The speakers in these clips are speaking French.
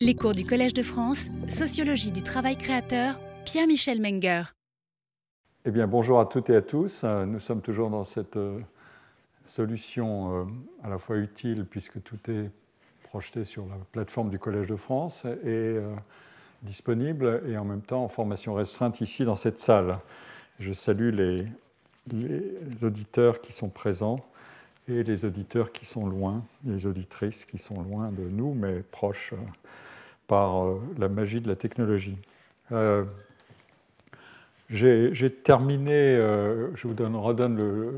Les cours du Collège de France, Sociologie du travail créateur, Pierre-Michel Menger. Eh bien, bonjour à toutes et à tous. Nous sommes toujours dans cette euh, solution euh, à la fois utile, puisque tout est projeté sur la plateforme du Collège de France, et euh, disponible, et en même temps en formation restreinte ici dans cette salle. Je salue les auditeurs qui sont présents et les auditeurs qui sont loin, les auditrices qui sont loin de nous, mais proches par euh, la magie de la technologie. Euh, j'ai terminé, euh, je vous donne, redonne le,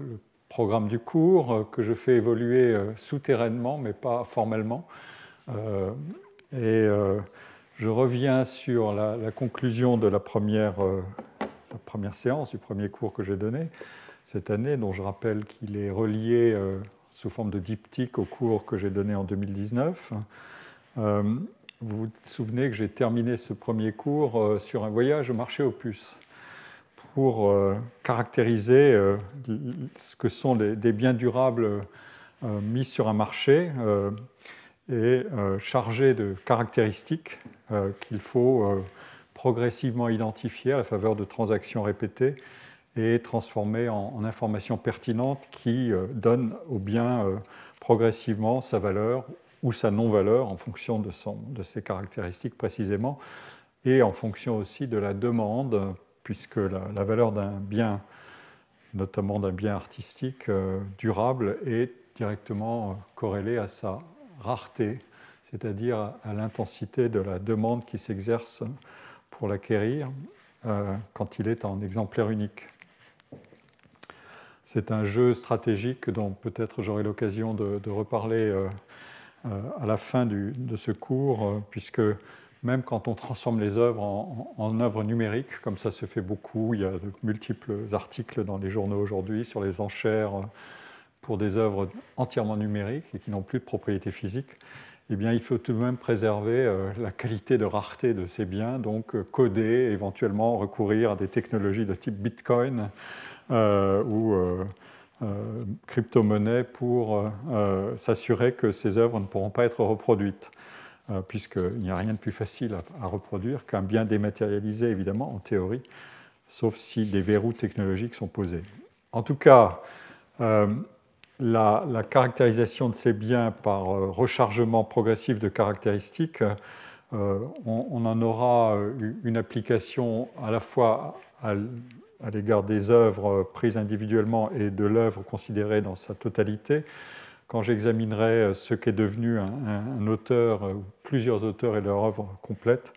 programme du cours que je fais évoluer souterrainement, mais pas formellement. et je reviens sur la, conclusion de la première, la première, séance, du premier cours que j'ai donné cette année, dont je rappelle qu'il est relié sous forme de diptyque au cours que j'ai donné en 2019. Vous vous souvenez que j'ai terminé ce premier cours euh, sur un voyage au marché aux puces pour euh, caractériser euh, ce que sont des biens durables mis sur un marché et chargés de caractéristiques qu'il faut progressivement identifier à la faveur de transactions répétées et transformer en, informations pertinentes qui donnent au bien progressivement sa valeur ou sa non-valeur en fonction de, ses caractéristiques précisément, et en fonction aussi de la demande, puisque la, valeur d'un bien, notamment d'un bien artistique euh, durable, est directement corrélée à sa rareté, c'est-à-dire à, l'intensité de la demande qui s'exerce pour l'acquérir euh, quand il est en exemplaire unique. C'est un jeu stratégique dont peut-être j'aurai l'occasion de, reparler euh, euh, à la fin de ce cours, euh, puisque même quand on transforme les œuvres en, œuvres numériques, comme ça se fait beaucoup, il y a de multiples articles dans les journaux aujourd'hui sur les enchères pour des œuvres entièrement numériques et qui n'ont plus de propriété physique, eh bien, il faut tout de même préserver euh, la qualité de rareté de ces biens, donc coder, éventuellement recourir à des technologies de type Bitcoin ou euh, crypto-monnaie pour euh, euh, s'assurer que ces œuvres ne pourront pas être reproduites, puisqu'il n'y a rien de plus facile à, reproduire qu'un bien dématérialisé, évidemment, en théorie, sauf si des verrous technologiques sont posés. En tout cas, la, caractérisation de ces biens par rechargement progressif de caractéristiques, on, on, en aura une application à la fois à à l'égard des œuvres prises individuellement et de l'œuvre considérée dans sa totalité. Quand j'examinerai ce qu'est devenu un, auteur, ou plusieurs auteurs et leur œuvre complète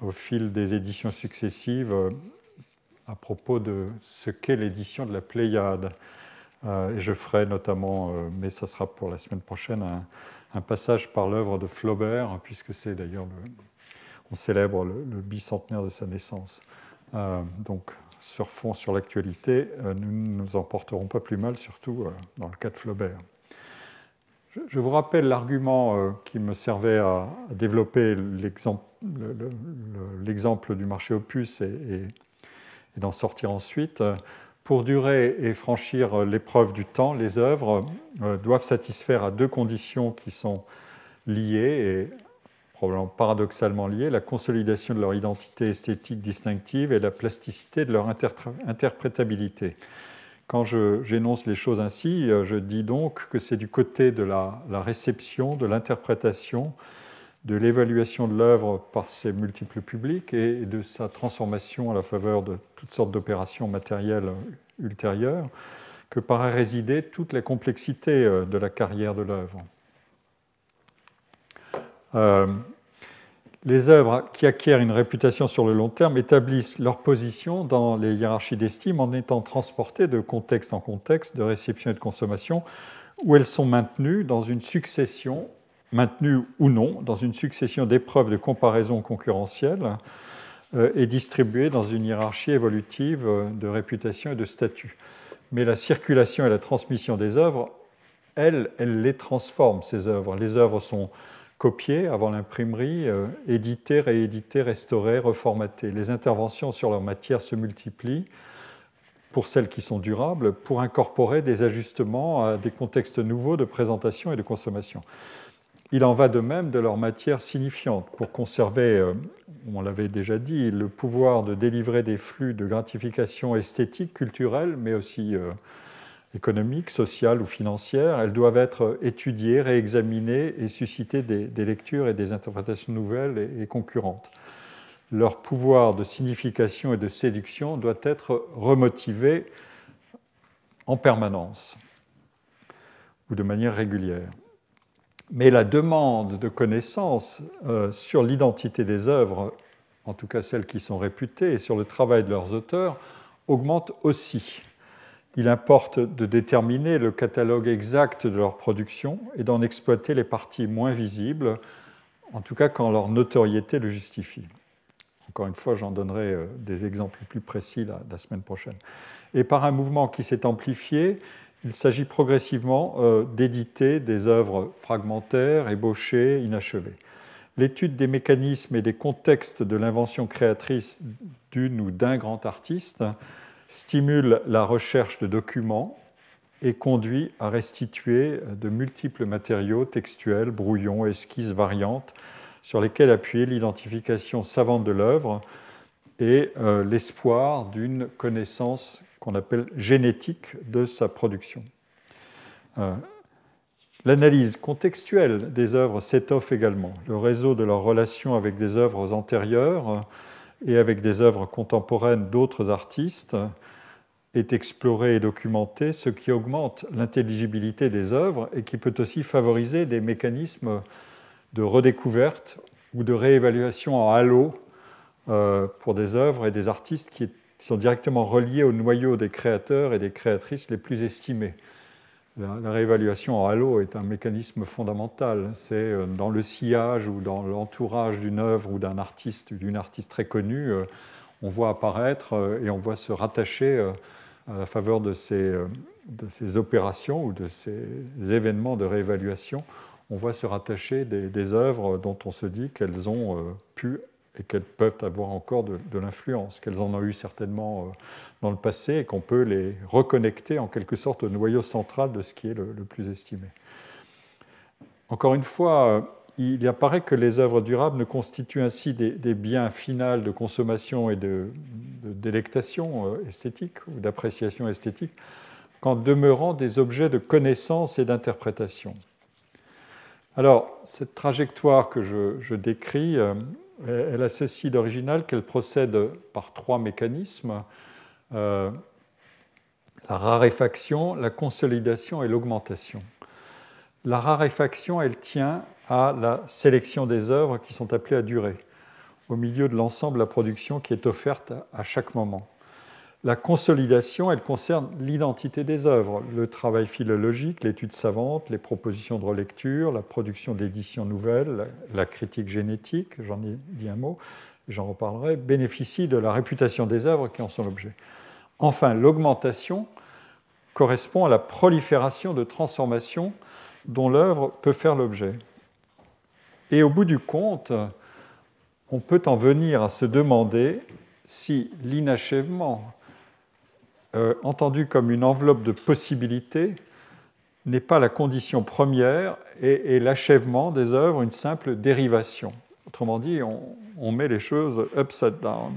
au fil des éditions successives, euh, à propos de ce qu'est l'édition de la Pléiade. Euh, et je ferai notamment, euh, mais ça sera pour la semaine prochaine, un, passage par l'œuvre de Flaubert, puisque c'est d'ailleurs, on célèbre le, bicentenaire de sa naissance. donc surfons sur l'actualité, euh, nous ne nous en porterons pas plus mal, surtout euh, dans le cas de Flaubert. Je vous rappelle l'argument euh, qui me servait à développer l'exemple du marché opus et, et, d'en sortir ensuite. Pour durer et franchir l'épreuve du temps, les œuvres doivent satisfaire à deux conditions qui sont liées probablement paradoxalement liées, la consolidation de leur identité esthétique distinctive et la plasticité de leur interprétabilité. Quand j'énonce les choses ainsi, euh, je dis donc que c'est du côté de la, réception, de l'interprétation, de l'évaluation de l'œuvre par ses multiples publics et de sa transformation à la faveur de toutes sortes d'opérations matérielles ultérieures que paraît résider toute la complexité euh, de la carrière de l'œuvre. Euh, les œuvres qui acquièrent une réputation sur le long terme établissent leur position dans les hiérarchies d'estime en étant transportées de contexte en contexte, de réception et de consommation, où elles sont maintenues dans une succession, maintenues ou non, dans une succession d'épreuves de comparaison concurrentielle euh, et distribuées dans une hiérarchie évolutive de réputation et de statut. Mais la circulation et la transmission des œuvres, elles, elles les transforment, ces œuvres. Les œuvres sont copier avant l'imprimerie, euh, éditer, rééditer, restaurer, reformater. Les interventions sur leur matière se multiplient pour celles qui sont durables, pour incorporer des ajustements à des contextes nouveaux de présentation et de consommation. il en va de même de leur matière signifiante. Pour conserver, euh, on l'avait déjà dit, le pouvoir de délivrer des flux de gratification esthétique, culturelle, mais aussi euh, économique, sociale ou financière, elles doivent être étudiées, réexaminées et susciter des, lectures et des interprétations nouvelles et concurrentes. Leur pouvoir de signification et de séduction doit être remotivé en permanence ou de manière régulière. Mais la demande de connaissances euh, sur l'identité des œuvres, en tout cas celles qui sont réputées, et sur le travail de leurs auteurs, augmente aussi. Il importe de déterminer le catalogue exact de leur production et d'en exploiter les parties moins visibles, en tout cas quand leur notoriété le justifie. Encore une fois, j'en donnerai euh, des exemples plus précis la, semaine prochaine. Et par un mouvement qui s'est amplifié, il s'agit progressivement euh, d'éditer des œuvres fragmentaires, ébauchées, inachevées. L'étude des mécanismes et des contextes de l'invention créatrice d'une ou d'un grand artiste stimule la recherche de documents et conduit à restituer de multiples matériaux textuels, brouillons, esquisses variantes sur lesquels appuyer l'identification savante de l'œuvre et euh, l'espoir d'une connaissance qu'on appelle génétique de sa production. Euh, l'analyse contextuelle des œuvres s'étoffe également. Le réseau de leurs relations avec des œuvres antérieures et avec des œuvres contemporaines d'autres artistes est exploré et documenté, ce qui augmente l'intelligibilité des œuvres et qui peut aussi favoriser des mécanismes de redécouverte ou de réévaluation en halo euh, pour des œuvres et des artistes qui sont directement reliés au noyau des créateurs et des créatrices les plus estimés. La, réévaluation en halo est un mécanisme fondamental. C'est euh, dans le sillage ou dans l'entourage d'une œuvre ou d'un artiste, d'une artiste très connue, euh, on voit apparaître euh, et on voit se rattacher à la faveur de ces, de ces opérations ou de ces événements de réévaluation, on voit se rattacher des, œuvres dont on se dit qu'elles ont pu et qu'elles peuvent avoir encore de, l'influence, qu'elles en ont eu certainement dans le passé et qu'on peut les reconnecter en quelque sorte au noyau central de ce qui est le, plus estimé. Encore une fois, euh, il apparaît que les œuvres durables ne constituent ainsi des, biens finals de consommation et de, délectation euh, esthétique ou d'appréciation esthétique qu'en demeurant des objets de connaissance et d'interprétation. Alors, cette trajectoire que je, décris, elle a ceci d'original qu'elle procède par trois mécanismes euh, la raréfaction, la consolidation et l'augmentation. La raréfaction, elle tient à la sélection des œuvres qui sont appelées à durer, au milieu de l'ensemble de la production qui est offerte à chaque moment. La consolidation, elle concerne l'identité des œuvres, le travail philologique, l'étude savante, les propositions de relecture, la production d'éditions nouvelles, la critique génétique, j'en ai dit un mot, j'en reparlerai, bénéficient de la réputation des œuvres qui en sont l'objet. Enfin, l'augmentation correspond à la prolifération de transformations dont l'œuvre peut faire l'objet. Et au bout du compte, on peut en venir à se demander si l'inachèvement euh, entendu comme une enveloppe de possibilités, n'est pas la condition première et, l'achèvement des œuvres une simple dérivation. Autrement dit, on, met les choses upside down,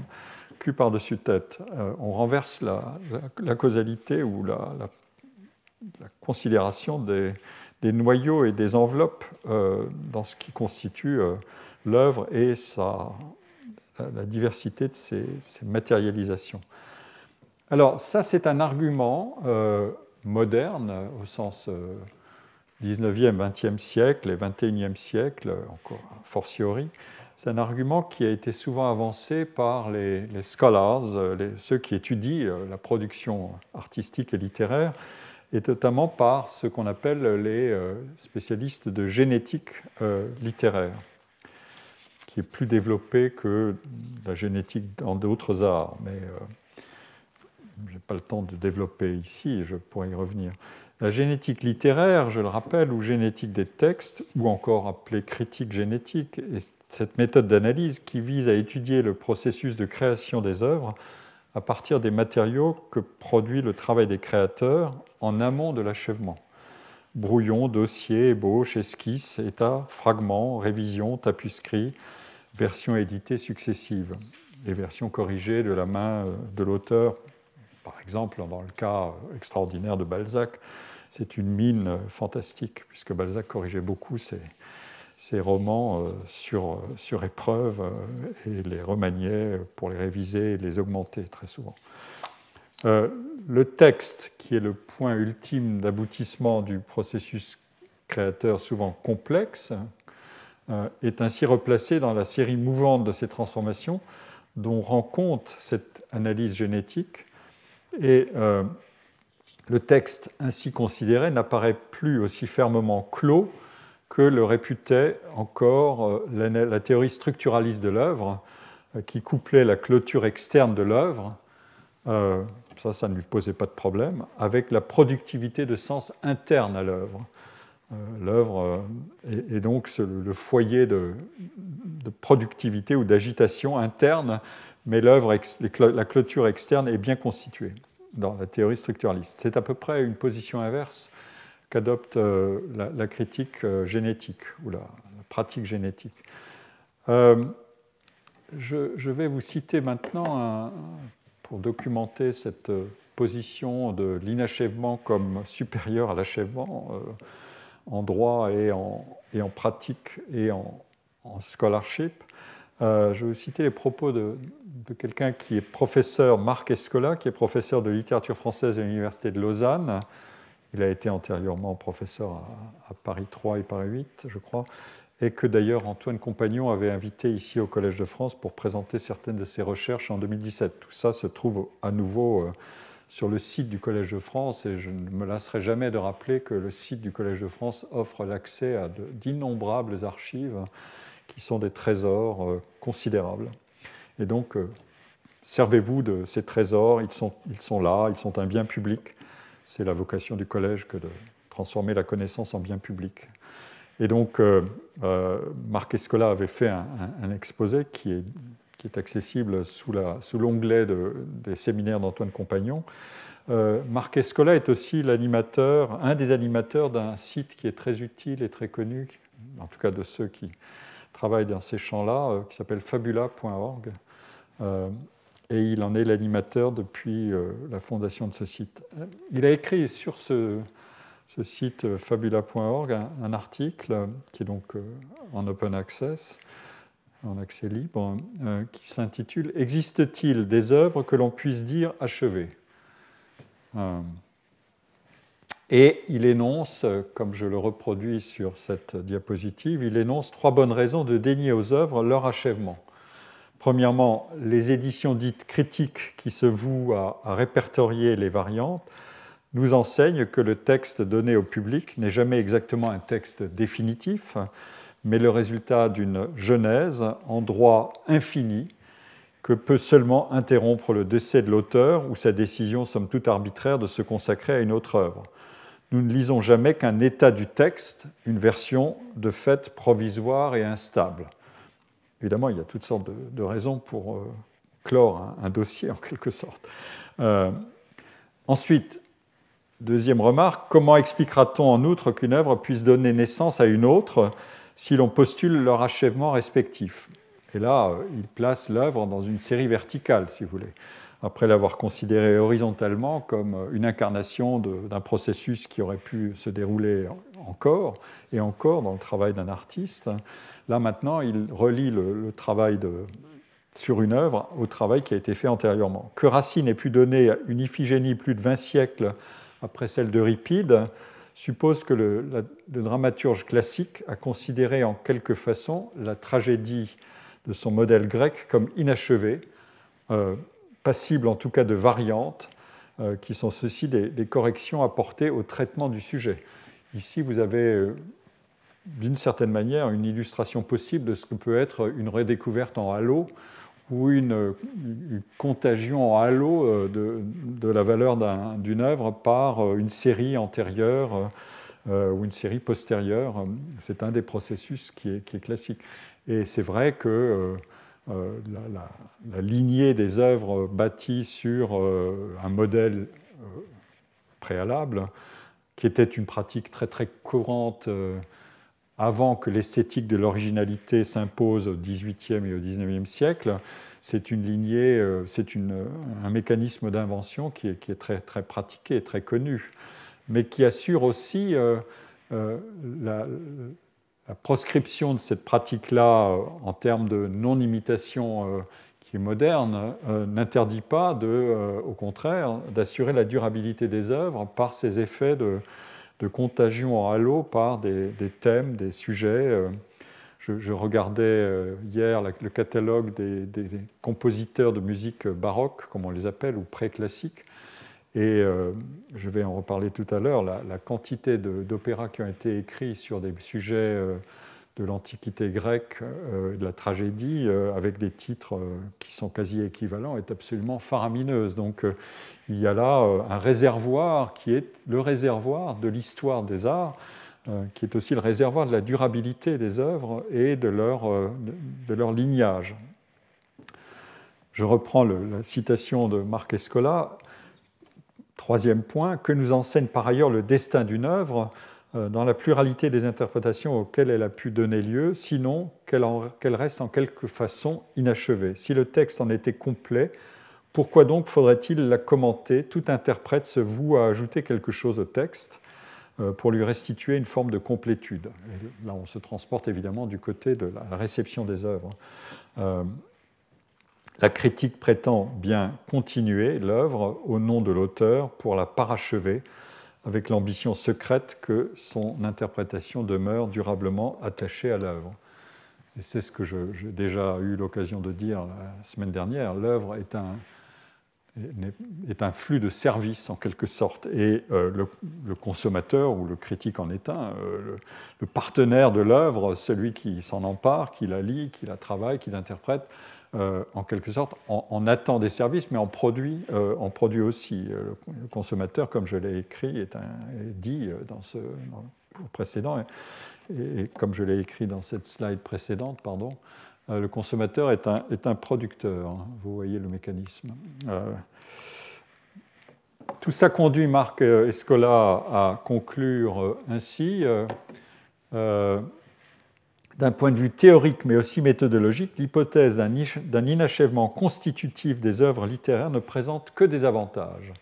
par-dessus tête. Euh, on renverse la, causalité ou la, considération des, noyaux et des enveloppes euh, dans ce qui constitue l'œuvre et la, diversité de ces matérialisations. Alors ça, c'est un argument euh, moderne au sens 19e, 20e siècle et 21e siècle, encore fortiori. C'est un argument qui a été souvent avancé par les, scholars, ceux qui étudient euh, la production artistique et littéraire, et notamment par ce qu'on appelle les euh, spécialistes de génétique littéraire, qui est plus développé que la génétique dans d'autres arts. Mais, je n'ai pas le temps de développer ici, je pourrais y revenir. La génétique littéraire, je le rappelle, ou génétique des textes, ou encore appelée critique génétique, est cette méthode d'analyse qui vise à étudier le processus de création des œuvres à partir des matériaux que produit le travail des créateurs en amont de l'achèvement. brouillon, dossier, ébauche, esquisse, état, fragment, révision, tapuscrit, versions éditées successives. Les versions corrigées de la main euh, de l'auteur, par exemple dans le cas extraordinaire de Balzac, c'est une mine fantastique, puisque Balzac corrigeait beaucoup ses, romans euh, sur, sur épreuve et les remaniait pour les réviser et les augmenter très souvent. Euh, le texte, qui est le point ultime d'aboutissement du processus créateur souvent complexe, euh, est ainsi replacé dans la série mouvante de ces transformations dont rend compte cette analyse génétique. Et euh, le texte ainsi considéré n'apparaît plus aussi fermement clos que le réputait encore la, la, théorie structuraliste de l'œuvre, qui couplait la clôture externe de l'œuvre ça, ça ne lui posait pas de problème, avec la productivité de sens interne à l'œuvre. Euh, l'œuvre euh, est, donc le foyer de, productivité ou d'agitation interne, mais l'œuvre, la clôture externe est bien constituée dans la théorie structuraliste. C'est à peu près une position inverse qu'adopte euh, la, critique génétique ou la, pratique génétique. je, vais vous citer maintenant pour documenter cette position de l'inachèvement comme supérieur à l'achèvement euh, en droit et en, pratique et en, scholarship. Euh, je vais vous citer les propos de, quelqu'un qui est professeur, Marc Escola, qui est professeur de littérature française à l'Université de Lausanne. Il a été antérieurement professeur à, Paris 3 et Paris 8, je crois et que d'ailleurs Antoine Compagnon avait invité ici au Collège de France pour présenter certaines de ses recherches en 2017. Tout ça se trouve à nouveau euh, sur le site du Collège de France et je ne me lasserai jamais de rappeler que le site du Collège de France offre l'accès à d'innombrables archives qui sont des trésors euh, considérables. Et donc, euh, servez-vous de ces trésors, ils sont là, ils sont un bien public. C'est la vocation du Collège que de transformer la connaissance en bien public. Et donc, euh, euh, Marc Escola avait fait un, exposé qui est, accessible sous l'onglet des séminaires d'Antoine Compagnon. Euh, Marc Escola est aussi l'animateur, un des animateurs d'un site qui est très utile et très connu, en tout cas de ceux qui travaillent dans ces champs-là, qui s'appelle fabula.org. et il en est l'animateur depuis la fondation de ce site. Il a écrit sur ce, site euh, fabula.org un, article qui est donc euh, en open access, en accès libre, euh, qui s'intitule Existe-t-il des œuvres que l'on puisse dire achevées? Et il énonce, comme je le reproduis sur cette diapositive, il énonce trois bonnes raisons de dénier aux œuvres leur achèvement. Premièrement, les éditions dites critiques qui se vouent à répertorier les variantes nous enseigne que le texte donné au public n'est jamais exactement un texte définitif, mais le résultat d'une genèse en droit infini que peut seulement interrompre le décès de l'auteur ou sa décision, somme toute arbitraire, de se consacrer à une autre œuvre. Nous ne lisons jamais qu'un état du texte, une version de fait provisoire et instable. Évidemment, il y a toutes sortes de, raisons pour euh, clore un, dossier, en quelque sorte. Euh, ensuite, Deuxième remarque, comment expliquera-t-on en outre qu'une œuvre puisse donner naissance à une autre si l'on postule leur achèvement respectif? Et là, il place l'œuvre dans une série verticale, si vous voulez, après l'avoir considérée horizontalement comme une incarnation d'un processus qui aurait pu se dérouler encore et encore dans le travail d'un artiste. Là maintenant, il relie le, travail sur une œuvre au travail qui a été fait antérieurement. Que Racine ait pu donner une Iphigénie plus de 20 siècles après celle d'Euripide, suppose que le, dramaturge classique a considéré en quelque façon la tragédie de son modèle grec comme inachevée, euh, passible en tout cas de variantes, euh, qui sont ceci des, corrections apportées au traitement du sujet. Ici, vous avez euh, d'une certaine manière une illustration possible de ce que peut être une redécouverte en halo ou une, contagion en halo euh, de, la valeur d'une œuvre par euh, une série antérieure euh, ou une série postérieure. C'est un des processus qui est, classique. Et c'est vrai que la, lignée des œuvres bâties sur un modèle préalable qui était une pratique très très courante avant que l'esthétique de l'originalité s'impose au XVIIIe et au XIXe siècle. C'est une lignée, c'est un mécanisme d'invention qui est, très, très pratiqué, très connu, mais qui assure aussi la, la proscription de cette pratique-là euh, en termes de non-imitation euh, qui est moderne euh, n'interdit pas, de, au contraire, d'assurer la durabilité des œuvres par ces effets de, contagion en halo par des, thèmes, des sujets. Je, regardais hier le catalogue des, compositeurs de musique baroque, comme on les appelle, ou pré-classique. Et je vais en reparler tout à l'heure, la, quantité d'opéras qui ont été écrits sur des sujets euh, de l'Antiquité grecque, euh, de la tragédie, euh, avec des titres qui sont quasi équivalents, est absolument faramineuse. Donc il y a là un réservoir qui est le réservoir de l'histoire des arts, qui est aussi le réservoir de la durabilité des œuvres et de leur, leur lignage. Je reprends la citation de Marc Escola Troisième point, que nous enseigne par ailleurs le destin d'une œuvre euh, dans la pluralité des interprétations auxquelles elle a pu donner lieu, sinon qu'elle reste en quelque façon inachevée. Si le texte en était complet, pourquoi donc faudrait-il la commenter? Tout interprète se voue à ajouter quelque chose au texte euh, pour lui restituer une forme de complétude. là, on se transporte évidemment du côté de la réception des œuvres. Euh, la critique prétend bien continuer l'œuvre au nom de l'auteur pour la parachever avec l'ambition secrète que son interprétation demeure durablement attachée à l'œuvre. Et c'est ce que j'ai déjà eu l'occasion de dire la semaine dernière. L'œuvre est un, est un flux de services en quelque sorte, et euh, le, consommateur ou le critique en est un, euh, le, partenaire de l'œuvre, celui qui s'en empare, qui la lit, qui la travaille, qui l'interprète, euh, en quelque sorte, en, attend des services, mais en produit, euh, produit aussi. Le consommateur, comme je l'ai écrit, est, dit dans ce précédent, et, comme je l'ai écrit dans cette slide précédente, pardon, le consommateur est un, producteur. Vous voyez le mécanisme. tout ça conduit Marc Escola à conclure ainsi d'un point de vue théorique mais aussi méthodologique, l'hypothèse d'un inachèvement constitutif des œuvres littéraires ne présente que des avantages.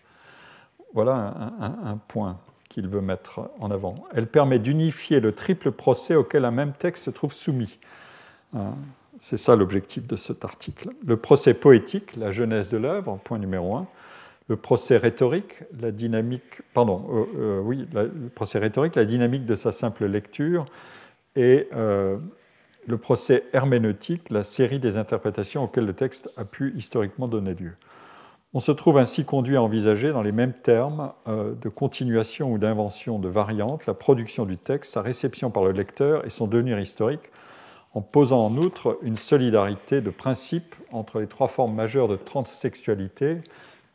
Voilà un, point qu'il veut mettre en avant. Elle permet d'unifier le triple procès auquel un même texte se trouve soumis. Hein, c'est ça l'objectif de cet article. Le procès poétique, la genèse de l'œuvre, point numéro un. Le procès rhétorique, la dynamique, euh, euh, le procès rhétorique, la dynamique de sa simple lecture, et euh, le procès herméneutique, la série des interprétations auxquelles le texte a pu historiquement donner lieu. On se trouve ainsi conduit à envisager dans les mêmes termes de continuation ou d'invention de variantes la production du texte, sa réception par le lecteur et son devenir historique, en posant en outre une solidarité de principe entre les trois formes majeures de transsexualité,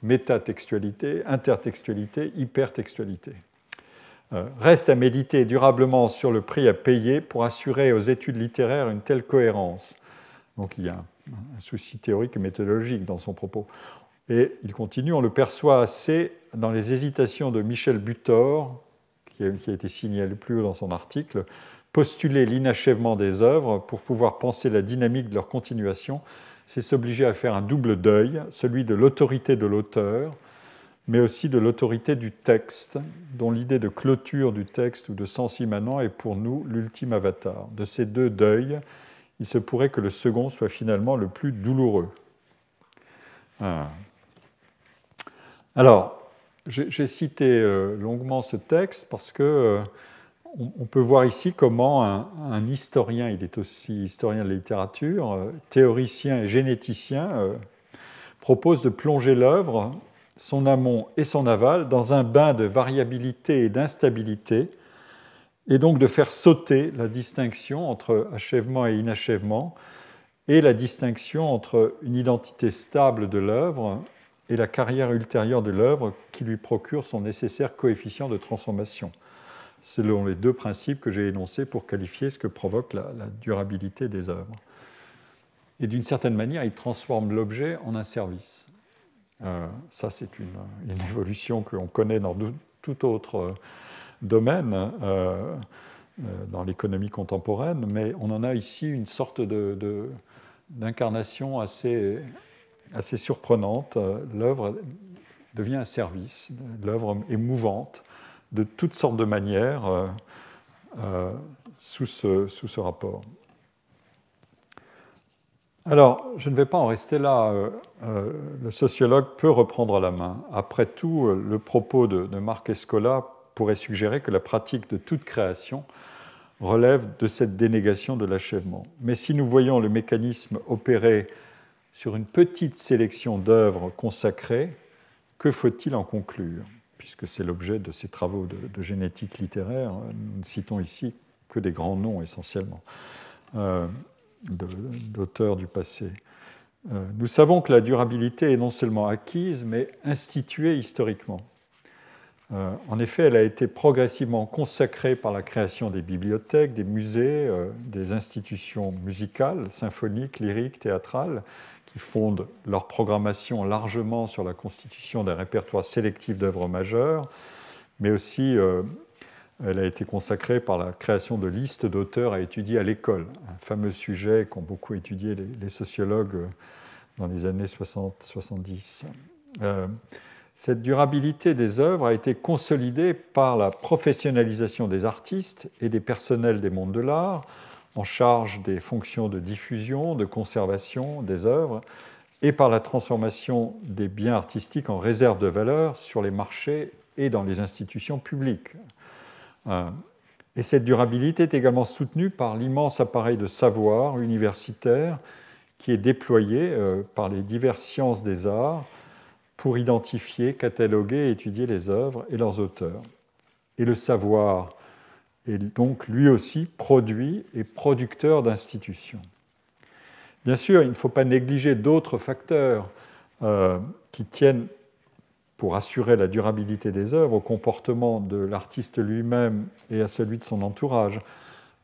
métatextualité, intertextualité, hypertextualité. Euh, reste à méditer durablement sur le prix à payer pour assurer aux études littéraires une telle cohérence. Donc il y a un, souci théorique et méthodologique dans son propos. Et il continue, on le perçoit assez dans les hésitations de Michel Butor, qui a, été signalé plus haut dans son article, postuler l'inachèvement des œuvres pour pouvoir penser la dynamique de leur continuation, c'est s'obliger à faire un double deuil, celui de l'autorité de l'auteur, mais aussi de l'autorité du texte, dont l'idée de clôture du texte ou de sens immanent est pour nous l'ultime avatar. De ces deux deuils, il se pourrait que le second soit finalement le plus douloureux. Ah. Alors, j'ai cité euh, longuement ce texte parce que euh, on peut voir ici comment un, historien, il est aussi historien de la littérature, euh, théoricien et généticien, propose de plonger l'œuvre son amont et son aval, dans un bain de variabilité et d'instabilité, et donc de faire sauter la distinction entre achèvement et inachèvement, et la distinction entre une identité stable de l'œuvre et la carrière ultérieure de l'œuvre qui lui procure son nécessaire coefficient de transformation, selon les deux principes que j'ai énoncés pour qualifier ce que provoque la, durabilité des œuvres. Et d'une certaine manière, il transforme l'objet en un service. Euh, ça, c'est une, évolution que l'on connaît dans toute autre domaine dans l'économie contemporaine, mais on en a ici une sorte d'incarnation assez, assez surprenante. L'œuvre devient un service, l'œuvre est mouvante de toutes sortes de manières sous ce, sous ce rapport. Alors, je ne vais pas en rester là. Euh, euh, le sociologue peut reprendre la main. Après tout, euh, le propos de, Marc Escola pourrait suggérer que la pratique de toute création relève de cette dénégation de l'achèvement. Mais si nous voyons le mécanisme opérer sur une petite sélection d'œuvres consacrées, que faut-il en conclure? Puisque c'est l'objet de ces travaux de, génétique littéraire, nous ne citons ici que des grands noms essentiellement d'auteurs du passé. Euh, nous savons que la durabilité est non seulement acquise, mais instituée historiquement. Euh, en effet, elle a été progressivement consacrée par la création des bibliothèques, des musées, euh, des institutions musicales, symphoniques, lyriques, théâtrales, qui fondent leur programmation largement sur la constitution d'un répertoire sélectif d'œuvres majeures, mais aussi elle a été consacrée par la création de listes d'auteurs à étudier à l'école, un fameux sujet qu'ont beaucoup étudié les, sociologues euh, dans les années 60-70. Euh, cette durabilité des œuvres a été consolidée par la professionnalisation des artistes et des personnels des mondes de l'art en charge des fonctions de diffusion, de conservation des œuvres et par la transformation des biens artistiques en réserves de valeur sur les marchés et dans les institutions publiques. Euh, et cette durabilité est également soutenue par l'immense appareil de savoir universitaire qui est déployé euh, par les diverses sciences des arts pour identifier, cataloguer et étudier les œuvres et leurs auteurs. Et le savoir est donc lui aussi produit et producteur d'institutions. Bien sûr, il ne faut pas négliger d'autres facteurs euh, qui tiennent pour assurer la durabilité des œuvres au comportement de l'artiste lui-même et à celui de son entourage.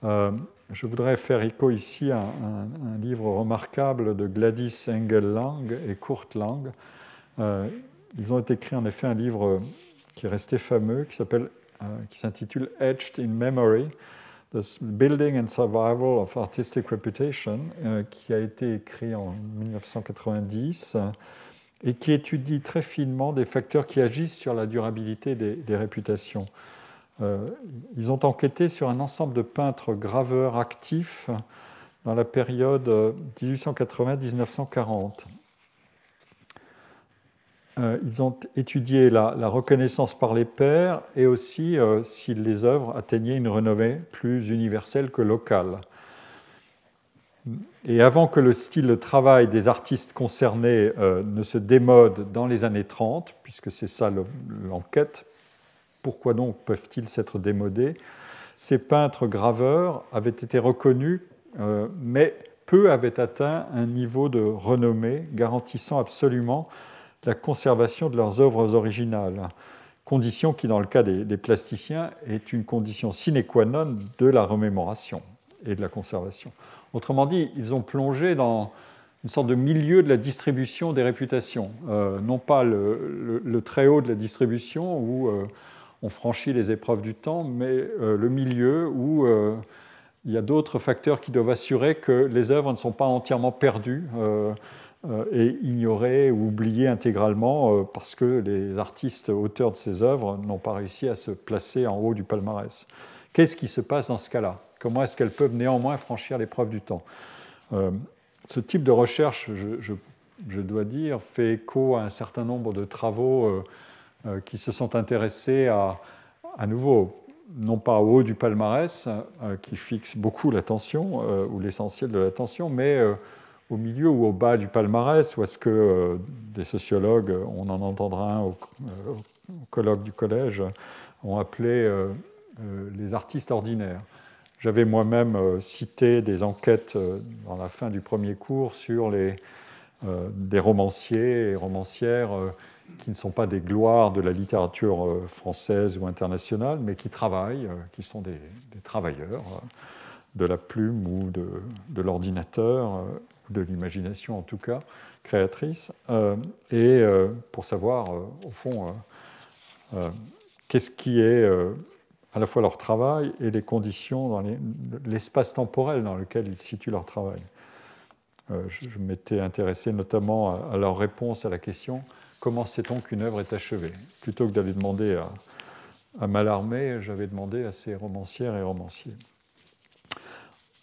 Euh, je voudrais faire écho ici à un, livre remarquable de Gladys Engel Lang et Kurt Lang. Euh, ils ont écrit en effet un livre qui est resté fameux, qui s'appelle, qui s'intitule Etched in Memory, The Building and Survival of Artistic Reputation, qui a été écrit en 1990 et qui étudie très finement des facteurs qui agissent sur la durabilité des, réputations. Euh, ils ont enquêté sur un ensemble de peintres graveurs actifs dans la période 1880-1940. Euh, ils ont étudié la, reconnaissance par les pairs et aussi euh, si les œuvres atteignaient une renommée plus universelle que locale. Et avant que le style de travail des artistes concernés euh, ne se démode dans les années 30, puisque c'est ça l'enquête, pourquoi donc peuvent-ils s'être démodés Ces peintres graveurs avaient été reconnus, mais peu avaient atteint un niveau de renommée garantissant absolument la conservation de leurs œuvres originales, condition qui, dans le cas des plasticiens, est une condition sine qua non de la remémoration et de la conservation. Autrement dit, ils ont plongé dans une sorte de milieu de la distribution des réputations, euh, non pas le, très haut de la distribution où euh, on franchit les épreuves du temps, mais euh, le milieu où il y a d'autres facteurs qui doivent assurer que les œuvres ne sont pas entièrement perdues et ignorées ou oubliées intégralement parce que les artistes auteurs de ces œuvres n'ont pas réussi à se placer en haut du palmarès. Qu'est-ce qui se passe dans ce cas-là? Comment est-ce qu'elles peuvent néanmoins franchir l'épreuve du temps? Euh, Ce type de recherche, je, dois dire, fait écho à un certain nombre de travaux euh, euh, qui se sont intéressés à nouveau, non pas au haut du palmarès, qui fixe beaucoup l'attention, ou l'essentiel de l'attention, mais au milieu ou au bas du palmarès, ou est-ce que des sociologues, on en entendra un au, colloque du collège, ont appelé les artistes ordinaires. J'avais moi-même euh, cité des enquêtes euh, dans la fin du premier cours sur les, euh, des romanciers et romancières qui ne sont pas des gloires de la littérature française ou internationale, mais qui travaillent, qui sont des, travailleurs de la plume ou de, de l'ordinateur, de l'imagination en tout cas, créatrice, et pour savoir, au fond, qu'est-ce qui est à la fois leur travail et les conditions dans l'espace temporel dans lequel ils situent leur travail. Euh, je, m'étais intéressé notamment à, leur réponse à la question comment sait-on qu'une œuvre est achevée? Plutôt que d'aller demander à, à Mallarmé, j'avais demandé à ces romancières et romanciers.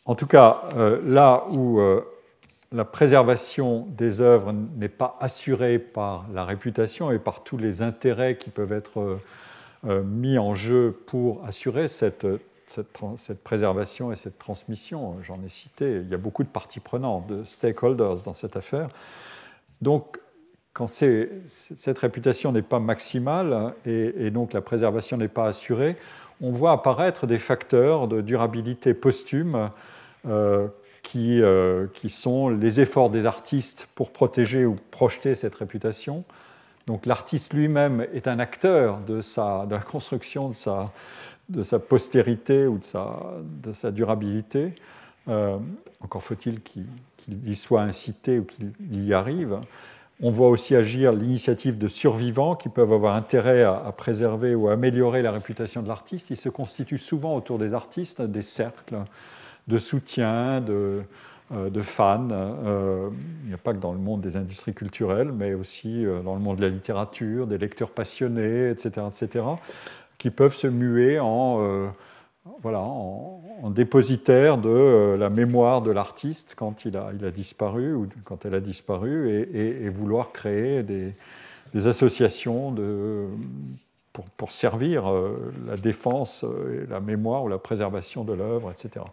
En tout cas, euh, là où euh, la préservation des œuvres n'est pas assurée par la réputation et par tous les intérêts qui peuvent être mis en jeu pour assurer cette cette, préservation et cette transmission. J'en ai cité, il y a beaucoup de parties prenantes, de stakeholders dans cette affaire. Donc, quand cette réputation n'est pas maximale et, donc la préservation n'est pas assurée, on voit apparaître des facteurs de durabilité posthume euh, qui, euh, qui, sont les efforts des artistes pour protéger ou projeter cette réputation. Donc l'artiste lui-même est un acteur de, sa, de la construction de sa, de sa postérité ou de sa, de sa durabilité. Euh, encore faut-il qu'il y soit incité ou qu'il y arrive. On voit aussi agir l'initiative de survivants qui peuvent avoir intérêt à, préserver ou à améliorer la réputation de l'artiste. Il se constituent souvent autour des artistes des cercles de soutien, de, euh, fans. Euh, il n'y a pas que dans le monde des industries culturelles, mais aussi dans le monde de la littérature, des lecteurs passionnés, etc. etc qui peuvent se muer en, euh, voilà, en, dépositaire de euh, la mémoire de l'artiste quand il a, il a, disparu ou quand elle a disparu et, vouloir créer des, associations de, pour, servir euh, la défense, et la mémoire ou la préservation de l'œuvre, etc.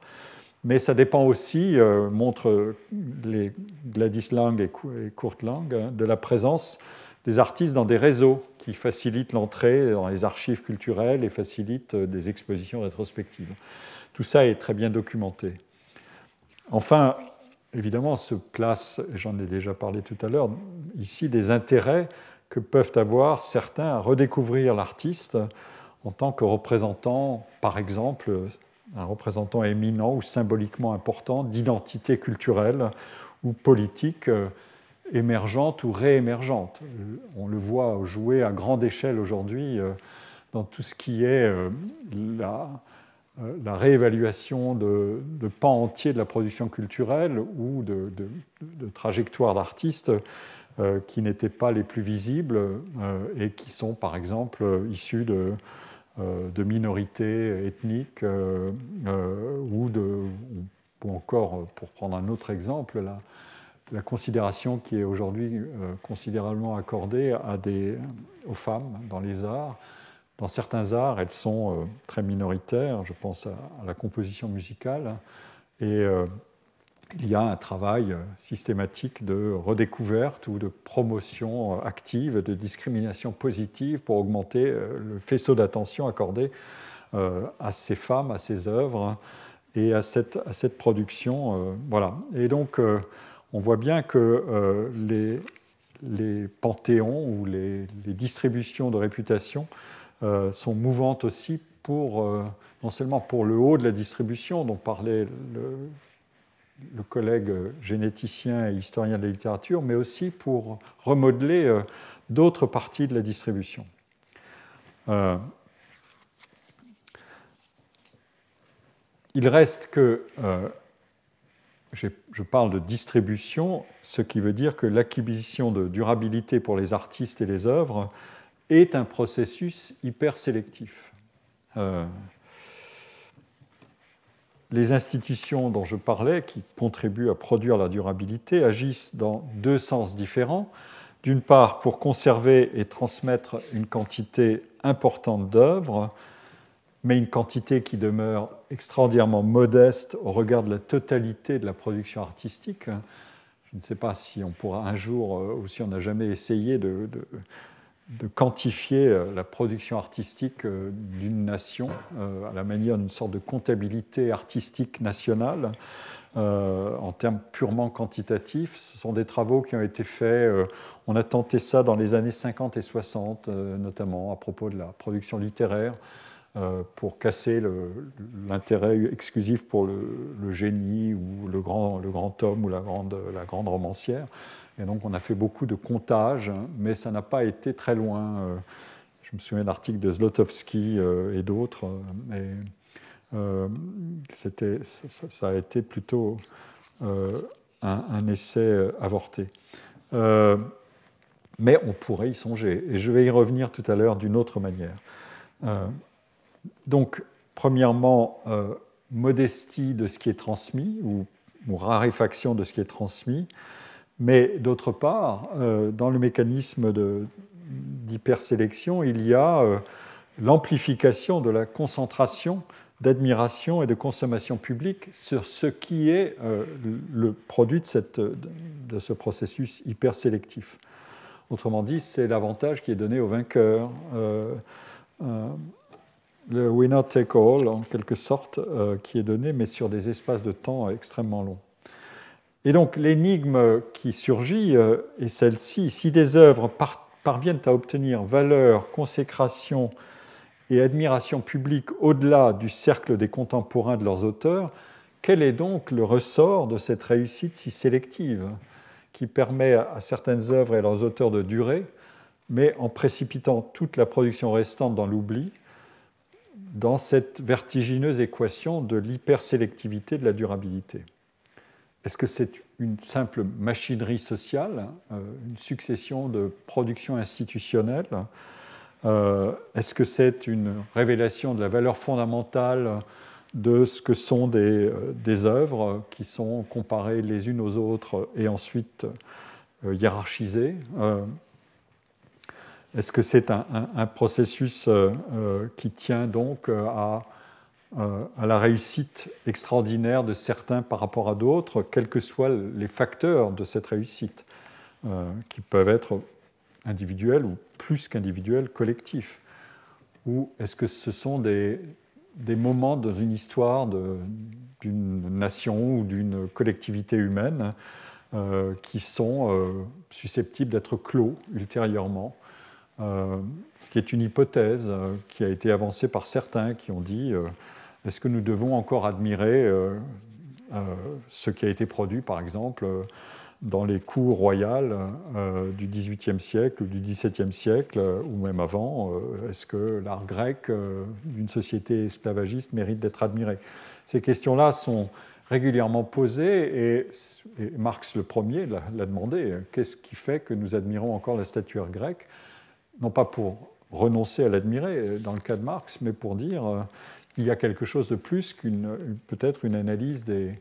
Mais ça dépend aussi, montre les Gladys Lang et Kurt Lang, hein, de la présence des artistes dans des réseaux qui facilitent l'entrée dans les archives culturelles et facilitent euh, des expositions rétrospectives. Tout ça est très bien documenté. Enfin, évidemment, se place, j'en ai déjà parlé tout à l'heure, ici des intérêts que peuvent avoir certains à redécouvrir l'artiste en tant que représentant, par exemple, un représentant éminent ou symboliquement important d'identité culturelle ou politique euh, émergente ou réémergente. On le voit jouer à grande échelle aujourd'hui euh, dans tout ce qui est euh, la, la réévaluation de, pans entiers de la production culturelle ou de, trajectoires d'artistes qui n'étaient pas les plus visibles et qui sont par exemple issus de, de minorités ethniques ou, de, ou encore, pour prendre un autre exemple, là, la considération qui est aujourd'hui euh, considérablement accordée à des, aux femmes dans les arts. Dans certains arts, elles sont euh, très minoritaires, je pense à, la composition musicale, euh, il y a un travail systématique de redécouverte ou de promotion active, de discrimination positive pour augmenter le faisceau d'attention accordé à ces femmes, à ces œuvres et à cette, à cette production. Voilà. Et donc, on voit bien que euh, les, panthéons ou les, distributions de réputation euh, sont mouvantes aussi pour, euh, non seulement pour le haut de la distribution dont parlait le, le collègue généticien et historien de la littérature, mais aussi pour remodeler d'autres parties de la distribution. il reste que je parle de distribution, ce qui veut dire que l'acquisition de durabilité pour les artistes et les œuvres est un processus hyper sélectif. Les institutions dont je parlais, qui contribuent à produire la durabilité, agissent dans deux sens différents. D'une part, pour conserver et transmettre une quantité importante d'œuvres, mais une quantité qui demeure extraordinairement modeste au regard de la totalité de la production artistique. Je ne sais pas si on pourra un jour, euh, ou si on n'a jamais essayé de, quantifier euh, la production artistique euh, d'une nation à la manière d'une sorte de comptabilité artistique nationale. en termes purement quantitatifs. Ce sont des travaux qui ont été faits, on a tenté ça dans les années 50 et 60, notamment à propos de la production littéraire. Euh, pour casser l'intérêt exclusif pour le, génie ou le grand, homme ou la grande romancière. Et donc on a fait beaucoup de comptages, mais ça n'a pas été très loin. Euh, je me souviens l'article de Zlotowski et d'autres, mais c'était, ça, a été plutôt un, essai avorté. mais on pourrait y songer, et je vais y revenir tout à l'heure d'une autre manière. donc, premièrement, modestie de ce qui est transmis, ou, raréfaction de ce qui est transmis, mais d'autre part, euh, dans le mécanisme d'hypersélection, il y a euh, l'amplification de la concentration d'admiration et de consommation publique sur ce qui est euh, le produit de, ce processus hypersélectif. Autrement dit, c'est l'avantage qui est donné au vainqueur le winner take all, en quelque sorte, euh, qui est donné, mais sur des espaces de temps extrêmement longs. Et donc l'énigme qui surgit euh, est celle-ci. Si des œuvres parviennent à obtenir valeur, consécration et admiration publique au-delà du cercle des contemporains de leurs auteurs, quel est donc le ressort de cette réussite si sélective qui permet à certaines œuvres et leurs auteurs de durer, mais en précipitant toute la production restante dans l'oubli, dans cette vertigineuse équation de l'hypersélectivité de la durabilité? Est-ce que c'est une simple machinerie sociale, euh, une succession de productions institutionnelles euh, Est-ce que c'est une révélation de la valeur fondamentale de ce que sont des, euh, œuvres qui sont comparées les unes aux autres et ensuite hiérarchisées est-ce que c'est un, processus qui tient donc euh, à, la réussite extraordinaire de certains par rapport à d'autres, quels que soient les facteurs de cette réussite, qui peuvent être individuels ou plus qu'individuels, collectifs. Ou est-ce que ce sont des, des moments dans une histoire d'une nation ou d'une collectivité humaine qui sont susceptibles d'être clos ultérieurement euh, ce qui est une hypothèse euh, qui a été avancée par certains qui ont dit euh, est-ce que nous devons encore admirer ce qui a été produit, par exemple, dans les cours royales du XVIIIe siècle ou du XVIIe siècle, ou même avant Est-ce que l'art grec d'une société esclavagiste mérite d'être admiré? Ces questions-là sont régulièrement posées et, Marx le premier l'a demandé. Qu'est-ce qui fait que nous admirons encore la statuaire grecque non pas pour renoncer à l'admirer euh, dans le cas de Marx, mais pour dire euh, qu'il y a quelque chose de plus qu'une peut-être une analyse des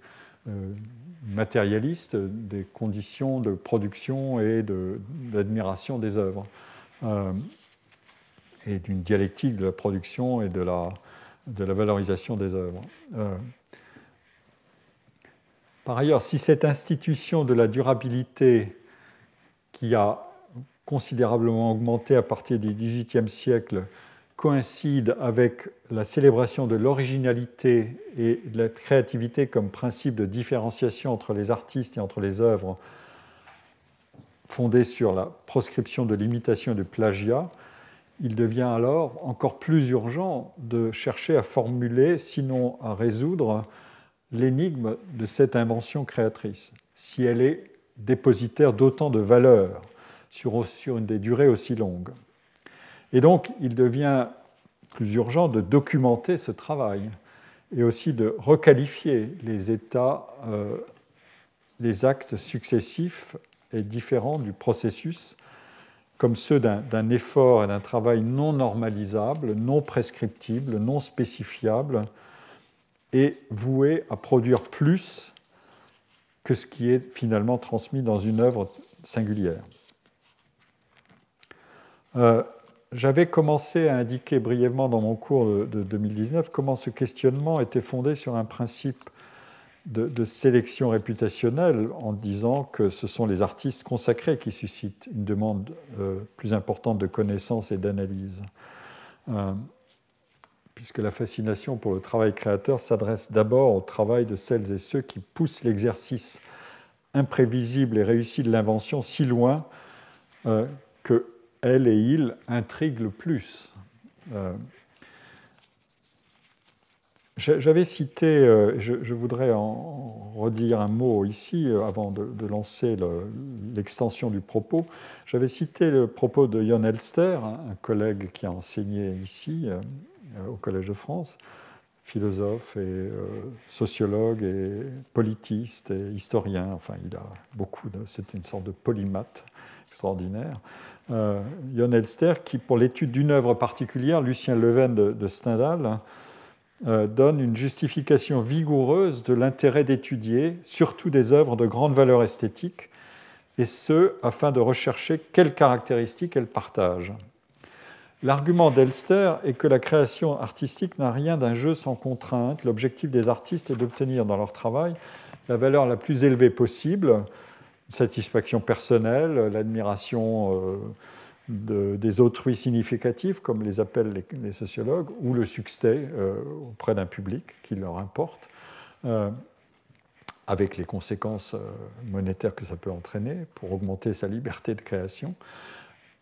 euh, matérialistes des conditions de production et d'admiration des œuvres et d'une dialectique de la production et de la, de la valorisation des œuvres. par ailleurs, si cette institution de la durabilité qui a considérablement augmenté à partir du XVIIIe siècle coïncide avec la célébration de l'originalité et de la créativité comme principe de différenciation entre les artistes et entre les œuvres fondées sur la proscription de l'imitation et du plagiat, il devient alors encore plus urgent de chercher à formuler, sinon à résoudre, l'énigme de cette invention créatrice, si elle est dépositaire d'autant de valeurs sur, une des durées aussi longues. Et donc, il devient plus urgent de documenter ce travail et aussi de requalifier les états, euh, les actes successifs et différents du processus comme ceux d'un effort et d'un travail non normalisable, non prescriptible, non spécifiable, et voué à produire plus que ce qui est finalement transmis dans une œuvre singulière. Euh, j'avais commencé à indiquer brièvement dans mon cours de, 2019 comment ce questionnement était fondé sur un principe de, sélection réputationnelle en disant que ce sont les artistes consacrés qui suscitent une demande euh, plus importante de connaissances et d'analyse. Euh, puisque la fascination pour le travail créateur s'adresse d'abord au travail de celles et ceux qui poussent l'exercice imprévisible et réussi de l'invention si loin que elle et il intriguent le plus. Euh, j'avais cité, euh, je, voudrais en redire un mot ici euh, avant de, lancer l'extension du propos. J'avais cité le propos de Jon Elster, un collègue qui a enseigné ici au Collège de France, philosophe et sociologue et politiste et historien. Enfin, il a beaucoup. C'est une sorte de polymathe extraordinaire. Jon Elster, qui, pour l'étude d'une œuvre particulière, Lucien Leven de Stendhal, euh, donne une justification vigoureuse de l'intérêt d'étudier, surtout des œuvres de grande valeur esthétique, et ce, afin de rechercher quelles caractéristiques elles partagent. L'argument d'Elster est que la création artistique n'a rien d'un jeu sans contrainte. L'objectif des artistes est d'obtenir dans leur travail la valeur la plus élevée possible, satisfaction personnelle, l'admiration euh, des autrui significatifs, comme les appellent les, sociologues, ou le succès euh, auprès d'un public qui leur importe, euh, avec les conséquences monétaires que ça peut entraîner pour augmenter sa liberté de création.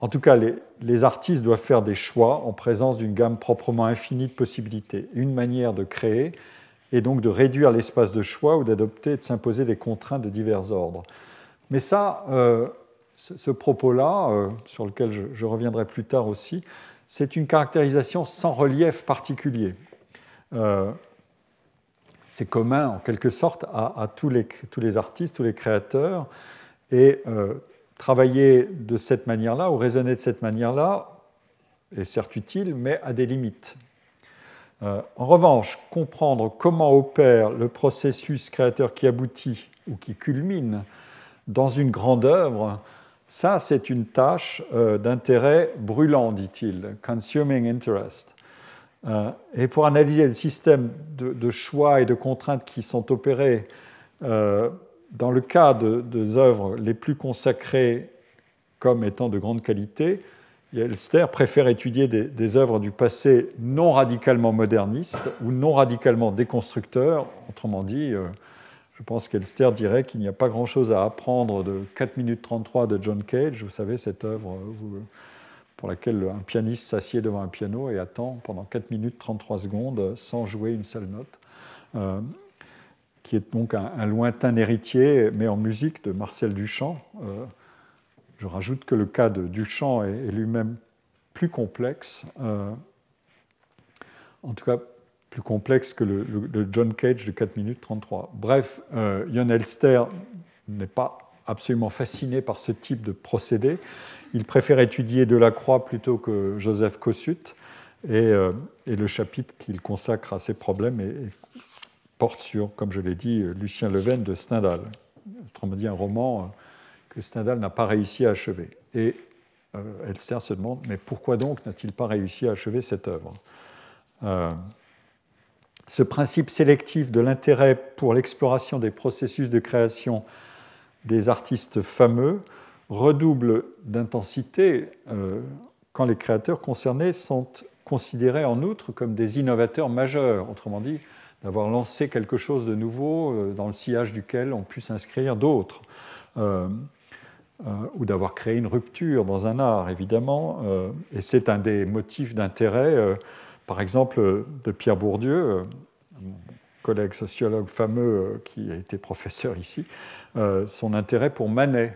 En tout cas, les, les artistes doivent faire des choix en présence d'une gamme proprement infinie de possibilités. Une manière de créer est donc de réduire l'espace de choix ou d'adopter et de s'imposer des contraintes de divers ordres. Mais ça, ce, propos-là, euh, sur lequel je, reviendrai plus tard aussi, c'est une caractérisation sans relief particulier. Euh, c'est commun en quelque sorte à, tous, les, artistes, tous les créateurs, et euh, travailler de cette manière-là ou raisonner de cette manière-là est certes utile, mais a des limites. en revanche, comprendre comment opère le processus créateur qui aboutit ou qui culmine dans une grande œuvre, ça, c'est une tâche euh, d'intérêt brûlant, dit-il, consuming interest. Euh, et pour analyser le système de, choix et de contraintes qui sont opérés euh, dans le cas de, des œuvres les plus consacrées comme étant de grande qualité, Elster préfère étudier des, des, œuvres du passé non radicalement modernistes ou non radicalement déconstructeurs, autrement dit, je pense qu'Elster dirait qu'il n'y a pas grand-chose à apprendre de 4 minutes 33 de John Cage, vous savez, cette œuvre euh, pour laquelle un pianiste s'assied devant un piano et attend pendant 4 minutes 33 secondes sans jouer une seule note, euh, qui est donc un, lointain héritier, mais en musique, de Marcel Duchamp. Euh, je rajoute que le cas de Duchamp est, est lui-même plus complexe. en tout cas, plus complexe que le, John Cage de 4 minutes 33. Bref, euh, Elster n'est pas absolument fasciné par ce type de procédé. Il préfère étudier Delacroix plutôt que Joseph Kossuth. Et, euh, le chapitre qu'il consacre à ces problèmes porte sur, comme je l'ai dit, Lucien Leven de Stendhal. Autrement dit, un roman euh, que Stendhal n'a pas réussi à achever. Et Elster se demande, mais pourquoi donc n'a-t-il pas réussi à achever cette œuvre? Ce principe sélectif de l'intérêt pour l'exploration des processus de création des artistes fameux redouble d'intensité euh, quand les créateurs concernés sont considérés en outre comme des innovateurs majeurs, autrement dit, d'avoir lancé quelque chose de nouveau euh, dans le sillage duquel on puisse s'inscrire d'autres, euh, ou d'avoir créé une rupture dans un art, évidemment. et c'est un des motifs d'intérêt par exemple, de Pierre Bourdieu, euh, mon collègue sociologue fameux euh, qui a été professeur ici, euh, son intérêt pour Manet,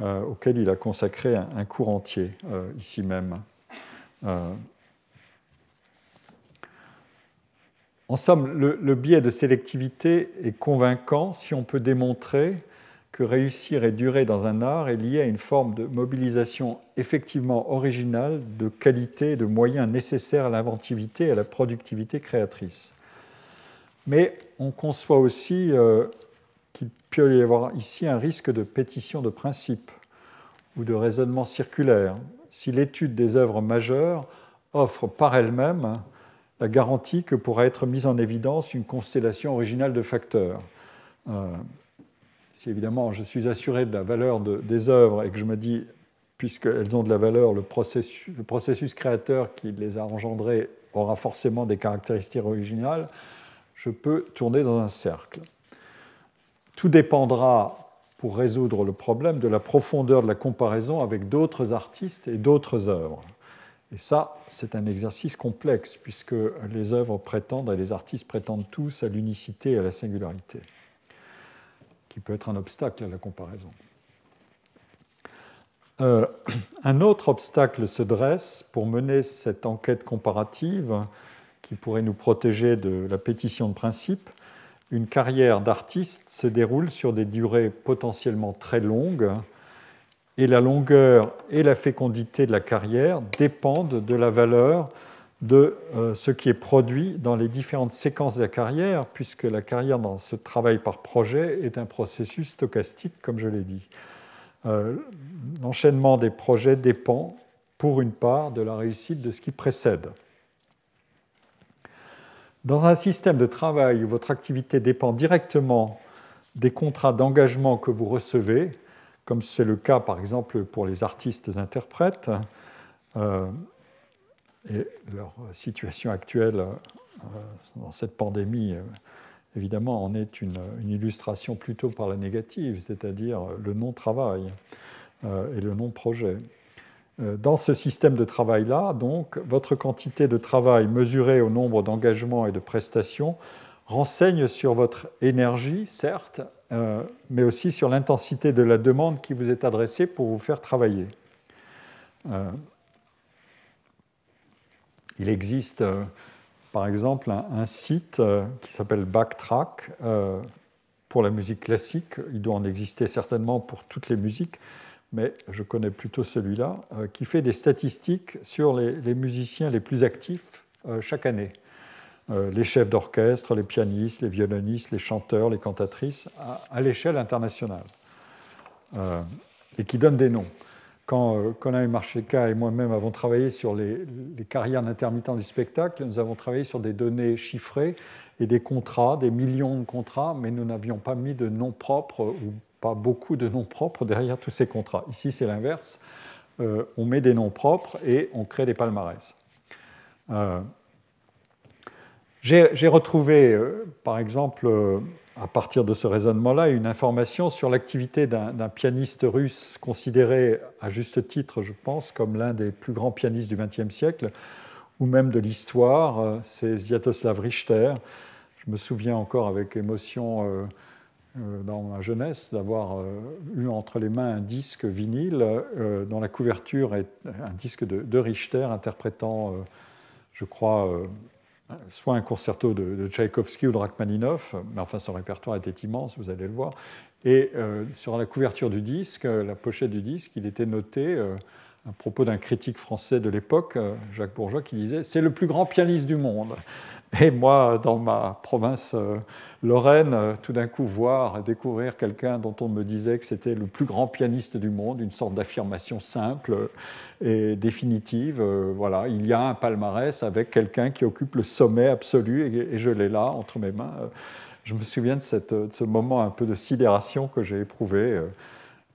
auquel il a consacré un cours entier ici même. En somme, le, biais de sélectivité est convaincant si on peut démontrer que réussir et durer dans un art est lié à une forme de mobilisation effectivement originale de qualité et de moyens nécessaires à l'inventivité et à la productivité créatrice. Mais on conçoit aussi euh, qu'il peut y avoir ici un risque de pétition de principe ou de raisonnement circulaire si l'étude des œuvres majeures offre par elle-même la garantie que pourra être mise en évidence une constellation originale de facteurs. Euh, si évidemment je suis assuré de la valeur des œuvres et que je me dis, puisqu'elles ont de la valeur, le processus, créateur qui les a engendrées aura forcément des caractéristiques originales, je peux tourner dans un cercle. Tout dépendra, pour résoudre le problème, de la profondeur de la comparaison avec d'autres artistes et d'autres œuvres. Et ça, c'est un exercice complexe, puisque les œuvres prétendent, et les artistes prétendent tous à l'unicité et à la singularité, qui peut être un obstacle à la comparaison. Euh, un autre obstacle se dresse pour mener cette enquête comparative qui pourrait nous protéger de la pétition de principe. Une carrière d'artiste se déroule sur des durées potentiellement très longues et la longueur et la fécondité de la carrière dépendent de la valeur de euh, ce qui est produit dans les différentes séquences de la carrière, puisque la carrière dans ce travail par projet est un processus stochastique, comme je l'ai dit. Euh, l'enchaînement des projets dépend, pour une part, de la réussite de ce qui précède. Dans un système de travail où votre activité dépend directement des contrats d'engagement que vous recevez, comme c'est le cas par exemple pour les artistes interprètes, euh, et leur situation actuelle euh, dans cette pandémie, euh, évidemment, en est une, illustration plutôt par la négative, c'est-à-dire le non-travail et le non-projet. Dans ce système de travail-là, donc, votre quantité de travail mesurée au nombre d'engagements et de prestations renseigne sur votre énergie, certes, euh, mais aussi sur l'intensité de la demande qui vous est adressée pour vous faire travailler. Euh, il existe, euh, par exemple, un, site qui s'appelle Backtrack pour la musique classique. Il doit en exister certainement pour toutes les musiques, mais je connais plutôt celui-là, qui fait des statistiques sur les musiciens les plus actifs chaque année. Euh, les chefs d'orchestre, les pianistes, les violonistes, les chanteurs, les cantatrices, à, l'échelle internationale, euh, et qui donnent des noms. Quand euh, Colin Marcheka et moi-même avons travaillé sur les, carrières d'intermittents du spectacle, nous avons travaillé sur des données chiffrées et des contrats, des millions de contrats, mais nous n'avions pas mis de noms propres ou pas beaucoup de noms propres derrière tous ces contrats. Ici, c'est l'inverse. on met des noms propres et on crée des palmarès. J'ai retrouvé, euh, par exemple, euh, à partir de ce raisonnement-là, une information sur l'activité d'un pianiste russe considéré à juste titre, je pense, comme l'un des plus grands pianistes du XXe siècle, ou même de l'histoire, euh, c'est Sviatoslav Richter. Je me souviens encore avec émotion dans ma jeunesse d'avoir eu entre les mains un disque vinyle dont la couverture est un disque de Richter interprétant, je crois, soit un concerto de, Tchaïkovski ou de Rachmaninoff, mais enfin son répertoire était immense, vous allez le voir. Et euh, sur la couverture du disque, la pochette du disque, il était noté euh, à propos d'un critique français de l'époque, euh, Jacques Bourgeois, qui disait C'est le plus grand pianiste du monde. Et moi, dans ma province euh, Lorraine, euh, tout d'un coup, voir et découvrir quelqu'un dont on me disait que c'était le plus grand pianiste du monde, une sorte d'affirmation simple et définitive. Euh, voilà, il y a un palmarès avec quelqu'un qui occupe le sommet absolu et, je l'ai là entre mes mains. Je me souviens de, ce moment un peu de sidération que j'ai éprouvé.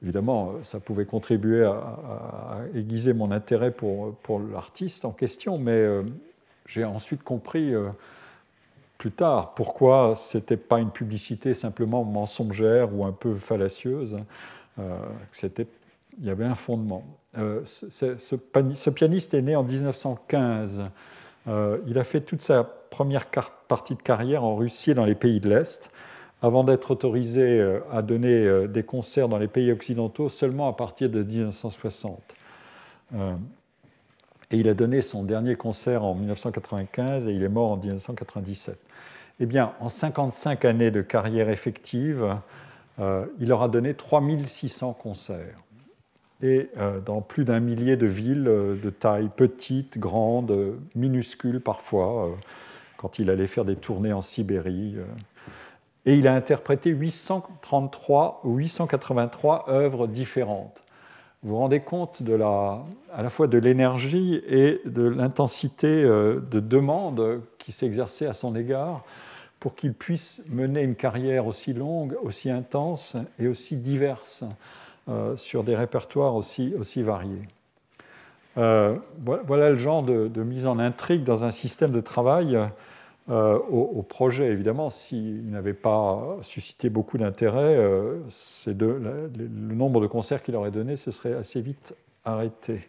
Évidemment, ça pouvait contribuer à, aiguiser mon intérêt pour, pour l'artiste en question, mais j'ai ensuite compris euh, plus tard pourquoi ce n'était pas une publicité simplement mensongère ou un peu fallacieuse. Euh, il y avait un fondement. Euh, ce, pianiste est né en 1915. il a fait toute sa première partie de carrière en Russie et dans les pays de l'Est, avant d'être autorisé à donner des concerts dans les pays occidentaux seulement à partir de 1960 et il a donné son dernier concert en 1995 et il est mort en 1997. Eh bien, en 55 années de carrière effective, euh, il aura donné 3600 concerts et euh, dans plus d'un millier de villes euh, de taille petite, grande, minuscule parfois, quand il allait faire des tournées en Sibérie. et il a interprété 833 ou 883 œuvres différentes vous vous rendez compte de la, à la fois de l'énergie et de l'intensité euh, de demande qui s'exerçait à son égard pour qu'il puisse mener une carrière aussi longue, aussi intense et aussi diverse euh, sur des répertoires aussi, aussi variés. Euh, voilà le genre de, de, mise en intrigue dans un système de travail euh, au, projet, évidemment, s'il n'avait pas suscité beaucoup d'intérêt, euh, le, nombre de concerts qu'il aurait donné se serait assez vite arrêté.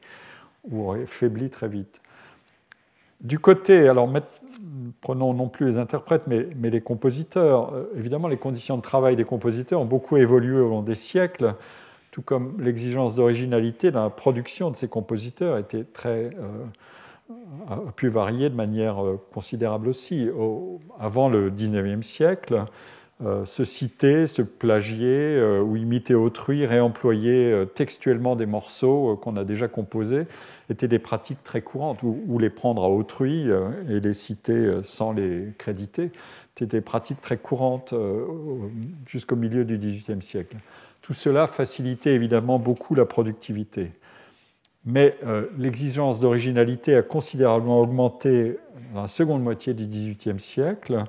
ou aurait faibli très vite. Du côté, alors prenons non plus les interprètes, mais, les compositeurs, évidemment les conditions de travail des compositeurs ont beaucoup évolué au long des siècles tout comme l'exigence d'originalité dans la production de ces compositeurs était très, euh, a pu varier de manière euh, considérable aussi. avant le XIXe siècle, euh, se citer, se plagier ou imiter autrui, réemployer textuellement des morceaux qu'on a déjà composés étaient des pratiques très courantes, ou, les prendre à autrui et les citer sans les créditer, étaient des pratiques très courantes jusqu'au milieu du XVIIIe siècle. Tout cela facilitait évidemment beaucoup la productivité. Mais euh, l'exigence d'originalité a considérablement augmenté dans la seconde moitié du XVIIIe siècle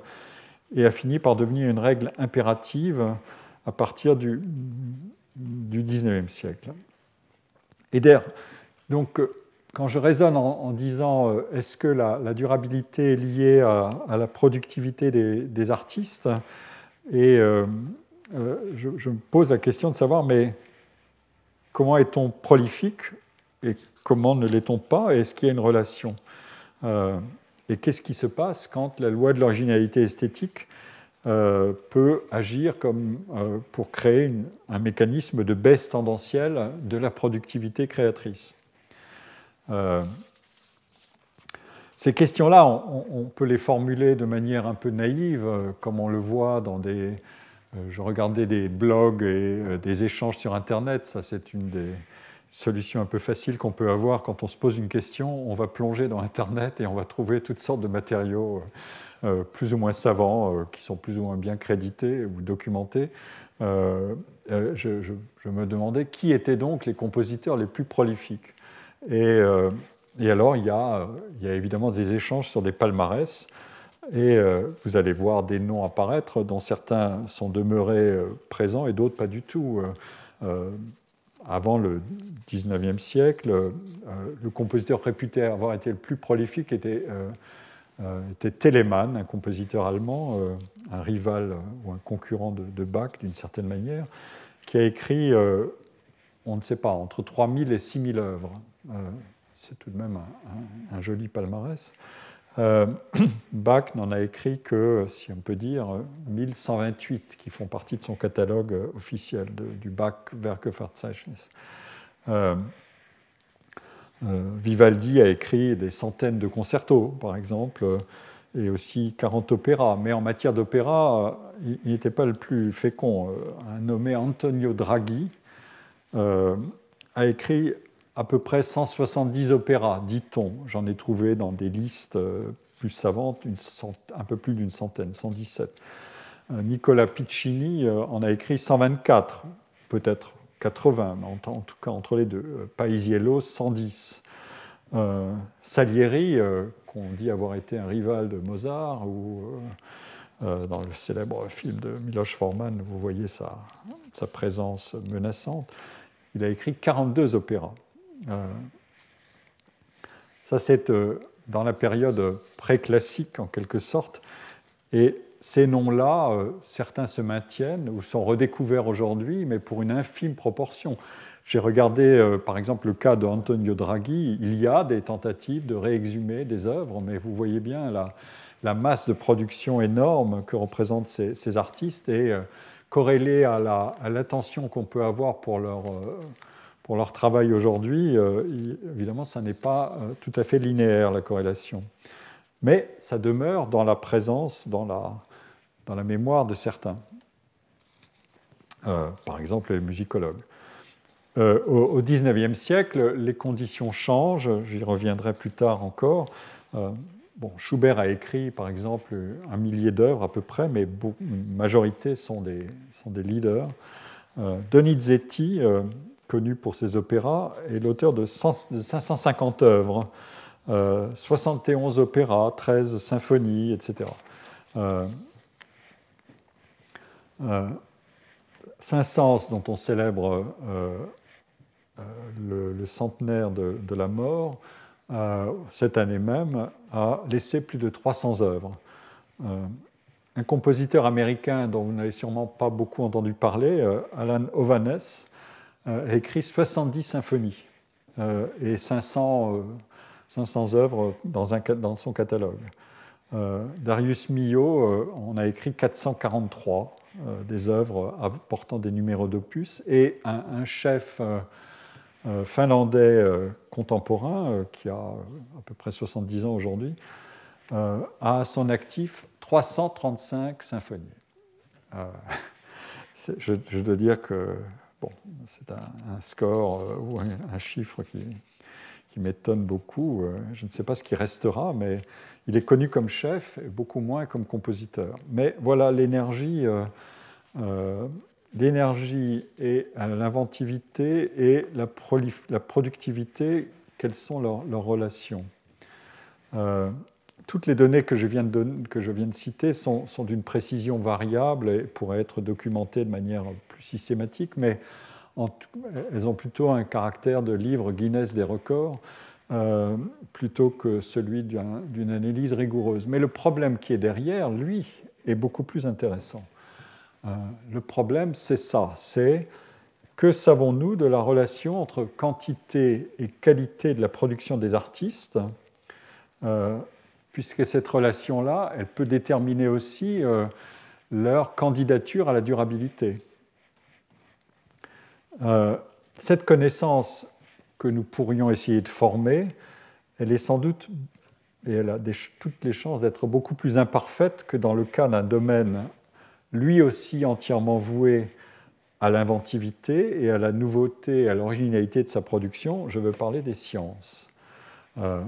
et a fini par devenir une règle impérative à partir du, XIXe siècle. Et d'ailleurs, donc, quand je raisonne en, disant euh, est-ce que la, durabilité est liée à, la productivité des, artistes et euh, euh, je, me pose la question de savoir, mais comment est-on prolifique et comment ne l'est-on pas Est-ce qu'il y a une relation euh, Et qu'est-ce qui se passe quand la loi de l'originalité esthétique euh, peut agir comme pour créer un mécanisme de baisse tendancielle de la productivité créatrice ces questions-là, on, peut les formuler de manière un peu naïve, comme on le voit dans des, euh, je regardais des blogs et euh, des échanges sur Internet. Ça, c'est une des solutions un peu faciles qu'on peut avoir quand on se pose une question. On va plonger dans Internet et on va trouver toutes sortes de matériaux euh, plus ou moins savants, qui sont plus ou moins bien crédités ou documentés. je, me demandais qui étaient donc les compositeurs les plus prolifiques. Et, alors, il y, a, évidemment des échanges sur des palmarès. Et euh, vous allez voir des noms apparaître, dont certains sont demeurés euh, présents et d'autres pas du tout. Euh, avant le 19e siècle, le compositeur réputé avoir été le plus prolifique était, était Telemann, un compositeur allemand, un rival ou un concurrent de, Bach d'une certaine manière, qui a écrit, on ne sait pas, entre 3000 et 6000 œuvres. C'est tout de même un joli palmarès. Euh, Bach n'en a écrit que, si on peut dire, 1128 qui font partie de son catalogue officiel du Bach Werkeverzeichnis. Euh, euh, Vivaldi a écrit des centaines de concertos, par exemple, et aussi 40 opéras. Mais en matière d'opéra, il n'était pas le plus fécond. Un nommé Antonio Draghi a écrit à peu près 170 opéras, dit-on. J'en ai trouvé dans des listes euh, plus savantes, un peu plus d'une centaine, 117. Euh, Nicolas Piccini euh, en a écrit 124, peut-être 80, mais en, tout cas entre les deux. Paisiello, 110. Salieri, qu'on dit avoir été un rival de Mozart, ou dans le célèbre film de Miloš Forman, vous voyez sa, sa présence menaçante, il a écrit 42 opéras. Euh, ça, c'est euh, dans la période préclassique, en quelque sorte. Et ces noms-là, euh, certains se maintiennent ou sont redécouverts aujourd'hui, mais pour une infime proportion. J'ai regardé, par exemple, le cas de Antonio Draghi. Il y a des tentatives de réexhumer des œuvres, mais vous voyez bien la, la masse de production énorme que représentent ces, artistes et corrélée à l'attention qu'on peut avoir pour leur pour leur travail aujourd'hui, euh, évidemment, ça n'est pas euh, tout à fait linéaire, la corrélation. Mais ça demeure dans la présence, dans la, dans la mémoire de certains. Euh, par exemple, les musicologues. au XIXe siècle, les conditions changent, j'y reviendrai plus tard encore. bon, Schubert a écrit, par exemple, un millier d'œuvres à peu près, mais une majorité sont des, sont des leaders. Donizetti connu pour ses opéras, est l'auteur de 550 œuvres, 71 euh, opéras, 13 symphonies, etc. Euh, euh, Saint-Saëns, dont on célèbre le, centenaire de, de la mort, cette année même, a laissé plus de 300 œuvres. un compositeur américain dont vous n'avez sûrement pas beaucoup entendu parler, Alan Ovanes, a écrit 70 symphonies. et 500, 500 œuvres dans, son catalogue. Darius Milhaud on a écrit 443 des œuvres apportant des numéros d'opus, et un, chef finlandais contemporain, qui a à peu près 70 ans aujourd'hui, a à son actif 335 symphonies. je, dois dire que c'est un, score euh, ou un, chiffre qui, qui m'étonne beaucoup. Euh, je ne sais pas ce qui restera, mais il est connu comme chef et beaucoup moins comme compositeur. Mais voilà, l'énergie, euh, l'énergie et l'inventivité et la, productivité, quelles sont leurs relations? Toutes les données que je viens de, citer sont, sont d'une précision variable et pourraient être documentées de manière plus systématique, mais elles ont plutôt un caractère de livre Guinness des records euh, plutôt que celui d'une analyse rigoureuse. Mais le problème qui est derrière, lui, est beaucoup plus intéressant. Euh, le problème, c'est ça, c'est que savons-nous de la relation entre quantité et qualité de la production des artistes euh, puisque cette relation-là, elle peut déterminer aussi euh, leur candidature à la durabilité. Euh, cette connaissance que nous pourrions essayer de former, elle est sans doute, et elle a toutes les chances d'être beaucoup plus imparfaite que dans le cas d'un domaine lui aussi entièrement voué à l'inventivité et à la nouveauté, à l'originalité de sa production. Je veux parler des sciences. Euh,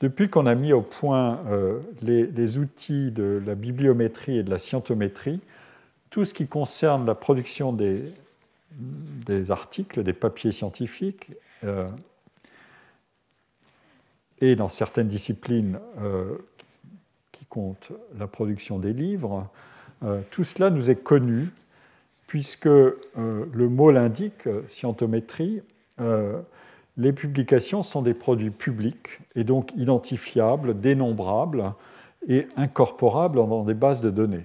depuis qu'on a mis au point euh, les, outils de la bibliométrie et de la scientométrie, tout ce qui concerne la production des, articles, des papiers scientifiques, euh, et dans certaines disciplines euh, qui comptent la production des livres, tout cela nous est connu, puisque le mot l'indique, scientométrie, les publications sont des produits publics et donc identifiables, dénombrables et incorporables dans des bases de données.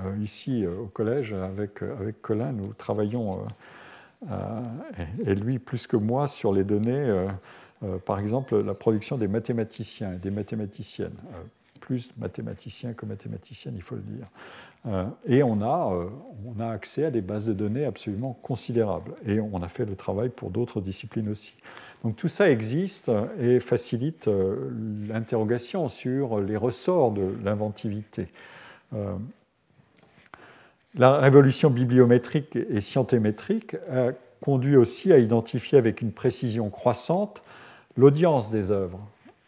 Euh, ici, euh, au collège, avec, euh, avec Colin, nous travaillons, et lui plus que moi, sur les données, par exemple, la production des mathématiciens et des mathématiciennes. plus mathématiciens que mathématiciennes, il faut le dire. Euh, et on a, euh, on a accès à des bases de données absolument considérables. Et on a fait le travail pour d'autres disciplines aussi. Donc tout ça existe et facilite euh, l'interrogation sur les ressorts de l'inventivité. La révolution bibliométrique et scientémétrique a conduit aussi à identifier avec une précision croissante l'audience des œuvres,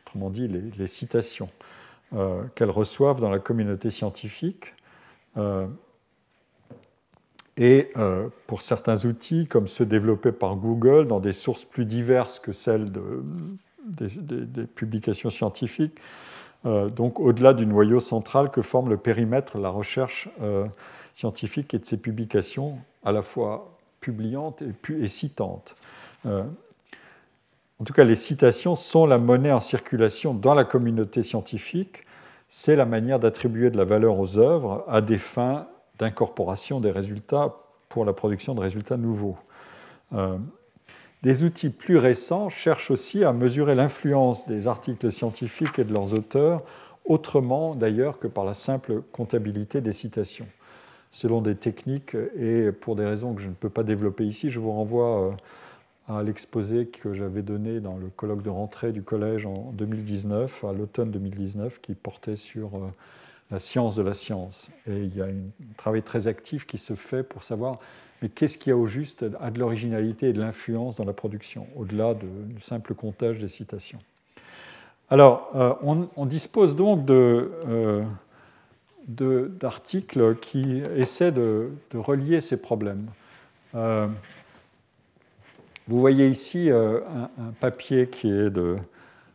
autrement dit les, citations qu'elles reçoivent dans la communauté scientifique et euh, pour certains outils, comme ceux développés par Google, dans des sources plus diverses que celles des, publications scientifiques, euh, donc au-delà du noyau central que forme le périmètre de la recherche scientifique et de ses publications, à la fois publiantes et, et citantes. en tout cas, les citations sont la monnaie en circulation dans la communauté scientifique c'est la manière d'attribuer de la valeur aux œuvres à des fins d'incorporation des résultats pour la production de résultats nouveaux. Euh, des outils plus récents cherchent aussi à mesurer l'influence des articles scientifiques et de leurs auteurs, autrement d'ailleurs que par la simple comptabilité des citations. Selon des techniques et pour des raisons que je ne peux pas développer ici, je vous renvoie euh, à l'exposé que j'avais donné dans le colloque de rentrée du collège en 2019, à l'automne 2019, qui portait sur euh, la science de la science. Et il y a un travail très actif qui se fait pour savoir mais qu'est-ce qui a au juste a de l'originalité et de l'influence dans la production, au-delà du simple comptage des citations. Alors, euh, on, dispose donc euh, d'articles qui essaient de, relier ces problèmes. Vous voyez ici euh, un, papier qui est de,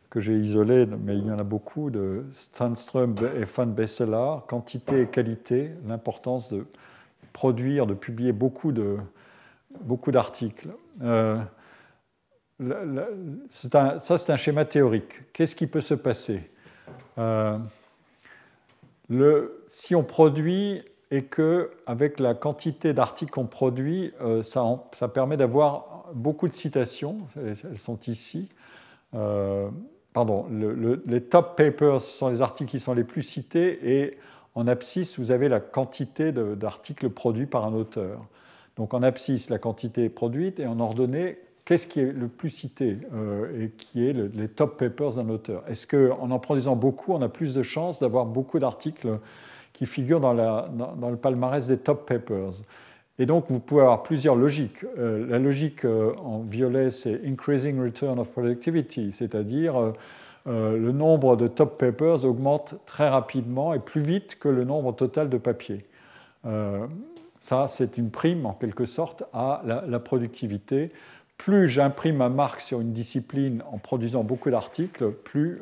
que j'ai isolé, mais il y en a beaucoup, de Stanström et Van Besselar, quantité et qualité, l'importance de produire, de publier beaucoup, de, beaucoup d'articles. Euh, ça, c'est un schéma théorique. Qu'est-ce qui peut se passer? Euh, Si on produit et que, avec la quantité d'articles qu'on produit, ça, ça permet d'avoir beaucoup de citations, elles sont ici. pardon, les top papers sont les articles qui sont les plus cités et en abscisse, vous avez la quantité d'articles produits par un auteur. Donc en abscisse, la quantité produite et en ordonnée, qu'est-ce qui est le plus cité et qui est les top papers d'un auteur? Est-ce qu'en en produisant beaucoup, on a plus de chances d'avoir beaucoup d'articles qui figurent dans, le palmarès des top papers? Et donc, vous pouvez avoir plusieurs logiques. Euh, la logique euh, en violet, c'est increasing return of productivity, c'est-à-dire euh, le nombre de top papers augmente très rapidement et plus vite que le nombre total de papiers. ça, c'est une prime en quelque sorte à la, la productivité. Plus j'imprime ma marque sur une discipline en produisant beaucoup d'articles, plus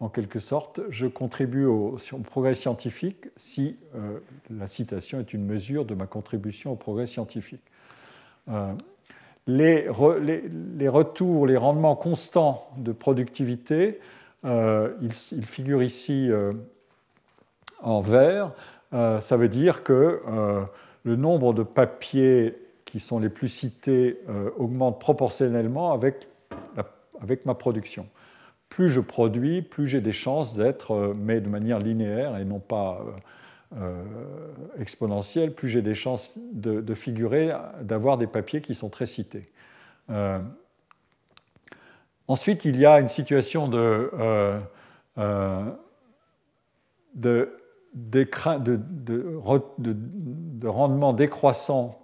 en quelque sorte, je contribue au, progrès scientifique si euh, la citation est une mesure de ma contribution au progrès scientifique. Euh, les, retours, les rendements constants de productivité, euh, ils, figurent ici en vert. ça veut dire que le nombre de papiers qui sont les plus cités augmente proportionnellement avec ma production plus je produis, plus j'ai des chances d'être, euh, mais de manière linéaire et non pas euh, euh, exponentielle, plus j'ai des chances de, figurer, d'avoir des papiers qui sont très cités. ensuite, il y a une situation de, de, de rendement décroissant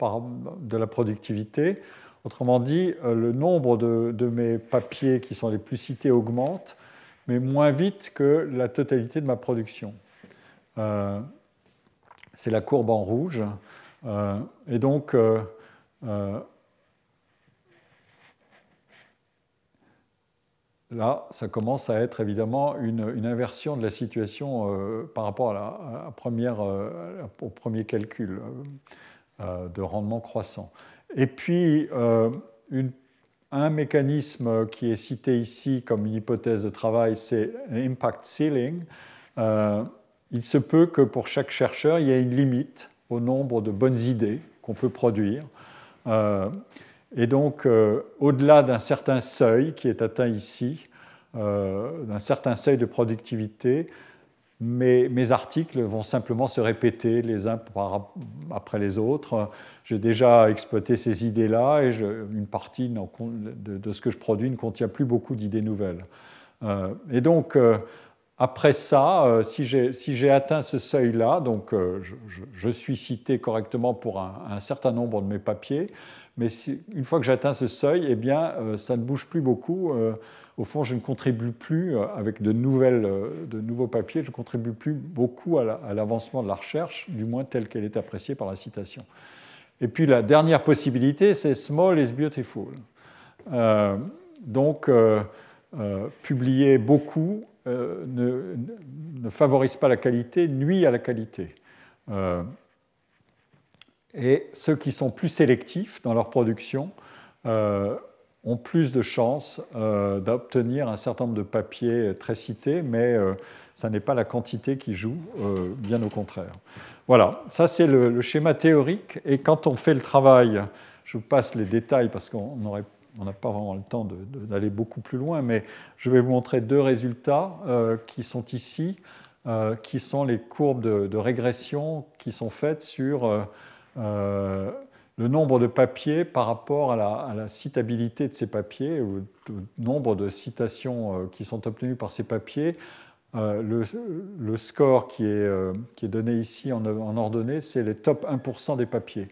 de la productivité Autrement dit, euh, le nombre de, mes papiers qui sont les plus cités augmente, mais moins vite que la totalité de ma production. Euh, c'est la courbe en rouge. Euh, et donc, là, ça commence à être évidemment une, inversion de la situation par rapport au premier calcul de rendement croissant. Et puis, euh, un mécanisme qui est cité ici comme une hypothèse de travail, c'est l'impact ceiling. Euh, il se peut que pour chaque chercheur, il y ait une limite au nombre de bonnes idées qu'on peut produire. Euh, et donc, au-delà d'un certain seuil qui est atteint ici, d'un certain seuil de productivité, mes, articles vont simplement se répéter les uns après les autres. J'ai déjà exploité ces idées-là et une partie de, ce que je produis ne contient plus beaucoup d'idées nouvelles. Euh, et donc, euh, après ça, euh, si j'ai atteint ce seuil-là, donc je, suis cité correctement pour un, certain nombre de mes papiers, mais une fois que j'atteins ce seuil, eh bien, ça ne bouge plus beaucoup au fond, je ne contribue plus, euh, avec de, nouvelles, euh, de nouveaux papiers, je ne contribue plus beaucoup à l'avancement de la recherche, du moins telle qu'elle est appréciée par la citation. Et puis la dernière possibilité, c'est small is beautiful. Euh, donc, publier beaucoup ne, ne, favorise pas la qualité, nuit à la qualité. et ceux qui sont plus sélectifs dans leur production ont plus de chances euh, d'obtenir un certain nombre de papiers très cités, mais euh, ça n'est pas la quantité qui joue, euh, bien au contraire. Voilà, ça c'est le, schéma théorique, et quand on fait le travail, je vous passe les détails parce qu'on n'a pas vraiment le temps d'aller beaucoup plus loin, mais je vais vous montrer deux résultats qui sont ici, qui sont les courbes de, régression qui sont faites sur le nombre de papiers par rapport à la, citabilité de ces papiers, ou le nombre de citations euh, qui sont obtenues par ces papiers. Euh, le, score qui est, euh, qui est, donné ici en, ordonnée, c'est les top 1% des papiers.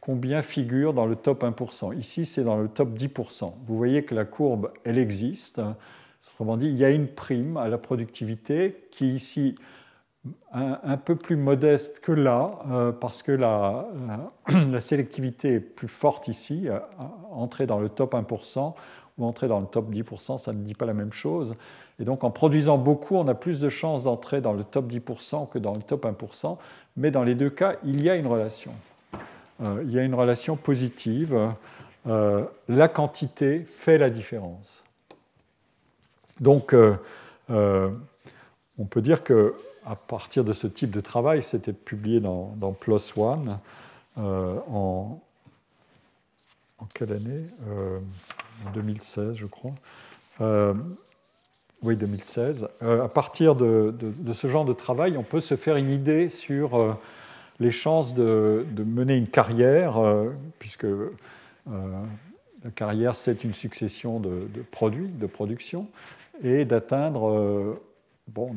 Combien figure dans le top 1% Ici, c'est dans le top 10%. Vous voyez que la courbe, elle existe. Autrement dit, il y a une prime à la productivité qui ici un, peu plus modeste que là, euh, parce que la, la, sélectivité est plus forte ici. Euh, entrer dans le top 1% ou entrer dans le top 10%, ça ne dit pas la même chose. Et donc en produisant beaucoup, on a plus de chances d'entrer dans le top 10% que dans le top 1%, mais dans les deux cas, il y a une relation. Euh, il y a une relation positive. la quantité fait la différence. Donc, on peut dire que à partir de ce type de travail, c'était publié dans, PLOS ONE euh, en, en quelle année En 2016, je crois. oui, 2016. à partir de, ce genre de travail, on peut se faire une idée sur les chances de, mener une carrière, puisque la carrière, c'est une succession de, produits, de production, et d'atteindre bon,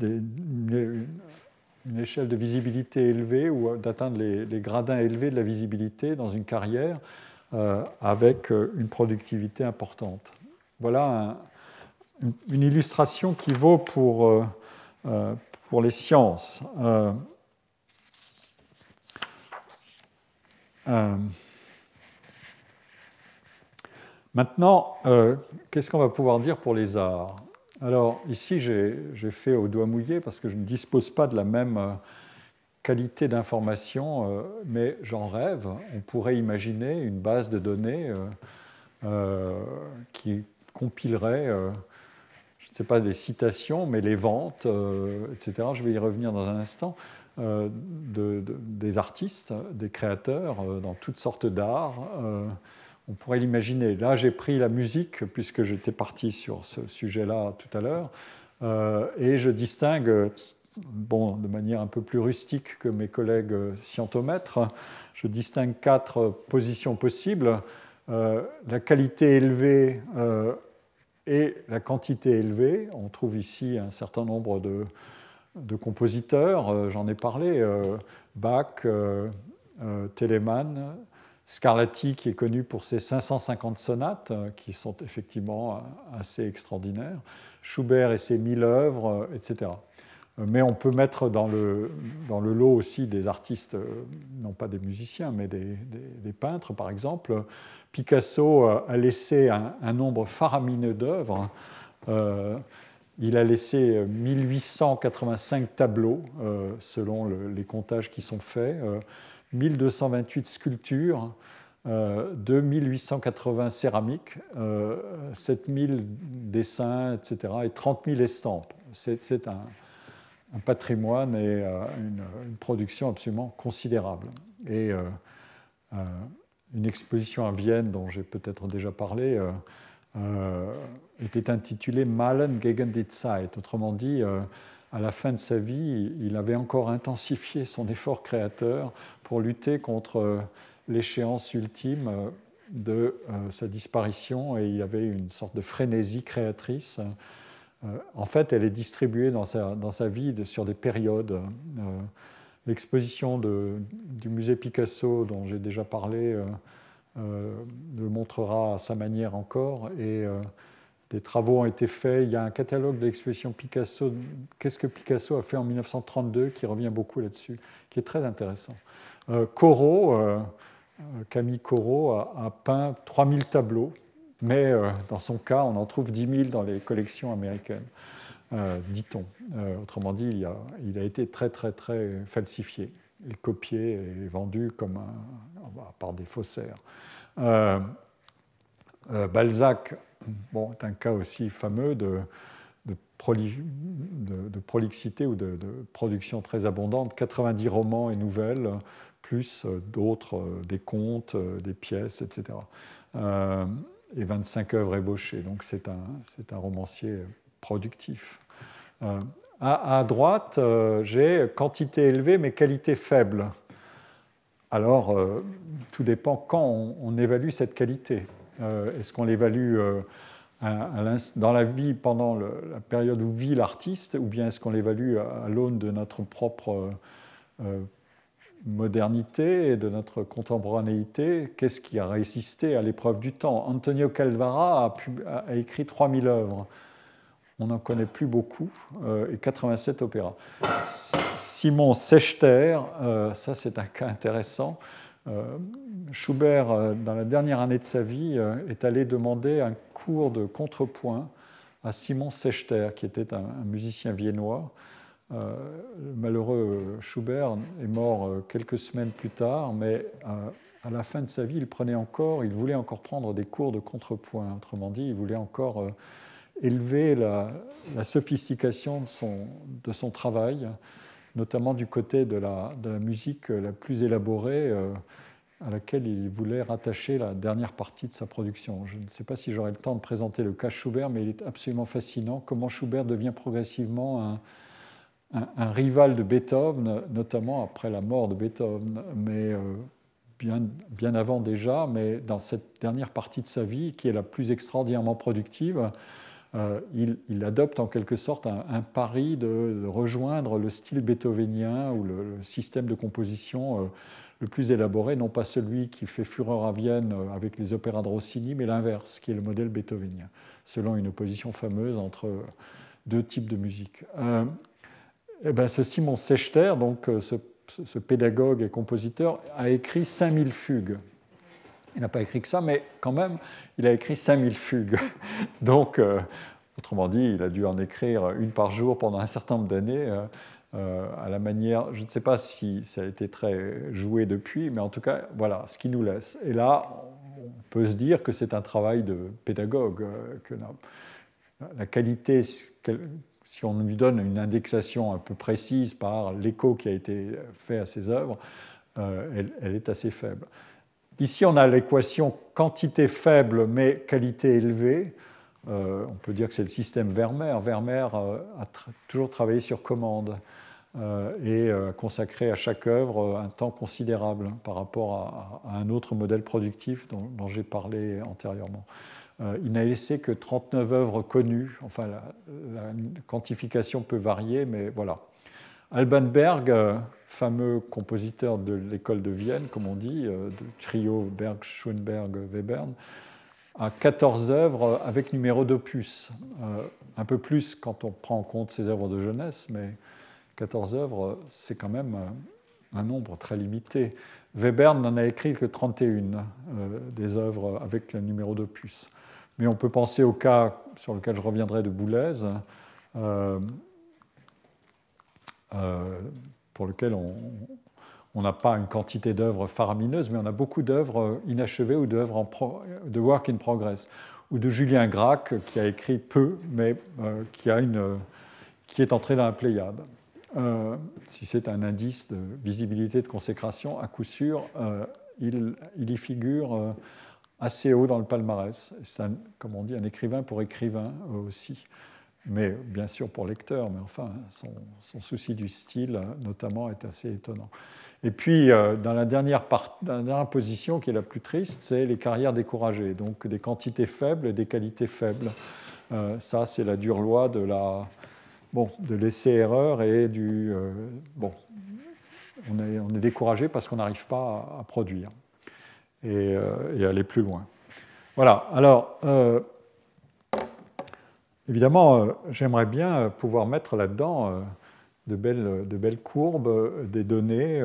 une échelle de visibilité élevée ou d'atteindre les, gradins élevés de la visibilité dans une carrière euh, avec euh, une productivité importante. Voilà une, illustration qui vaut pour, euh, pour les sciences. maintenant, qu'est-ce qu'on va pouvoir dire pour les arts? Alors ici, j'ai fait au doigt mouillé parce que je ne dispose pas de la même euh, qualité d'information, euh, mais j'en rêve. On pourrait imaginer une base de données euh, qui compilerait, je ne sais pas, des citations, mais les ventes, etc. Je vais y revenir dans un instant. des artistes, des créateurs dans toutes sortes d'arts on pourrait l'imaginer. Là, j'ai pris la musique, puisque j'étais parti sur ce sujet-là tout à l'heure, euh, et je distingue, bon, de manière un peu plus rustique que mes collègues scientomètres, je distingue quatre positions possibles. Euh, la qualité élevée euh, et la quantité élevée. On trouve ici un certain nombre de, de compositeurs, j'en ai parlé, Bach, Telemann, Scarlatti, qui est connu pour ses 550 sonates, euh, qui sont effectivement euh, assez extraordinaires, Schubert et ses 1000 œuvres, euh, etc. Mais on peut mettre dans le, dans le lot aussi des artistes, non pas des musiciens, mais des, peintres, par exemple. Picasso a laissé un, nombre faramineux d'œuvres. il a laissé 1885 tableaux, selon les comptages qui sont faits. 1228 sculptures, 2880 euh, céramiques, 7000 euh, dessins, etc., et 30 000 estampes. C'est un, patrimoine et euh, une, production absolument considérable. Et une exposition à Vienne, dont j'ai peut-être déjà parlé, était intitulée Malen gegen die Zeit, autrement dit, à la fin de sa vie, il avait encore intensifié son effort créateur pour lutter contre euh, l'échéance ultime euh, de euh, sa disparition et il avait une sorte de frénésie créatrice. En fait, elle est distribuée dans sa, dans sa vie sur des périodes. L'exposition du musée Picasso, dont j'ai déjà parlé, le montrera à sa manière encore. Et des travaux ont été faits. Il y a un catalogue de l'exposition Picasso, Qu'est-ce que Picasso a fait en 1932, qui revient beaucoup là-dessus, qui est très intéressant. Euh, Corot, euh, euh, Camille Corot, a, peint 3000 tableaux, mais dans son cas, on en trouve 10 000 dans les collections américaines, dit-on. autrement dit, il a, été très, très, très falsifié, et copié et vendu par des faussaires. Balzac bon, est un cas aussi fameux de, prolixité ou de, production très abondante, 90 romans et nouvelles, plus euh, d'autres, euh, des contes, euh, des pièces, etc. et 25 œuvres ébauchées. Donc c'est un romancier productif. À, droite, j'ai quantité élevée mais qualité faible. Alors, tout dépend quand on évalue cette qualité. Euh, est-ce qu'on l'évalue euh, dans la vie pendant la période où vit l'artiste, ou bien est-ce qu'on l'évalue à, l'aune de notre propre euh, modernité et de notre contemporanéité? Qu'est-ce qui a résisté à l'épreuve du temps? Antonio Calvara a, écrit 3000 œuvres. On n'en connaît plus beaucoup, et 87 opéras. Simon Sechter, ça c'est un cas intéressant, Schubert, euh, dans la dernière année de sa vie, euh, est allé demander un cours de contrepoint à Simon Sechter, qui était un, musicien viennois. le malheureux Schubert est mort quelques semaines plus tard, mais à la fin de sa vie, il prenait encore, il voulait encore prendre des cours de contrepoint. Autrement dit, il voulait encore élever la, sophistication de son, travail, notamment du côté de la musique la plus élaborée à laquelle il voulait rattacher la dernière partie de sa production. Je ne sais pas si j'aurai le temps de présenter le cas Schubert, mais il est absolument fascinant comment Schubert devient progressivement un, rival de Beethoven, notamment après la mort de Beethoven, mais euh, bien, avant déjà, mais dans cette dernière partie de sa vie, qui est la plus extraordinairement productive, euh, il, adopte en quelque sorte un, pari de, rejoindre le style beethovenien ou le, le système de composition. Euh, le plus élaboré, non pas celui qui fait fureur à Vienne euh, avec les opéras de Rossini, mais l'inverse, qui est le modèle beethovenien, selon une opposition fameuse entre deux types de musique. Euh, eh ben, ce Simon Sechter, donc euh, ce, pédagogue et compositeur, a écrit 5000 fugues. Il n'a pas écrit que ça, mais quand même, il a écrit 5000 fugues. donc, autrement dit, il a dû en écrire une par jour pendant un certain nombre d'années. Euh, à la manière, je ne sais pas si ça a été très joué depuis, mais en tout cas, voilà ce qui nous laisse. Et là, on peut se dire que c'est un travail de pédagogue, euh, que la qualité, si on lui donne une indexation un peu précise par l'écho qui a été fait à ses œuvres, euh, elle, est assez faible. Ici, on a l'équation quantité faible mais qualité élevée. on peut dire que c'est le système Vermeer. Vermeer a toujours travaillé sur commande. Euh, et euh, consacrer à chaque œuvre un temps considérable par rapport à, un autre modèle productif dont, j'ai parlé antérieurement. Euh, il n'a laissé que 39 œuvres connues, enfin la, quantification peut varier, mais voilà. Alban Berg, fameux compositeur de l'école de Vienne, comme on dit, de trio Berg, Schoenberg, Webern, a 14 œuvres avec numéro d'opus. un peu plus quand on prend en compte ses œuvres de jeunesse, mais 14 œuvres, c'est quand même un nombre très limité. Weber n'en a écrit que 31 euh, des œuvres avec le numéro d'opus. Mais on peut penser au cas sur lequel je reviendrai de Boulez, euh, euh, pour lequel on n'a pas une quantité d'œuvres faramineuses, mais on a beaucoup d'œuvres inachevées ou d'œuvres de work in progress. Ou de Julien Gracq, qui a écrit peu, mais qui, a une, qui est entré dans la Pléiade. Euh, si c'est un indice de visibilité de consécration, à coup sûr, euh, il, y figure euh, assez haut dans le palmarès. C'est, comme on dit, un écrivain pour écrivain aussi, mais bien sûr pour lecteur, mais enfin, son, souci du style, notamment, est assez étonnant. Et puis, dans la dernière position, qui est la plus triste, c'est les carrières découragées, donc des quantités faibles et des qualités faibles. ça, c'est la dure loi de la bon, de l'essai-erreur et du. Euh, bon, on est, on est découragé parce qu'on n'arrive pas à, produire et, euh, aller plus loin. Voilà, alors. Euh, évidemment, j'aimerais bien pouvoir mettre là-dedans de belles, de, belles, courbes, des données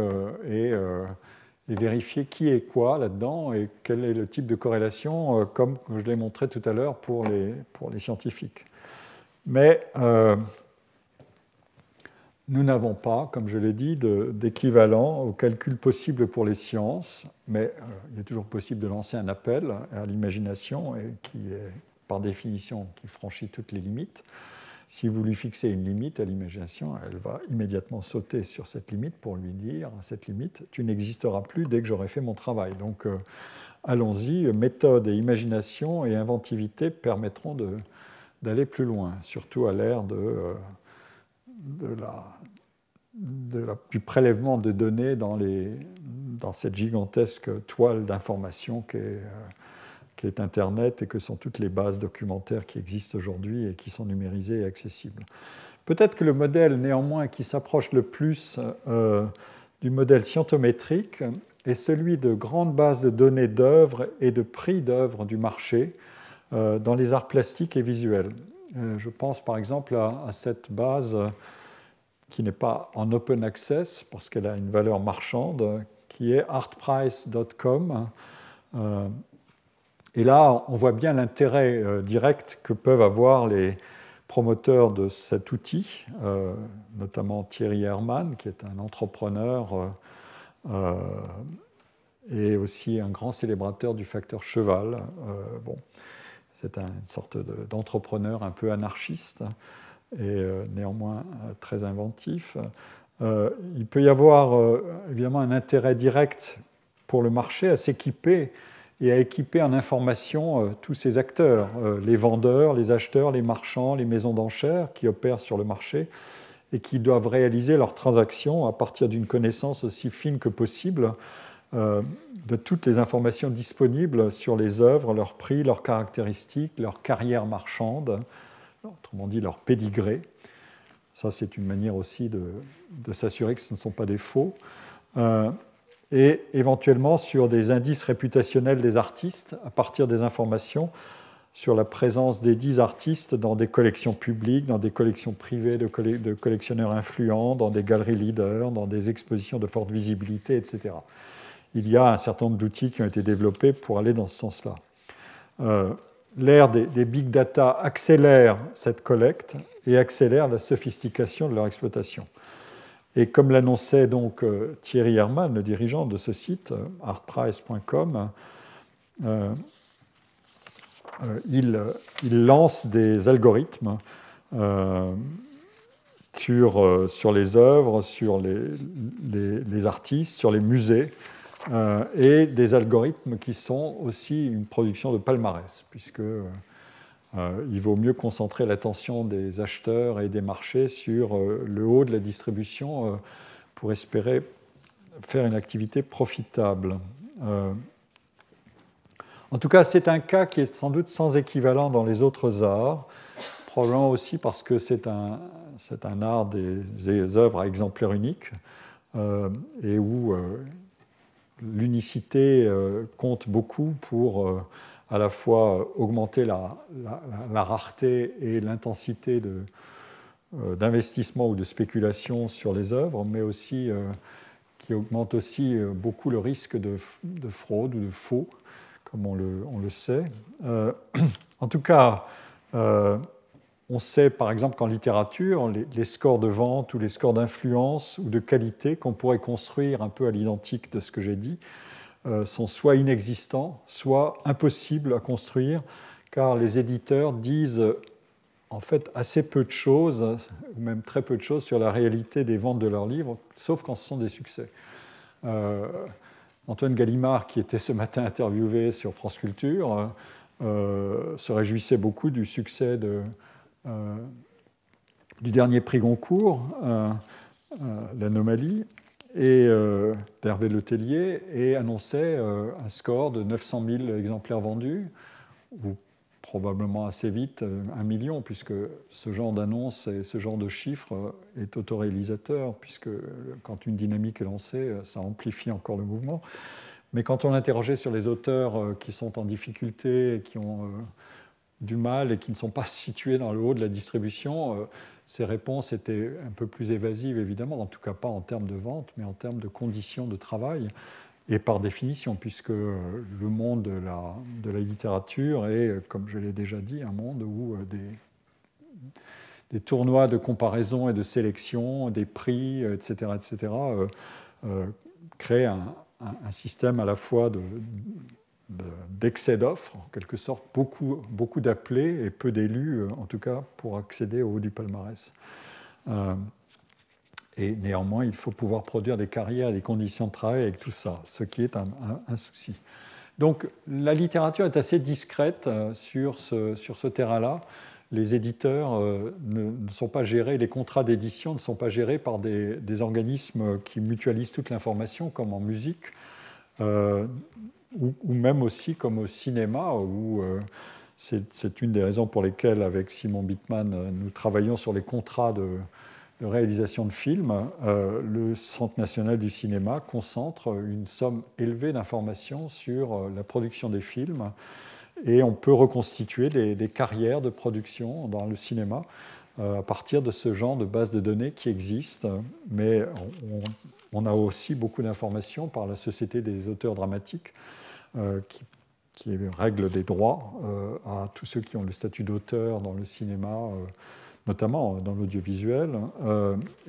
et, et, vérifier qui est quoi là-dedans et quel est le type de corrélation, comme je l'ai montré tout à l'heure pour les, pour les scientifiques. Mais nous n'avons pas, comme je l'ai dit, d'équivalent au calcul possible pour les sciences, mais euh, il est toujours possible de lancer un appel à l'imagination, qui est par définition qui franchit toutes les limites. Si vous lui fixez une limite à l'imagination, elle va immédiatement sauter sur cette limite pour lui dire à cette limite, tu n'existeras plus dès que j'aurai fait mon travail. Donc euh, allons-y, méthode et imagination et inventivité permettront d'aller plus loin, surtout à l'ère de... Euh, de la, du prélèvement de données dans, les, dans cette gigantesque toile d'information euh, qu'est est Internet et que sont toutes les bases documentaires qui existent aujourd'hui et qui sont numérisées et accessibles. Peut-être que le modèle néanmoins qui s'approche le plus euh, du modèle scientométrique est celui de grandes bases de données d'œuvres et de prix d'œuvres du marché euh, dans les arts plastiques et visuels. Euh, je pense par exemple à, cette base qui n'est pas en open access parce qu'elle a une valeur marchande, qui est artprice.com. Euh, et là, on voit bien l'intérêt euh, direct que peuvent avoir les promoteurs de cet outil, notamment Thierry Herman, qui est un entrepreneur et aussi un grand célébrateur du facteur cheval. bon, c'est une sorte d'entrepreneur un peu anarchiste et euh, néanmoins euh, très inventif. Euh, il peut y avoir évidemment un intérêt direct pour le marché à s'équiper et à équiper en information tous ces acteurs, les vendeurs, les acheteurs, les marchands, les maisons d'enchères qui opèrent sur le marché et qui doivent réaliser leurs transactions à partir d'une connaissance aussi fine que possible de toutes les informations disponibles sur les œuvres, leurs prix, leurs caractéristiques, leur carrière marchande, autrement dit leur pédigré. Ça, c'est une manière aussi de, s'assurer que ce ne sont pas des faux. Euh, et éventuellement sur des indices réputationnels des artistes à partir des informations sur la présence des dix artistes dans des collections publiques, dans des collections privées de collectionneurs influents, dans des galeries leaders, dans des expositions de forte visibilité, etc. Il y a un certain nombre d'outils qui ont été développés pour aller dans ce sens-là. Euh, l'ère des, big data accélère cette collecte et accélère la sophistication de leur exploitation. Et comme l'annonçait donc euh, Thierry Herman, le dirigeant de ce site, euh, artprice.com, il, lance des algorithmes sur, les œuvres, sur les artistes, sur les musées, euh, et des algorithmes qui sont aussi une production de palmarès, puisque euh, il vaut mieux concentrer l'attention des acheteurs et des marchés sur euh, le haut de la distribution pour espérer faire une activité profitable. en tout cas, c'est un cas qui est sans doute sans équivalent dans les autres arts, probablement aussi parce que c'est un, un, art des, des, œuvres à exemplaire unique et où l'unicité euh, compte beaucoup pour euh, à la fois augmenter la, rareté et l'intensité euh, d'investissement ou de spéculation sur les œuvres, mais aussi qui augmente aussi beaucoup le risque de, fraude ou de faux, comme on le, on le sait. en tout cas, on sait par exemple qu'en littérature, les, scores de vente ou les scores d'influence ou de qualité qu'on pourrait construire un peu à l'identique de ce que j'ai dit euh, sont soit inexistants, soit impossibles à construire, car les éditeurs disent en fait assez peu de choses, même très peu de choses sur la réalité des ventes de leurs livres, sauf quand ce sont des succès. Euh, Antoine Gallimard, qui était ce matin interviewé sur France Culture, euh, se réjouissait beaucoup du succès de euh, du dernier prix Goncourt, euh, euh, l'anomalie, et d'Hervé Letellier, et annonçait un score de 900 000 exemplaires vendus, ou probablement assez vite un million, puisque ce genre d'annonce et ce genre de chiffres est autoréalisateur, puisque quand une dynamique est lancée, ça amplifie encore le mouvement. Mais quand on interrogeait sur les auteurs qui sont en difficulté, qui ont du mal et qui ne sont pas situés dans le haut de la distribution, euh, ces réponses étaient un peu plus évasives, évidemment, en tout cas pas en termes de vente, mais en termes de conditions de travail, et par définition, puisque euh, le monde de la, de la littérature est, comme je l'ai déjà dit, un monde où euh, des, des, tournois de comparaison et de sélection, des prix, etc., etc., créent un, système à la fois de d'excès d'offres, en quelque sorte, beaucoup, beaucoup d'appelés et peu d'élus, euh, en tout cas, pour accéder au haut du palmarès. Euh, et néanmoins, il faut pouvoir produire des carrières des conditions de travail avec tout ça, ce qui est un, souci. Donc la littérature est assez discrète euh, sur ce, terrain-là. Les éditeurs ne, sont pas gérés, les contrats d'édition ne sont pas gérés par des organismes qui mutualisent toute l'information, comme en musique ou, même aussi comme au cinéma, où euh, c'est une des raisons pour lesquelles, avec Simon Bittman, euh, nous travaillons sur les contrats de, réalisation de films. Euh, le Centre national du cinéma concentre une somme élevée d'informations sur la production des films et on peut reconstituer des, carrières de production dans le cinéma à partir de ce genre de base de données qui existent, mais on, a aussi beaucoup d'informations par la Société des auteurs dramatiques qui, qui, règle des droits euh, à tous ceux qui ont le statut d'auteur dans le cinéma, euh, notamment dans l'audiovisuel,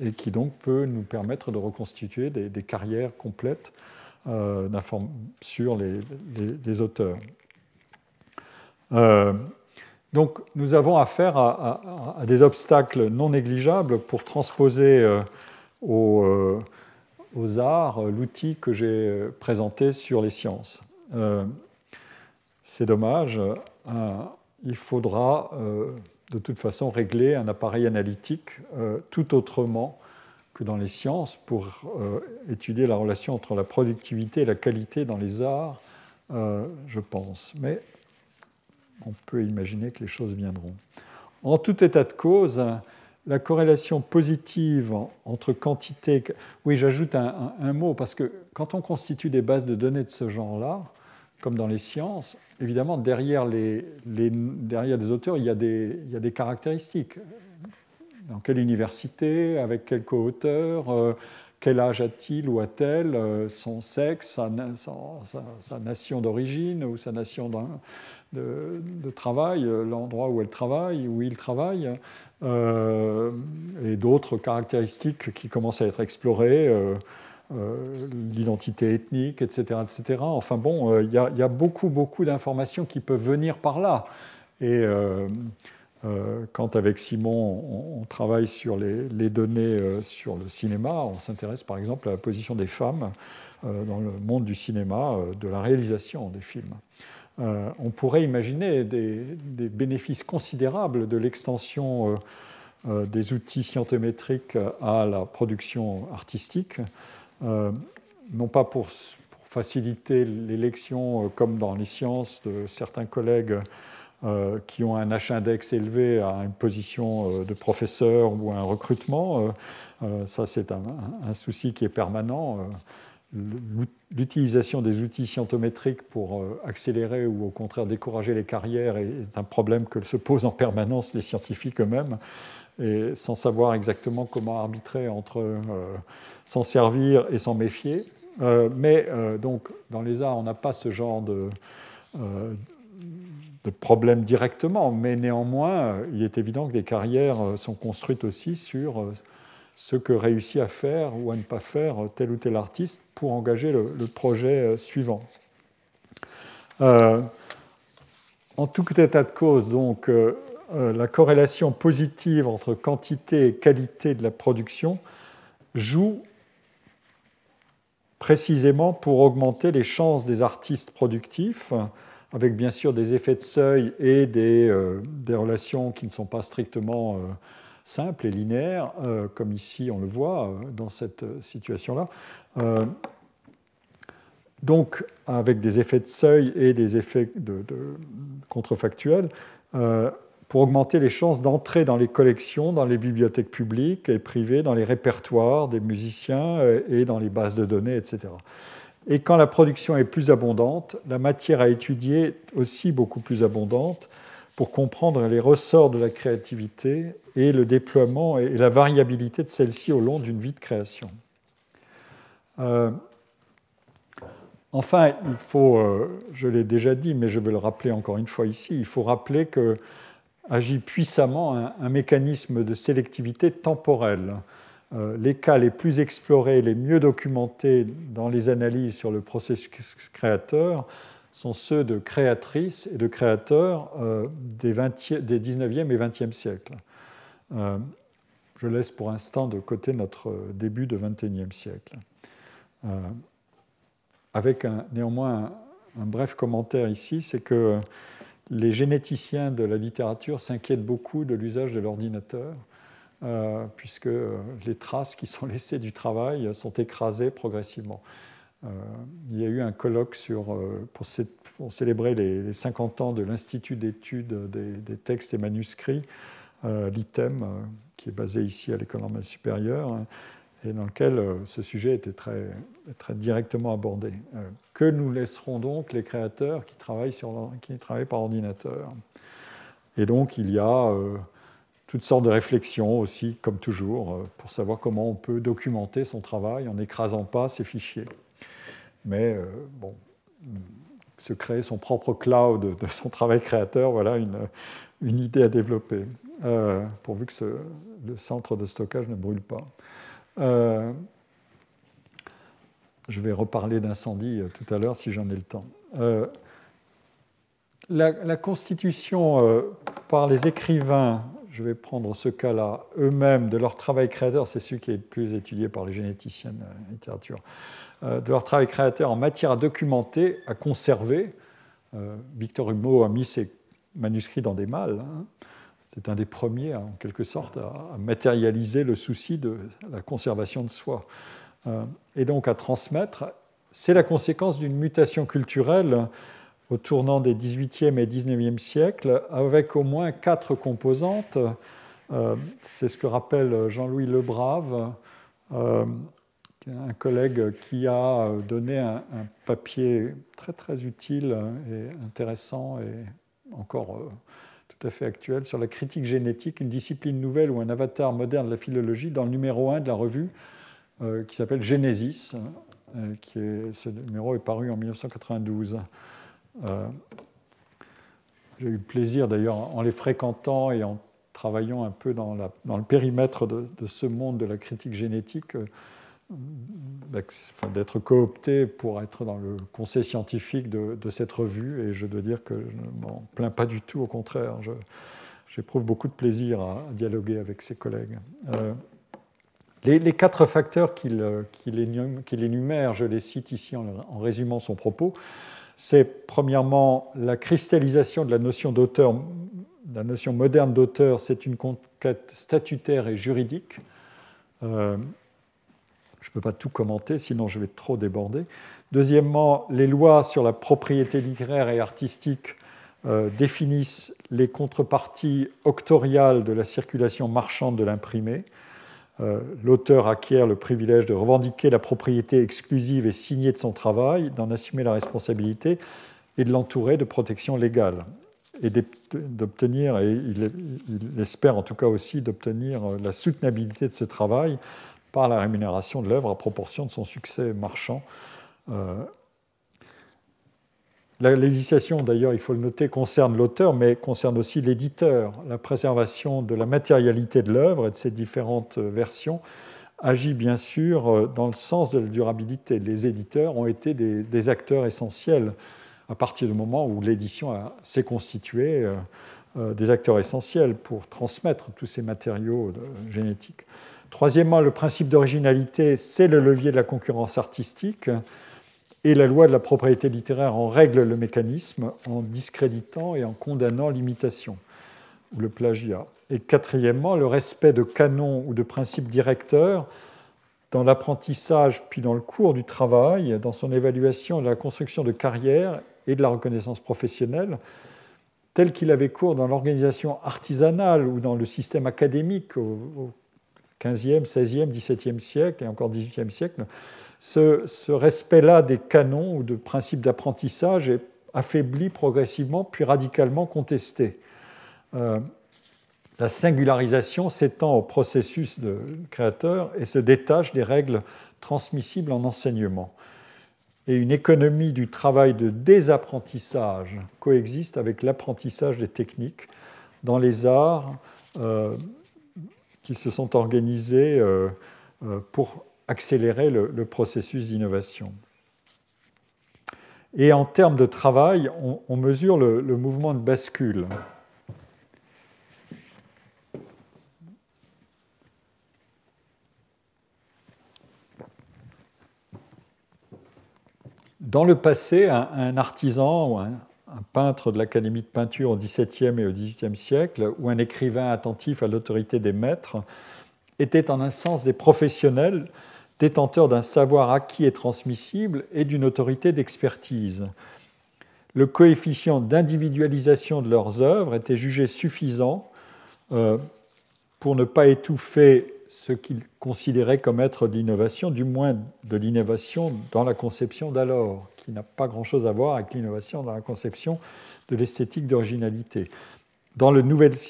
et qui donc peut nous permettre de reconstituer des, carrières complètes sur les, auteurs. donc nous avons affaire à, des obstacles non négligeables pour transposer au aux arts l'outil que j'ai présenté sur les sciences. C'est dommage, il faudra de toute façon régler un appareil analytique tout autrement que dans les sciences pour étudier la relation entre la productivité et la qualité dans les arts, je pense. Mais on peut imaginer que les choses viendront. En tout état de cause, la corrélation positive entre quantité. Oui, j'ajoute un, mot, parce que quand on constitue des bases de données de ce genre-là, comme dans les sciences, évidemment, derrière les, derrière les auteurs, il y, a des, il y, a des, caractéristiques. Dans quelle université, avec quel co-auteur, euh, quel âge a-t-il ou a-t-elle, euh, son sexe, sa, nation d'origine ou sa nation de, travail, euh, l'endroit où elle travaille, où il travaille, euh, et d'autres caractéristiques qui commencent à être explorées, euh, l'identité ethnique, etc., etc. Enfin bon, il y, a beaucoup, beaucoup d'informations qui peuvent venir par là. Et quand avec Simon, on, travaille sur les, les données sur le cinéma, on s'intéresse par exemple à la position des femmes dans le monde du cinéma, de la réalisation des films. Euh, on pourrait imaginer des, bénéfices considérables de l'extension euh, euh, des outils scientométriques à la production artistique, non pas pour, faciliter l'élection, comme dans les sciences, de certains collègues qui ont un H-index élevé à une position de professeur ou un recrutement. ça, c'est un, souci qui est permanent l'utilisation des outils scientométriques pour euh, accélérer ou au contraire décourager les carrières est un problème que se posent en permanence les scientifiques eux-mêmes, et sans savoir exactement comment arbitrer entre euh, s'en servir et s'en méfier. Euh, mais donc, dans les arts, on n'a pas ce genre de, de problème directement, mais néanmoins, il est évident que des carrières sont construites aussi sur ce que réussit à faire ou à ne pas faire tel ou tel artiste pour engager le, projet euh, suivant. Euh, en tout état de cause, donc, euh, la corrélation positive entre quantité et qualité de la production joue précisément pour augmenter les chances des artistes productifs, avec bien sûr des effets de seuil et des, des relations qui ne sont pas strictement simple et linéaire, euh, comme ici on le voit euh, dans cette euh, situation-là. donc, avec des effets de seuil et des effets de, contrefactuels, pour augmenter les chances d'entrer dans les collections, dans les bibliothèques publiques et privées, dans les répertoires des musiciens et dans les bases de données, etc. Et quand la production est plus abondante, la matière à étudier est aussi beaucoup plus abondante pour comprendre les ressorts de la créativité et le déploiement et la variabilité de celle-ci au long d'une vie de création. Euh, enfin, il faut, euh, je l'ai déjà dit, mais je vais le rappeler encore une fois ici, il faut rappeler que agit puissamment un, mécanisme de sélectivité temporelle. Euh, les cas les plus explorés, les mieux documentés dans les analyses sur le processus créateur sont ceux de créatrices et de créateurs des, 20, des 19e et 20e siècles. Euh, je laisse pour l'instant de côté notre début de XXIe siècle. Euh, avec néanmoins un, bref commentaire ici, c'est que les généticiens de la littérature s'inquiètent beaucoup de l'usage de l'ordinateur, euh, puisque les traces qui sont laissées du travail sont écrasées progressivement. Il y a eu un colloque sur, pour, célébrer les, 50 ans de l'Institut d'études des, textes et manuscrits euh, l'ITEM, euh, qui est basé ici à l'École normale supérieure, hein, et dans lequel euh, ce sujet était très, directement abordé. que nous laisserons donc les créateurs qui travaillent, qui travaillent par ordinateur? Et donc il y a toutes sortes de réflexions aussi, comme toujours, pour savoir comment on peut documenter son travail en n'écrasant pas ses fichiers. Mais bon, se créer son propre cloud de son travail créateur, voilà une, idée à développer. Euh, pourvu que le centre de stockage ne brûle pas. Euh, je vais reparler d'incendie euh, tout à l'heure si j'en ai le temps. La, constitution par les écrivains je vais prendre ce cas-là, eux-mêmes, de leur travail créateur, c'est celui qui est le plus étudié par les généticiens de littérature, de leur travail créateur en matière à documenter, à conserver. Victor Hugo a mis ses manuscrits dans des malles. Hein. C'est un des premiers, en quelque sorte, à matérialiser le souci de la conservation de soi. Et donc à transmettre, c'est la conséquence d'une mutation culturelle au tournant des 18e et 19e siècles, avec au moins quatre composantes. Euh, c'est ce que rappelle Jean-Louis Lebrave, euh, un collègue qui a donné un, papier très très utile et intéressant et encore euh, tout à fait actuel sur la critique génétique, une discipline nouvelle ou un avatar moderne de la philologie dans le numéro 1 de la revue qui s'appelle Genesis. Ce numéro est paru en 1992. Euh, j'ai eu le plaisir d'ailleurs, en les fréquentant et en travaillant un peu dans, le périmètre de, ce monde de la critique génétique, euh, d'être coopté pour être dans le conseil scientifique de, cette revue. Et je dois dire que je ne m'en plains pas du tout, au contraire. J'éprouve beaucoup de plaisir à, dialoguer avec ses collègues. Euh, les, quatre facteurs qu'il énumère, je les cite ici en résumant son propos c'est premièrement la cristallisation de la notion d'auteur, la notion moderne d'auteur, c'est une conquête statutaire et juridique. Euh, je ne peux pas tout commenter, sinon je vais trop déborder. Deuxièmement, les lois sur la propriété littéraire et artistique euh, définissent les contreparties octoriales de la circulation marchande de l'imprimé. Euh, l'auteur acquiert le privilège de revendiquer la propriété exclusive et signée de son travail, d'en assumer la responsabilité et de l'entourer de protection légale. Et d'obtenir, et il, espère en tout cas aussi d'obtenir euh, la soutenabilité de ce travail par la rémunération de l'œuvre à proportion de son succès marchand. Euh, la législation, d'ailleurs, il faut le noter, concerne l'auteur, mais concerne aussi l'éditeur. La préservation de la matérialité de l'œuvre et de ses différentes versions agit bien sûr dans le sens de la durabilité. Les éditeurs ont été des, acteurs essentiels à partir du moment où l'édition s'est constituée, euh, euh, des acteurs essentiels pour transmettre tous ces matériaux génétiques. Troisièmement, le principe d'originalité, c'est le levier de la concurrence artistique et la loi de la propriété littéraire en règle le mécanisme en discréditant et en condamnant l'imitation ou le plagiat. Et quatrièmement, le respect de canons ou de principes directeurs dans l'apprentissage puis dans le cours du travail, dans son évaluation de la construction de carrière et de la reconnaissance professionnelle, tel qu'il avait cours dans l'organisation artisanale ou dans le système académique XVe, XVIe, XVIIe siècle et encore XVIIIe siècle, ce, respect-là des canons ou de principes d'apprentissage est affaibli progressivement, puis radicalement contesté. Euh, la singularisation s'étend au processus de créateur et se détache des règles transmissibles en enseignement. Et une économie du travail de désapprentissage coexiste avec l'apprentissage des techniques dans les arts euh, qui se sont organisés euh, pour accélérer le, processus d'innovation. Et en termes de travail, on, mesure le, mouvement de bascule. Dans le passé, un, artisan ou un, un peintre de l'Académie de peinture au XVIIe et au XVIIIe siècle, ou un écrivain attentif à l'autorité des maîtres, était en un sens des professionnels détenteurs d'un savoir acquis et transmissible et d'une autorité d'expertise. Le coefficient d'individualisation de leurs œuvres était jugé suffisant euh, pour ne pas étouffer ce qu'ils considéraient comme être de l'innovation, du moins de l'innovation dans la conception d'alors, qui n'a pas grand-chose à voir avec l'innovation dans la conception de l'esthétique d'originalité. Dans le,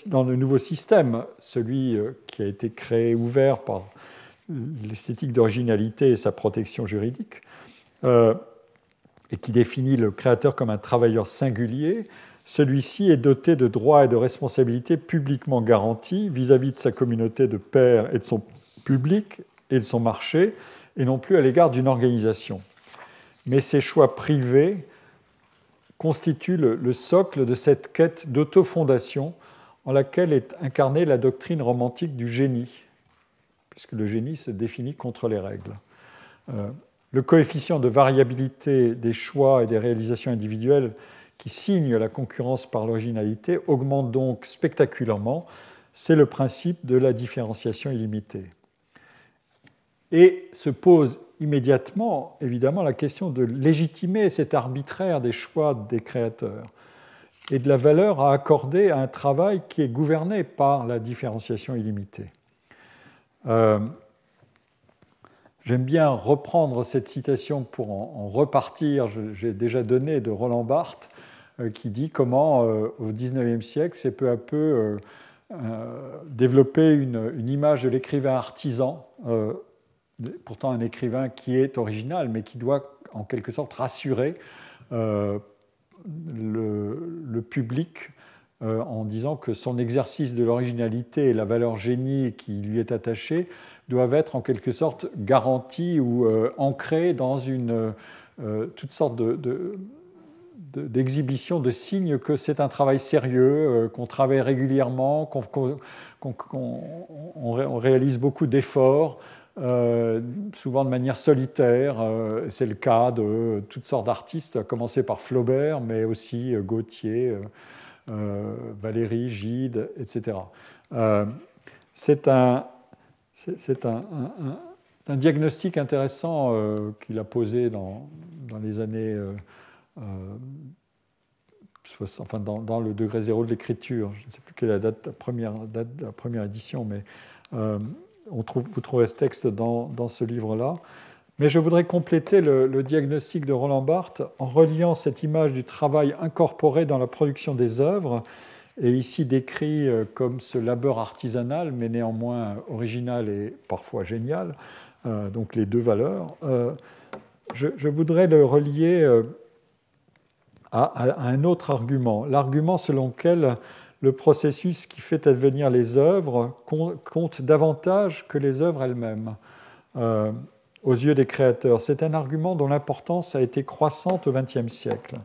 dans le nouveau système, celui euh, qui a été créé, ouvert par l'esthétique d'originalité et sa protection juridique, euh, et qui définit le créateur comme un travailleur singulier, celui-ci est doté de droits et de responsabilités publiquement garantis vis-à-vis de sa communauté de pairs et de son public et de son marché, et non plus à l'égard d'une organisation. Mais ces choix privés constituent le, le socle de cette quête d'autofondation en laquelle est incarnée la doctrine romantique du génie, puisque le génie se définit contre les règles. Euh, le coefficient de variabilité des choix et des réalisations individuelles qui signe la concurrence par l'originalité augmente donc spectaculairement. C'est le principe de la différenciation illimitée. Et se pose immédiatement, évidemment, la question de légitimer cet arbitraire des choix des créateurs et de la valeur à accorder à un travail qui est gouverné par la différenciation illimitée. Euh, j'aime bien reprendre cette citation pour en, repartir. J'ai déjà donné de Roland Barthes qui dit comment, euh, au XIXe siècle, c'est peu à peu développé une, une, image de l'écrivain artisan, pourtant un écrivain qui est original, mais qui doit en quelque sorte rassurer le, public euh, en disant que son exercice de l'originalité et la valeur génie qui lui est attachée doivent être en quelque sorte garantis ou euh, ancrés dans une, euh, toutes sortes de, d'exhibition de, signes que c'est un travail sérieux, qu'on travaille régulièrement, qu'on, réalise beaucoup d'efforts, euh, souvent de manière solitaire. Euh, c'est le cas de toutes sortes d'artistes, à commencer par Flaubert, mais aussi euh, Gautier, Valéry, Gide, etc. c'est un, un, un, diagnostic intéressant qu'il a posé dans, dans les années. Enfin, dans, le degré zéro de l'écriture, je ne sais plus quelle est la date, première, date, la première édition, mais on trouve, vous trouvez ce texte dans, ce livre-là. Mais je voudrais compléter le, diagnostic de Roland Barthes en reliant cette image du travail incorporé dans la production des œuvres, et ici décrit euh, comme ce labeur artisanal, mais néanmoins original et parfois génial, euh, donc les deux valeurs. Euh, je, voudrais le relier à, un autre argument, l'argument selon lequel le processus qui fait advenir les œuvres compte davantage que les œuvres elles-mêmes euh, aux yeux des créateurs. C'est un argument dont l'importance a été croissante au XXe siècle.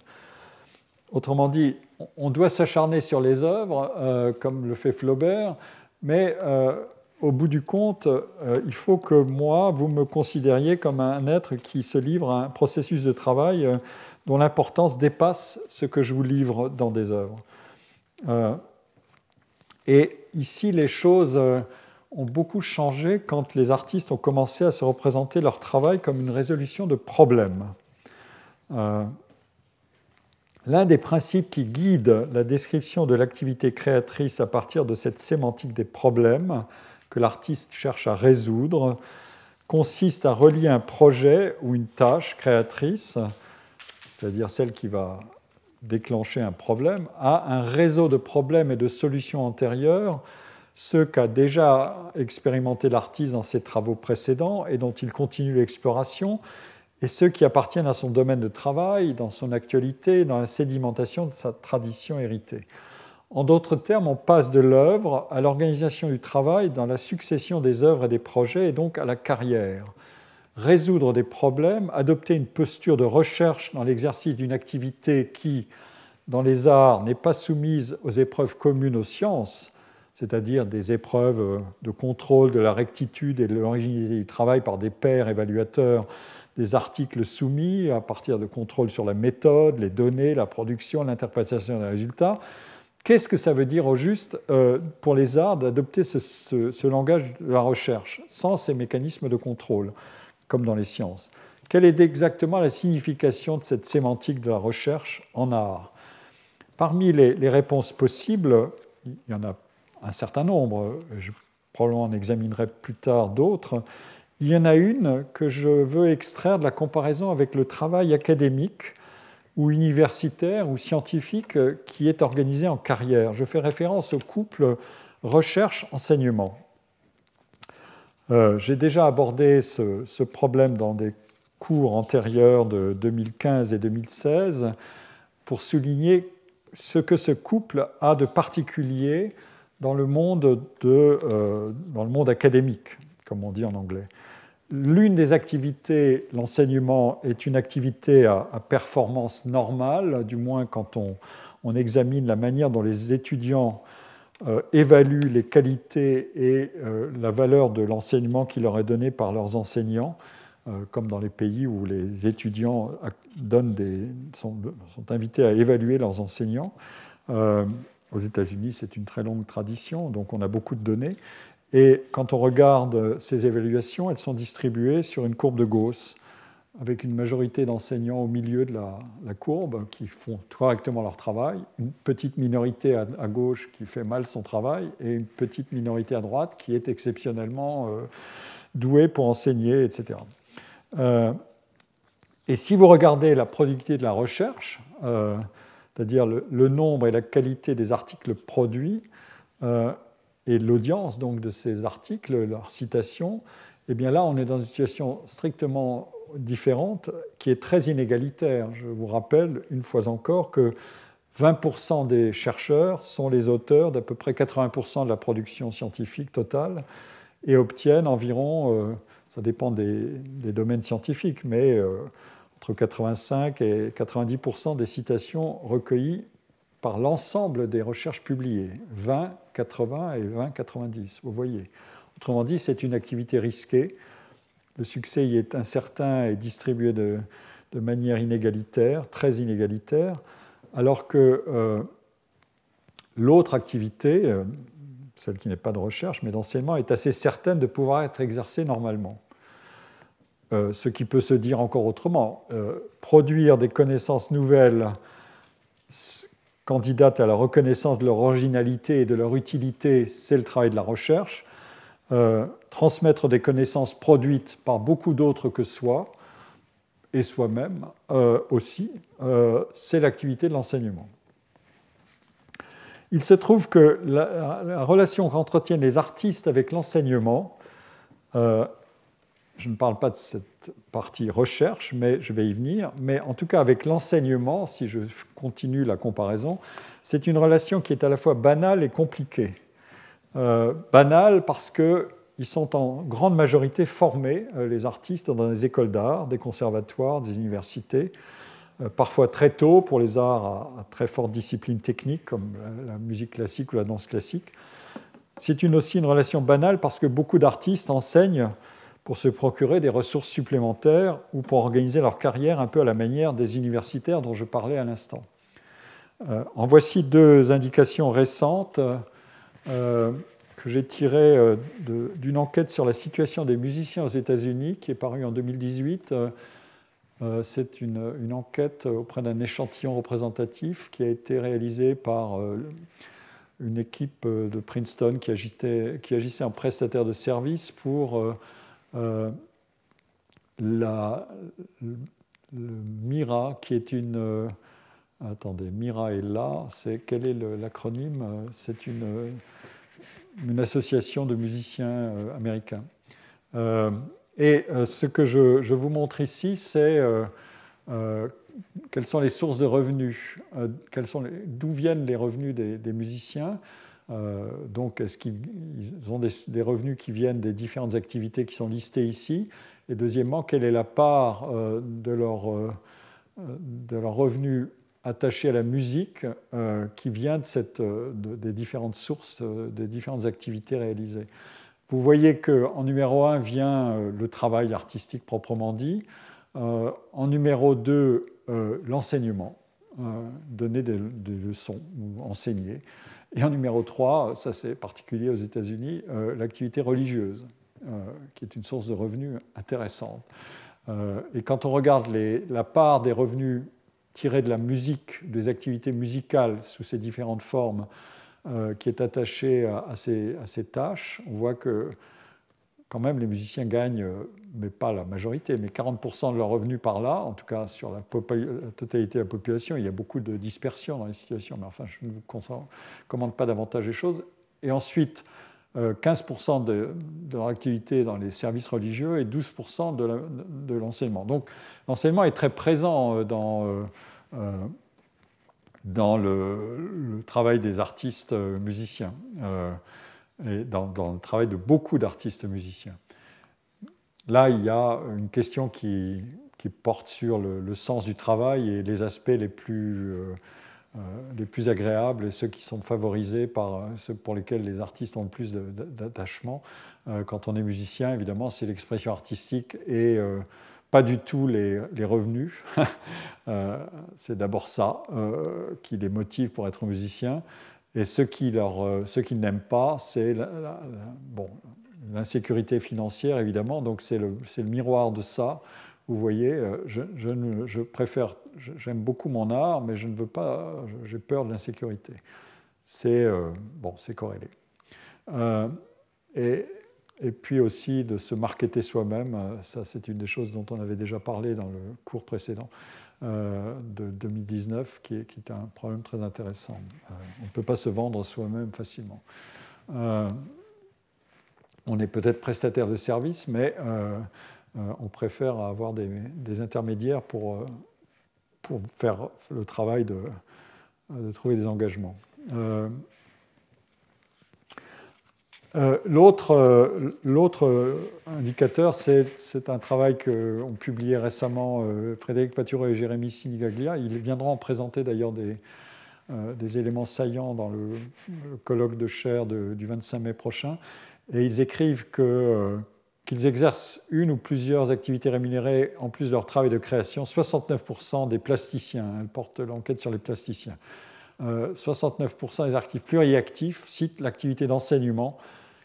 Autrement dit, on doit s'acharner sur les œuvres, euh, comme le fait Flaubert, mais euh, au bout du compte, il faut que moi, vous me considériez comme un être qui se livre à un processus de travail dont l'importance dépasse ce que je vous livre dans des œuvres. Et ici, les choses euh, ont beaucoup changé quand les artistes ont commencé à se représenter leur travail comme une résolution de problèmes. Euh, l'un des principes qui guide la description de l'activité créatrice à partir de cette sémantique des problèmes que l'artiste cherche à résoudre consiste à relier un projet ou une tâche créatrice, c'est-à-dire celle qui va déclencher un problème, à un réseau de problèmes et de solutions antérieures, ce qu'a déjà expérimenté l'artiste dans ses travaux précédents et dont il continue l'exploration, et ceux qui appartiennent à son domaine de travail, dans son actualité, dans la sédimentation de sa tradition héritée. En d'autres termes, on passe de l'œuvre à l'organisation du travail dans la succession des œuvres et des projets, et donc à la carrière résoudre des problèmes, adopter une posture de recherche dans l'exercice d'une activité qui, dans les arts, n'est pas soumise aux épreuves communes aux sciences, c'est-à-dire des épreuves de contrôle de la rectitude et de l'originalité du travail par des pairs évaluateurs, des articles soumis à partir de contrôles sur la méthode, les données, la production, l'interprétation des résultats. Qu'est-ce que ça veut dire au juste euh, pour les arts d'adopter ce, langage de la recherche sans ces mécanismes de contrôle? Comme dans les sciences. Quelle est exactement la signification de cette sémantique de la recherche en art? Parmi les, réponses possibles, il y en a un certain nombre, je probablement en examinerai plus tard d'autres, il y en a une que je veux extraire de la comparaison avec le travail académique ou universitaire ou scientifique qui est organisé en carrière. Je fais référence au couple recherche-enseignement. Euh, j'ai déjà abordé ce, problème dans des cours antérieurs de 2015 et 2016 pour souligner ce que ce couple a de particulier dans le monde, euh, dans le monde académique, comme on dit en anglais. L'une des activités, l'enseignement, est une activité à, performance normale, du moins quand on, examine la manière dont les étudiants évaluent les qualités et la valeur de l'enseignement qui leur est donné par leurs enseignants, comme dans les pays où les étudiants donnent sont, invités à évaluer leurs enseignants. aux États-Unis, c'est une très longue tradition, donc on a beaucoup de données. Et quand on regarde ces évaluations, elles sont distribuées sur une courbe de Gauss, avec une majorité d'enseignants au milieu de la, courbe qui font correctement leur travail, une petite minorité à, gauche qui fait mal son travail, et une petite minorité à droite qui est exceptionnellement euh, douée pour enseigner, etc. Euh, et si vous regardez la productivité de la recherche, euh, c'est-à-dire le, le, nombre et la qualité des articles produits, et l'audience donc de ces articles, leurs citations, eh bien là, on est dans une situation strictement différente qui est très inégalitaire. Je vous rappelle une fois encore que 20% des chercheurs sont les auteurs d'à peu près 80% de la production scientifique totale et obtiennent environ, euh, ça dépend des, domaines scientifiques, mais euh, entre 85 et 90% des citations recueillies par l'ensemble des recherches publiées, 20, 80 et 20, 90, vous voyez. Autrement dit, c'est une activité risquée. Le succès y est incertain et distribué de, manière inégalitaire, très inégalitaire, alors que euh, l'autre activité, euh, celle qui n'est pas de recherche, mais d'enseignement, est assez certaine de pouvoir être exercée normalement. Euh, ce qui peut se dire encore autrement. produire des connaissances nouvelles candidates à la reconnaissance de leur originalité et de leur utilité, c'est le travail de la recherche. Euh, transmettre des connaissances produites par beaucoup d'autres que soi, et soi-même euh, aussi, euh, c'est l'activité de l'enseignement. Il se trouve que la, relation qu'entretiennent les artistes avec l'enseignement, je ne parle pas de cette partie recherche, mais je vais y venir, mais en tout cas avec l'enseignement, si je continue la comparaison, c'est une relation qui est à la fois banale et compliquée. Euh, banale parce qu'ils sont en grande majorité formés, euh, les artistes, dans des écoles d'art, des conservatoires, des universités, euh, parfois très tôt pour les arts à, très forte discipline technique, comme la, la musique classique ou la danse classique. C'est aussi une relation banale parce que beaucoup d'artistes enseignent pour se procurer des ressources supplémentaires ou pour organiser leur carrière un peu à la manière des universitaires dont je parlais à l'instant. En voici deux indications récentes euh, que j'ai tirées euh, d'une enquête sur la situation des musiciens aux États-Unis qui est parue en 2018. C'est une, enquête auprès d'un échantillon représentatif qui a été réalisée par une équipe de Princeton qui, agissait en prestataire de services pour euh, la, le MIRA, qui est une. Euh, attendez, MIRA est là. C'est, quel est l'acronyme? C'est une, association de musiciens euh, américains. et ce que je, vous montre ici, c'est quelles sont les sources de revenus, d'où viennent les revenus des, musiciens. Euh, donc, est-ce qu'ils ont des, revenus qui viennent des différentes activités qui sont listées ici? Et deuxièmement, quelle est la part euh, de leurs euh, leur revenus attachés à la musique qui vient de cette, des différentes sources, des différentes activités réalisées Vous voyez qu'en numéro 1 vient le travail artistique proprement dit. en numéro 2, l'enseignement, donner des, leçons ou enseigner. Et en numéro 3, ça c'est particulier aux États-Unis, euh, l'activité religieuse, euh, qui est une source de revenus intéressante. Euh, et quand on regarde la part des revenus tirés de la musique, des activités musicales sous ces différentes formes, qui est attachée à, ces, à, ces, tâches, on voit que quand même les musiciens gagnent, mais pas la majorité, mais 40% de leurs revenus par là, en tout cas sur la, totalité de la population. Il y a beaucoup de dispersion dans les situations, mais enfin, je ne vous commande pas davantage les choses. Et ensuite, 15% euh, de, leur activité dans les services religieux et 12% de l'enseignement. Donc l'enseignement est très présent euh, dans, euh, dans le, travail des artistes musiciens et dans, le travail de beaucoup d'artistes musiciens. Là, il y a une question qui, porte sur le, sens du travail et les aspects les plus, les plus agréables et ceux qui sont favorisés par ceux pour lesquels les artistes ont le plus d'attachement. quand on est musicien, évidemment, c'est l'expression artistique et pas du tout les, revenus. c'est d'abord ça qui les motive pour être musicien. Et ce qui, leur, ce qui n'aiment pas, c'est bon, l'insécurité financière, évidemment. Donc c'est le, le, miroir de ça. Vous voyez, euh, je, préfère, j'aime beaucoup mon art, mais je ne veux pas, j'ai peur de l'insécurité. C'est euh, bon, c'est corrélé. Euh, et, et, puis aussi de se marketer soi-même, ça c'est une des choses dont on avait déjà parlé dans le cours précédent de 2019, qui est, qui est, un problème très intéressant. on ne peut pas se vendre soi-même facilement on est peut-être prestataire de services, mais on préfère avoir des, intermédiaires pour, euh, pour, faire le travail de, trouver des engagements. L'autre indicateur, c'est un travail qu'ont publié récemment Frédéric Paturo et Jérémy Sinigaglia. Ils viendront présenter d'ailleurs des, des, éléments saillants dans le, colloque de chair du 25 mai prochain et ils écrivent euh, qu'ils exercent une ou plusieurs activités rémunérées en plus de leur travail de création. 69% des plasticiens, elle porte l'enquête sur les plasticiens, 69% euh, des actifs pluriactifs citent l'activité d'enseignement,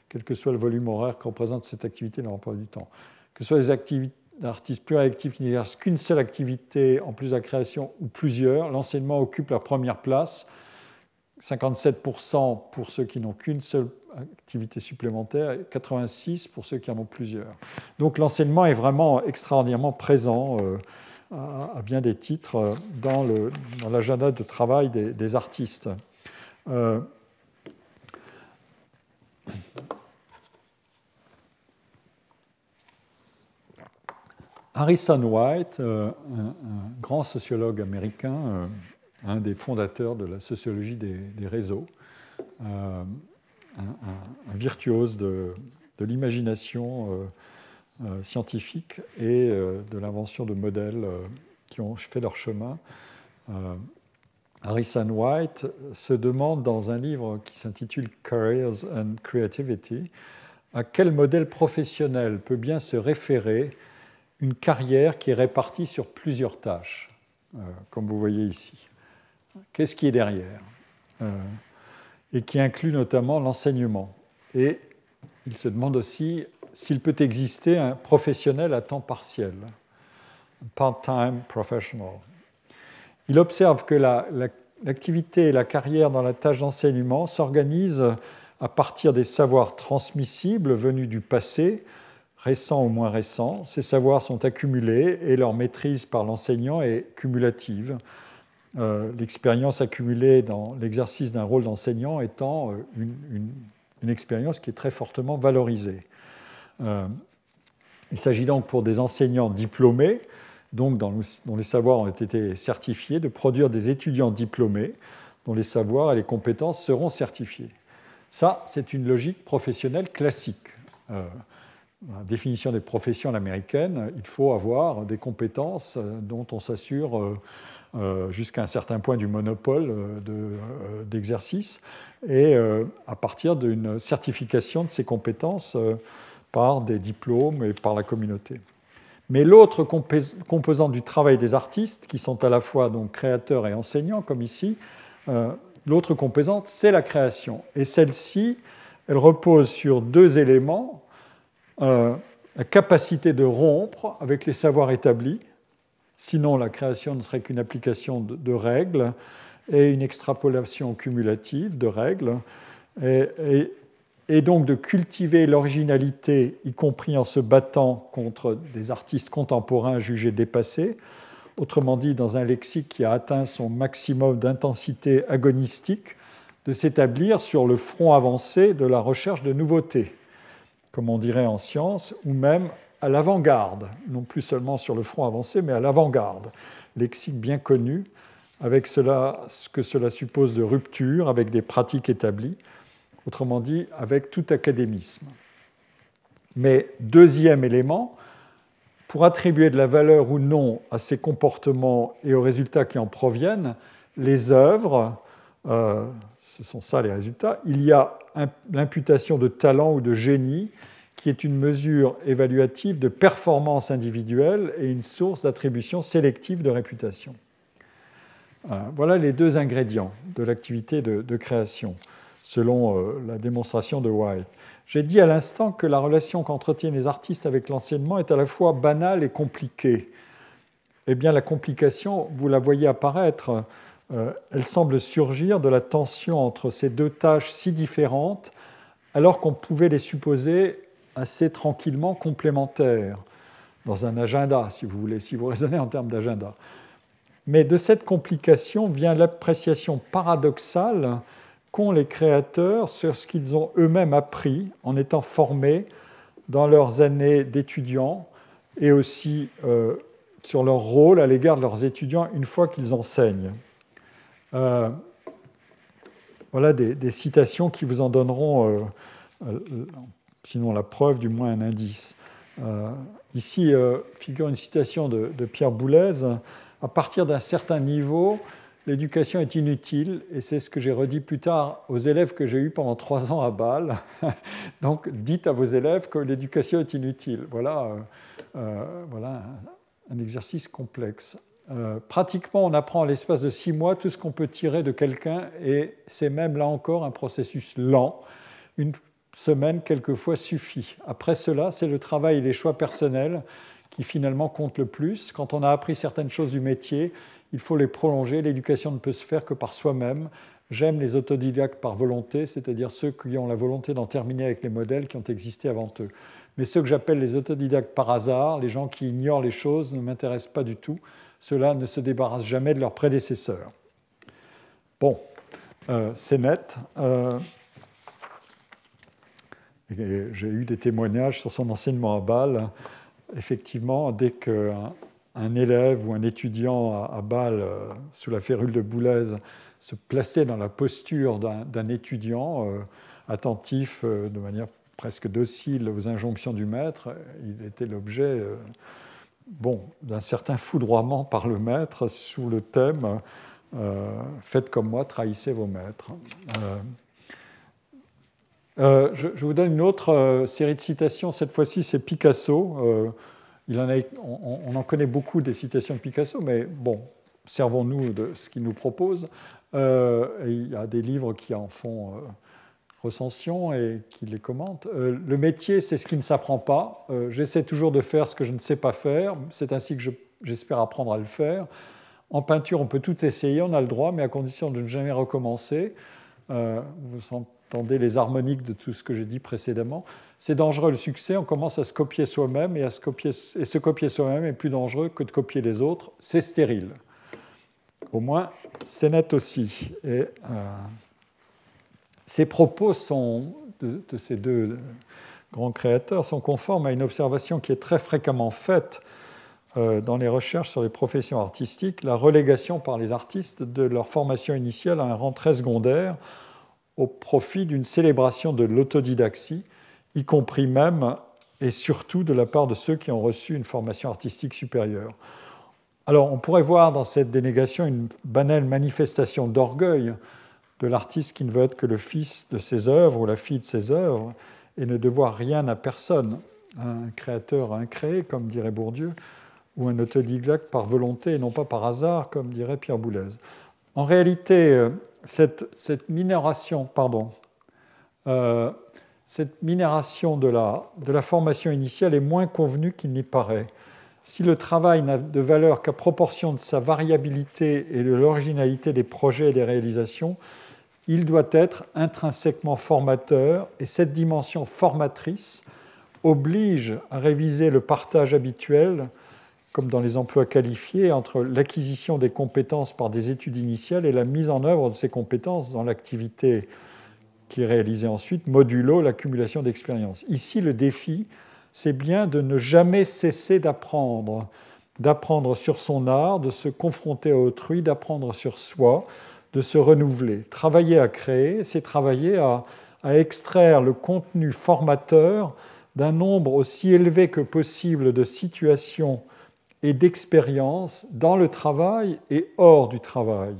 quel que soit le volume horaire que représente cette activité dans l'emploi du temps. Que ce soit des d'artistes pluriactifs qui n'exercent qu'une seule activité en plus de la création ou plusieurs, l'enseignement occupe la première place. 57% pour ceux qui n'ont qu'une seule activité supplémentaire et 86% pour ceux qui en ont plusieurs. Donc l'enseignement est vraiment extraordinairement présent euh, à, bien des titres euh, dans l'agenda de travail des, artistes. Euh, Harrison White, un, grand sociologue américain, un des fondateurs de la sociologie des, réseaux, euh, un, virtuose de, l'imagination euh, euh, scientifique et de l'invention de modèles qui ont fait leur chemin. Harrison White se demande dans un livre qui s'intitule Careers and Creativity à quel modèle professionnel peut bien se référer une carrière qui est répartie sur plusieurs tâches, comme vous voyez ici. Qu'est-ce qui est derrière euh, Et qui inclut notamment l'enseignement. Et il se demande aussi s'il peut exister un professionnel à temps partiel, part-time professional. Il observe que l'activité et la carrière dans la tâche d'enseignement s'organisent à partir des savoirs transmissibles venus du passé, récents ou moins récents. Ces savoirs sont accumulés et leur maîtrise par l'enseignant est cumulative. Euh, l'expérience accumulée dans l'exercice d'un rôle d'enseignant étant euh, une, expérience qui est très fortement valorisée. Euh, il s'agit donc pour des enseignants diplômés, donc dont les savoirs ont été certifiés, de produire des étudiants diplômés dont les savoirs et les compétences seront certifiés. Ça, c'est une logique professionnelle classique. la définition des professions américaines, il faut avoir des compétences dont on s'assure euh, jusqu'à un certain point du monopole euh, euh, d'exercice, et à partir d'une certification de ces compétences par des diplômes et par la communauté. Mais l'autre composante du travail des artistes, qui sont à la fois donc créateurs et enseignants, comme ici, l'autre composante, c'est la création. Et celle-ci, elle repose sur deux éléments. la capacité de rompre avec les savoirs établis, Sinon, la création ne serait qu'une application de, règles et une extrapolation cumulative de règles, et, donc de cultiver l'originalité, y compris en se battant contre des artistes contemporains jugés dépassés, autrement dit dans un lexique qui a atteint son maximum d'intensité agonistique, de s'établir sur le front avancé de la recherche de nouveautés, comme on dirait en science, ou même à l'avant-garde, non plus seulement sur le front avancé, mais à l'avant-garde. Lexique bien connu, avec cela, ce que cela suppose de rupture avec des pratiques établies, autrement dit, avec tout académisme. Mais deuxième élément, pour attribuer de la valeur ou non à ces comportements et aux résultats qui en proviennent, les œuvres, euh, ce sont ça les résultats, il y a l'imputation de talent ou de génie qui est une mesure évaluative de performance individuelle et une source d'attribution sélective de réputation. Euh, voilà les deux ingrédients de l'activité de, création, selon euh, la démonstration de White. J'ai dit à l'instant que la relation qu'entretiennent les artistes avec l'enseignement est à la fois banale et compliquée. Eh bien, la complication, vous la voyez apparaître, euh, elle semble surgir de la tension entre ces deux tâches si différentes, alors qu'on pouvait les supposer assez tranquillement complémentaires dans un agenda, si vous voulez, si vous raisonnez en termes d'agenda. Mais de cette complication vient l'appréciation paradoxale qu'ont les créateurs sur ce qu'ils ont eux-mêmes appris en étant formés dans leurs années d'étudiants et aussi euh, sur leur rôle à l'égard de leurs étudiants une fois qu'ils enseignent. Euh, voilà des, citations qui vous en donneront, euh, sinon la preuve, du moins un indice. ici figure une citation de, Pierre Boulez. À partir d'un certain niveau, l'éducation est inutile, et c'est ce que j'ai redit plus tard aux élèves que j'ai eus pendant trois ans à Bâle. Donc, dites à vos élèves que l'éducation est inutile. Voilà, euh, euh, voilà un, exercice complexe. Euh, pratiquement, on apprend à l'espace de six mois tout ce qu'on peut tirer de quelqu'un, et c'est même là encore un processus lent. Une semaine, quelquefois, suffit. Après cela, c'est le travail et les choix personnels qui finalement comptent le plus. Quand on a appris certaines choses du métier, il faut les prolonger. L'éducation ne peut se faire que par soi-même. J'aime les autodidactes par volonté, c'est-à-dire ceux qui ont la volonté d'en terminer avec les modèles qui ont existé avant eux. Mais ceux que j'appelle les autodidactes par hasard, les gens qui ignorent les choses, ne m'intéressent pas du tout. Ceux-là ne se débarrassent jamais de leurs prédécesseurs. Bon, euh, c'est net. Euh, j'ai eu des témoignages sur son enseignement à Bâle. Effectivement, dès qu'un un élève ou un étudiant à, Bâle, euh, sous la férule de Boulez, se plaçait dans la posture d'un étudiant euh, attentif euh, de manière presque docile aux injonctions du maître, il était l'objet bon, d'un certain foudroiement par le maître sous le thème Faites comme moi, trahissez vos maîtres. Je, je, vous donne une autre série de citations, cette fois-ci c'est Picasso on, en connaît beaucoup des citations de Picasso, mais bon, servons-nous de ce qu'il nous propose. Euh, il y a des livres qui en font euh, recension et qui les commentent. Euh, le métier, c'est ce qui ne s'apprend pas. J'essaie toujours de faire ce que je ne sais pas faire. C'est ainsi que j'espère apprendre à le faire. En peinture, on peut tout essayer, on a le droit, mais à condition de ne jamais recommencer. vous entendez les harmoniques de tout ce que j'ai dit précédemment c'est dangereux le succès, on commence à se copier soi-même et, se copier, et se copier soi-même est plus dangereux que de copier les autres, c'est stérile. Au moins, c'est net aussi. Euh, ces propos sont, de, ces deux grands créateurs sont conformes à une observation qui est très fréquemment faite euh, dans les recherches sur les professions artistiques, la relégation par les artistes de leur formation initiale à un rang très secondaire au profit d'une célébration de l'autodidaxie y compris même et surtout de la part de ceux qui ont reçu une formation artistique supérieure. Alors on pourrait voir dans cette dénégation une banale manifestation d'orgueil de l'artiste qui ne veut être que le fils de ses œuvres ou la fille de ses œuvres et ne devoir rien à personne, un créateur incréé, comme dirait Bourdieu, ou un autodidacte par volonté et non pas par hasard, comme dirait Pierre Boulez. En réalité, euh, cette, minoration, pardon, euh, cette minération de la, de la formation initiale est moins convenue qu'il n'y paraît. Si le travail n'a de valeur qu'à proportion de sa variabilité et de l'originalité des projets et des réalisations, il doit être intrinsèquement formateur et cette dimension formatrice oblige à réviser le partage habituel, comme dans les emplois qualifiés, entre l'acquisition des compétences par des études initiales et la mise en œuvre de ces compétences dans l'activité qui est réalisé ensuite, modulo l'accumulation d'expérience. Ici, le défi, c'est bien de ne jamais cesser d'apprendre, d'apprendre sur son art, de se confronter à autrui, d'apprendre sur soi, de se renouveler. Travailler à créer, c'est travailler à, à, extraire le contenu formateur d'un nombre aussi élevé que possible de situations et d'expériences dans le travail et hors du travail.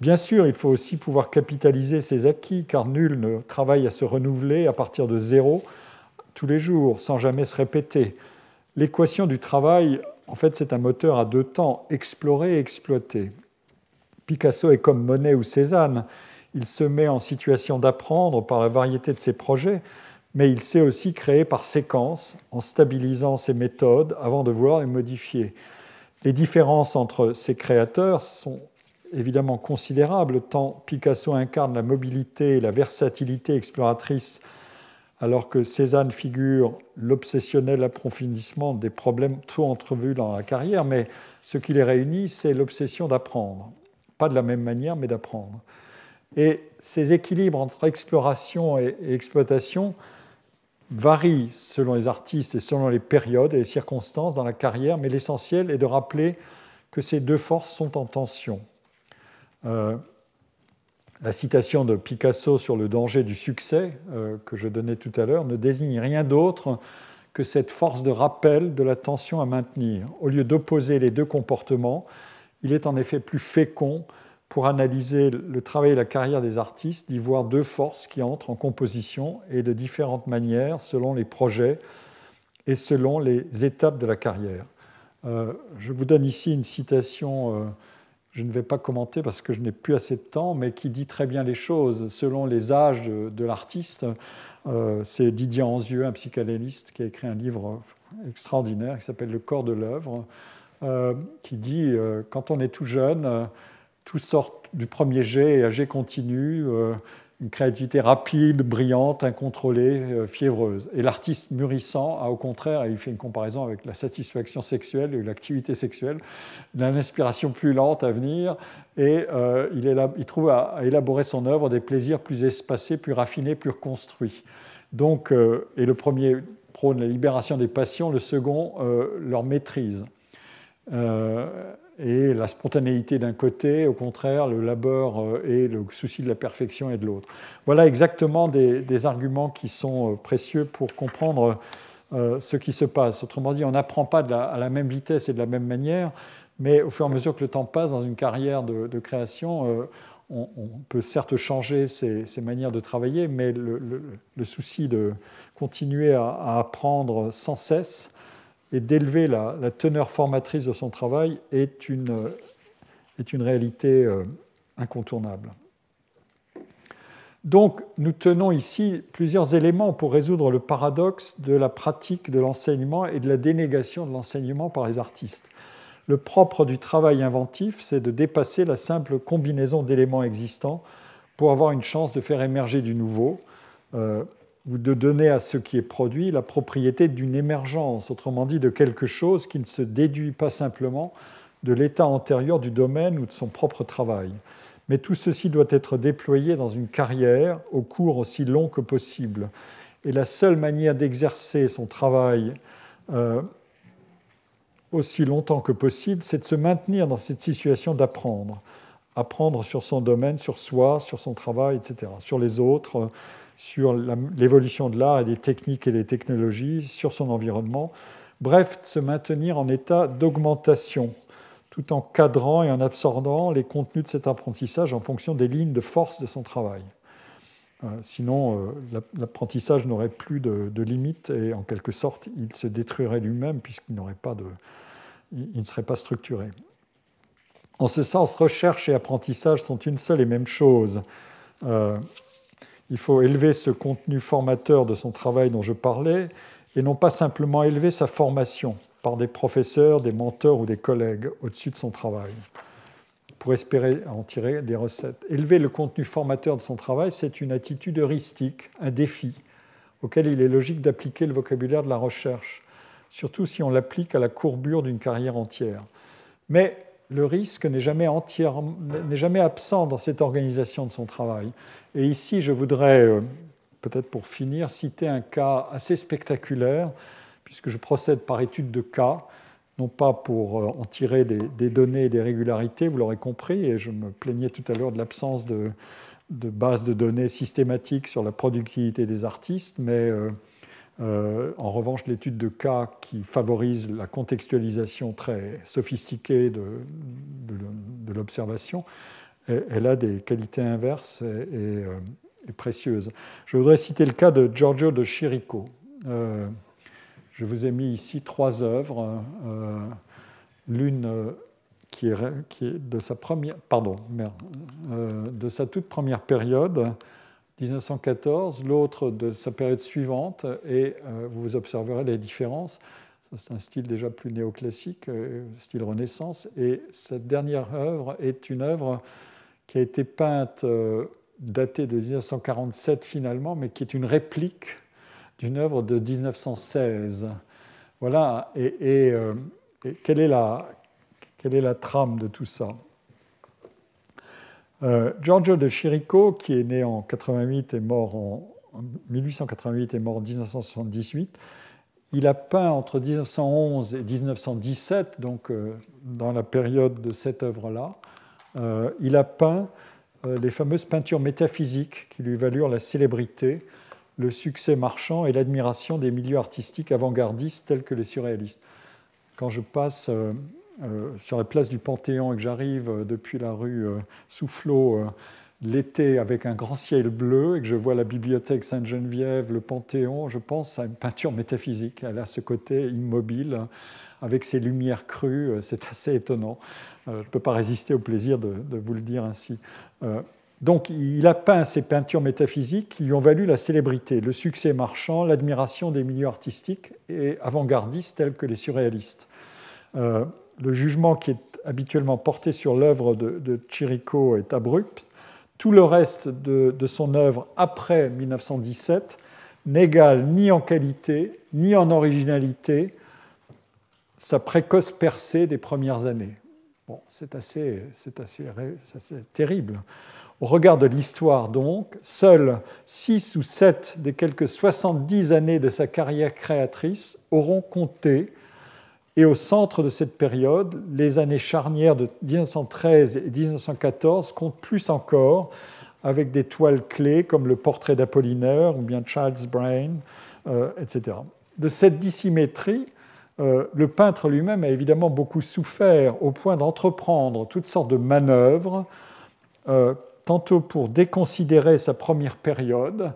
Bien sûr, il faut aussi pouvoir capitaliser ses acquis, car nul ne travaille à se renouveler à partir de zéro tous les jours, sans jamais se répéter. L'équation du travail, en fait, c'est un moteur à deux temps, explorer et exploiter. Picasso est comme Monet ou Cézanne. Il se met en situation d'apprendre par la variété de ses projets, mais il sait aussi créer par séquence, en stabilisant ses méthodes avant de vouloir les modifier. Les différences entre ces créateurs sont évidemment considérables, tant Picasso incarne la mobilité et la versatilité exploratrice, alors que Cézanne figure l'obsessionnel approfondissement des problèmes trop entrevus dans la carrière, mais ce qui les réunit, c'est l'obsession d'apprendre. Pas de la même manière, mais d'apprendre. Et ces équilibres entre exploration et exploitation varie selon les artistes et selon les périodes et les circonstances dans la carrière, mais l'essentiel est de rappeler que ces deux forces sont en tension. Euh, la citation de Picasso sur le danger du succès euh, que je donnais tout à l'heure ne désigne rien d'autre que cette force de rappel de la tension à maintenir. Au lieu d'opposer les deux comportements, il est en effet plus fécond pour analyser le travail et la carrière des artistes, d'y voir deux forces qui entrent en composition et de différentes manières selon les projets et selon les étapes de la carrière. Euh, je vous donne ici une citation, euh, je ne vais pas commenter parce que je n'ai plus assez de temps, mais qui dit très bien les choses selon les âges de, l'artiste. Euh, c'est Didier Anzieux, un psychanalyste, qui a écrit un livre extraordinaire qui s'appelle Le corps de l'œuvre, qui dit quand on est tout jeune, tout sort du premier jet et à jet continu, euh, une créativité rapide, brillante, incontrôlée, euh, fiévreuse. Et l'artiste mûrissant a au contraire, il fait une comparaison avec la satisfaction sexuelle et l'activité sexuelle, l'inspiration plus lente à venir, et euh, il, trouve à, élaborer son œuvre des plaisirs plus espacés, plus raffinés, plus construits. Donc, et le premier prône la libération des passions, le second leur maîtrise et la spontanéité d'un côté, au contraire, le labeur euh, et le souci de la perfection est de l'autre. Voilà exactement des, arguments qui sont euh, précieux pour comprendre euh, ce qui se passe. Autrement dit, on n'apprend pas à la même vitesse et de la même manière, mais au fur et à mesure que le temps passe dans une carrière de, création, on, peut certes changer ses, manières de travailler, mais le, souci de continuer à apprendre sans cesse et d'élever la, teneur formatrice de son travail est une, est une réalité euh, incontournable. Donc nous tenons ici plusieurs éléments pour résoudre le paradoxe de la pratique de l'enseignement et de la dénégation de l'enseignement par les artistes. Le propre du travail inventif, c'est de dépasser la simple combinaison d'éléments existants pour avoir une chance de faire émerger du nouveau. Euh, ou de donner à ce qui est produit la propriété d'une émergence, autrement dit de quelque chose qui ne se déduit pas simplement de l'état antérieur du domaine ou de son propre travail. Mais tout ceci doit être déployé dans une carrière au cours aussi long que possible. Et la seule manière d'exercer son travail euh, aussi longtemps que possible, c'est de se maintenir dans cette situation d'apprendre. Apprendre sur son domaine, sur soi, sur son travail, etc. Sur les autres, sur l'évolution de l'art et des techniques et des technologies, sur son environnement. Bref, se maintenir en état d'augmentation, tout en cadrant et en absorbant les contenus de cet apprentissage en fonction des lignes de force de son travail. Euh, sinon, euh, l'apprentissage n'aurait plus de, de limites et en quelque sorte, il se détruirait lui-même puisqu'il n'aurait pas de, ne serait pas structuré. En ce sens, recherche et apprentissage sont une seule et même chose. Euh, il faut élever ce contenu formateur de son travail dont je parlais, et non pas simplement élever sa formation par des professeurs, des mentors ou des collègues au-dessus de son travail, pour espérer en tirer des recettes. Élever le contenu formateur de son travail, c'est une attitude heuristique, un défi, auquel il est logique d'appliquer le vocabulaire de la recherche, surtout si on l'applique à la courbure d'une carrière entière. Le risque n'est jamais, jamais, absent dans cette organisation de son travail. Et ici, je voudrais, euh, peut-être pour finir, citer un cas assez spectaculaire, puisque je procède par étude de cas, non pas pour euh, en tirer des, données et des régularités, vous l'aurez compris, et je me plaignais tout à l'heure de l'absence de, de bases de données systématiques sur la productivité des artistes, mais euh, euh, en revanche, l'étude de cas qui favorise la contextualisation très sophistiquée de, l'observation, elle a des qualités inverses et, précieuses. Je voudrais citer le cas de Giorgio de Chirico. je vous ai mis ici trois œuvres. L'une qui est, de sa première, de sa toute première période, 1914, l'autre de sa période suivante, et euh, vous observerez les différences. C'est un style déjà plus néoclassique, euh, style Renaissance, et cette dernière œuvre est une œuvre qui a été peinte, euh, datée de 1947 finalement, mais qui est une réplique d'une œuvre de 1916. Voilà, et, quelle, est la, quelle est la trame de tout ça? Euh, Giorgio de Chirico, qui est né en 88 et mort en, 1888 et mort en 1978, il a peint entre 1911 et 1917, donc euh, dans la période de cette œuvre-là, euh, il a peint les fameuses peintures métaphysiques qui lui valurent la célébrité, le succès marchand et l'admiration des milieux artistiques avant-gardistes tels que les surréalistes. Quand je passe euh, sur la place du Panthéon et que j'arrive euh, depuis la rue euh, Soufflot l'été avec un grand ciel bleu et que je vois la bibliothèque Sainte-Geneviève, le Panthéon, je pense à une peinture métaphysique. Elle a ce côté immobile avec ses lumières crues, c'est assez étonnant. Je ne peux pas résister au plaisir de, vous le dire ainsi. Donc il a peint ces peintures métaphysiques qui lui ont valu la célébrité, le succès marchand, l'admiration des milieux artistiques et avant-gardistes tels que les surréalistes le jugement qui est habituellement porté sur l'œuvre de, Chirico est abrupt. Tout le reste de, son œuvre après 1917 n'égale ni en qualité ni en originalité sa précoce percée des premières années. Bon, c'est assez, assez, assez, terrible. Au regard de l'histoire, donc, seules 6 ou 7 des quelques 70 années de sa carrière créatrice auront compté et au centre de cette période, les années charnières de 1913 et 1914 comptent plus encore, avec des toiles clés comme le portrait d'Apollinaire ou bien Child's Brain, euh, etc. De cette dissymétrie, euh, le peintre lui-même a évidemment beaucoup souffert au point d'entreprendre toutes sortes de manœuvres, euh, tantôt pour déconsidérer sa première période,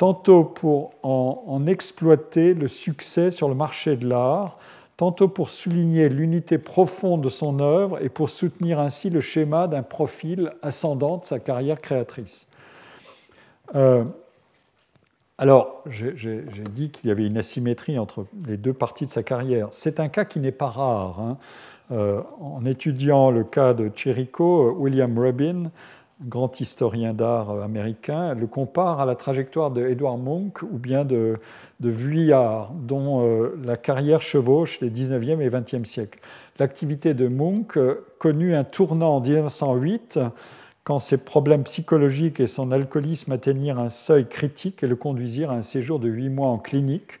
tantôt pour en, exploiter le succès sur le marché de l'art, tantôt pour souligner l'unité profonde de son œuvre et pour soutenir ainsi le schéma d'un profil ascendant de sa carrière créatrice. Euh, alors, j'ai dit qu'il y avait une asymétrie entre les deux parties de sa carrière. C'est un cas qui n'est pas rare. Hein. Euh, en étudiant le cas de Chirico, William Rubin grand historien d'art euh, américain, le compare à la trajectoire de Edward Munch ou bien de, Vuillard, dont euh, la carrière chevauche les 19e et 20e siècles. L'activité de Munch euh, connut un tournant en 1908 quand ses problèmes psychologiques et son alcoolisme atteignirent un seuil critique et le conduisirent à un séjour de huit mois en clinique.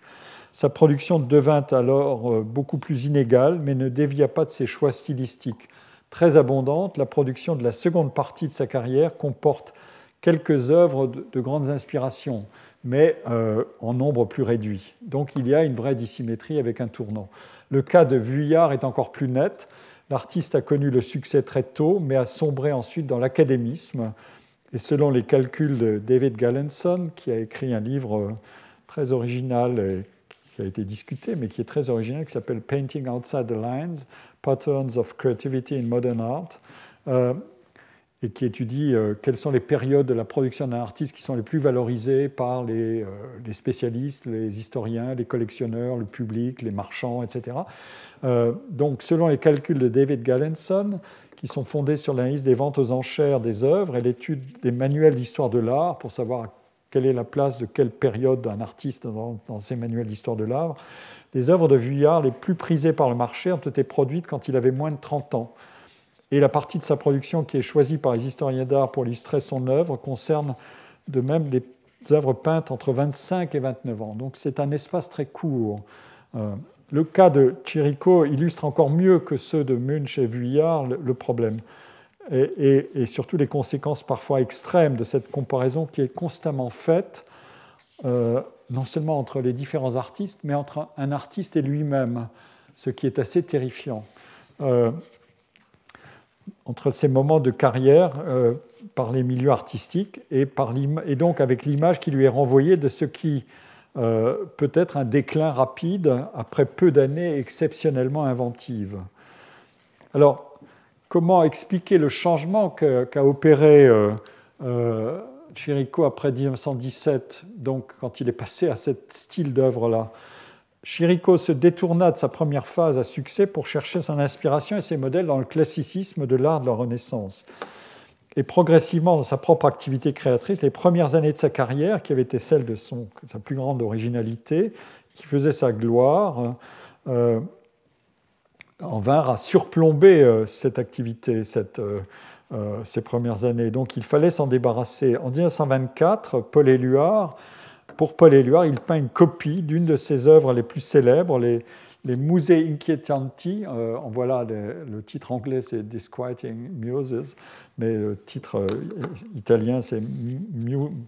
Sa production devint alors beaucoup plus inégale, mais ne dévia pas de ses choix stylistiques très abondante, la production de la seconde partie de sa carrière comporte quelques œuvres de, grandes inspirations, mais euh, en nombre plus réduit. Donc il y a une vraie dissymétrie avec un tournant. Le cas de Vuillard est encore plus net. L'artiste a connu le succès très tôt, mais a sombré ensuite dans l'académisme. Et selon les calculs de David Gallenson, qui a écrit un livre euh, très original qui a été discuté, mais qui est très original, qui s'appelle Painting Outside the Lines, Patterns of Creativity in Modern Art, euh, et qui étudie euh, quelles sont les périodes de la production d'un artiste qui sont les plus valorisées par les, euh, spécialistes, les historiens, les collectionneurs, le public, les marchands, etc. donc, selon les calculs de David Gallenson, qui sont fondés sur l'analyse des ventes aux enchères des œuvres et l'étude des manuels d'histoire de l'art pour savoir quelle est la place de quelle période d'un artiste dans ces manuels d'histoire de l'art, les œuvres de Vuillard les plus prisées par le marché ont été produites quand il avait moins de 30 ans. Et la partie de sa production qui est choisie par les historiens d'art pour illustrer son œuvre concerne de même les œuvres peintes entre 25 et 29 ans. Donc c'est un espace très court. Euh, le cas de Chirico illustre encore mieux que ceux de Munch et Vuillard le, problème. Et, surtout les conséquences parfois extrêmes de cette comparaison qui est constamment faite euh, non seulement entre les différents artistes, mais entre un artiste et lui-même, ce qui est assez terrifiant. Euh, entre ces moments de carrière euh, par les milieux artistiques et, par et donc avec l'image qui lui est renvoyée de ce qui euh, peut être un déclin rapide après peu d'années exceptionnellement inventives. Alors, comment expliquer le changement qu'a opéré Chirico après 1917, donc quand il est passé à ce style d'œuvre-là Chirico se détourna de sa première phase à succès pour chercher son inspiration et ses modèles dans le classicisme de l'art de la Renaissance. Et progressivement, dans sa propre activité créatrice, les premières années de sa carrière, qui avaient été celles de son, sa plus grande originalité, qui faisait sa gloire, euh, en vinrent à surplomber euh, cette activité, euh, ces premières années. Donc il fallait s'en débarrasser. En 1924, Paul Éluard pour Paul Éluard, il peint une copie d'une de ses œuvres les plus célèbres, les, les Inquietanti. Euh, voilà le, titre anglais, c'est Disquieting Muses, mais le titre euh, italien, c'est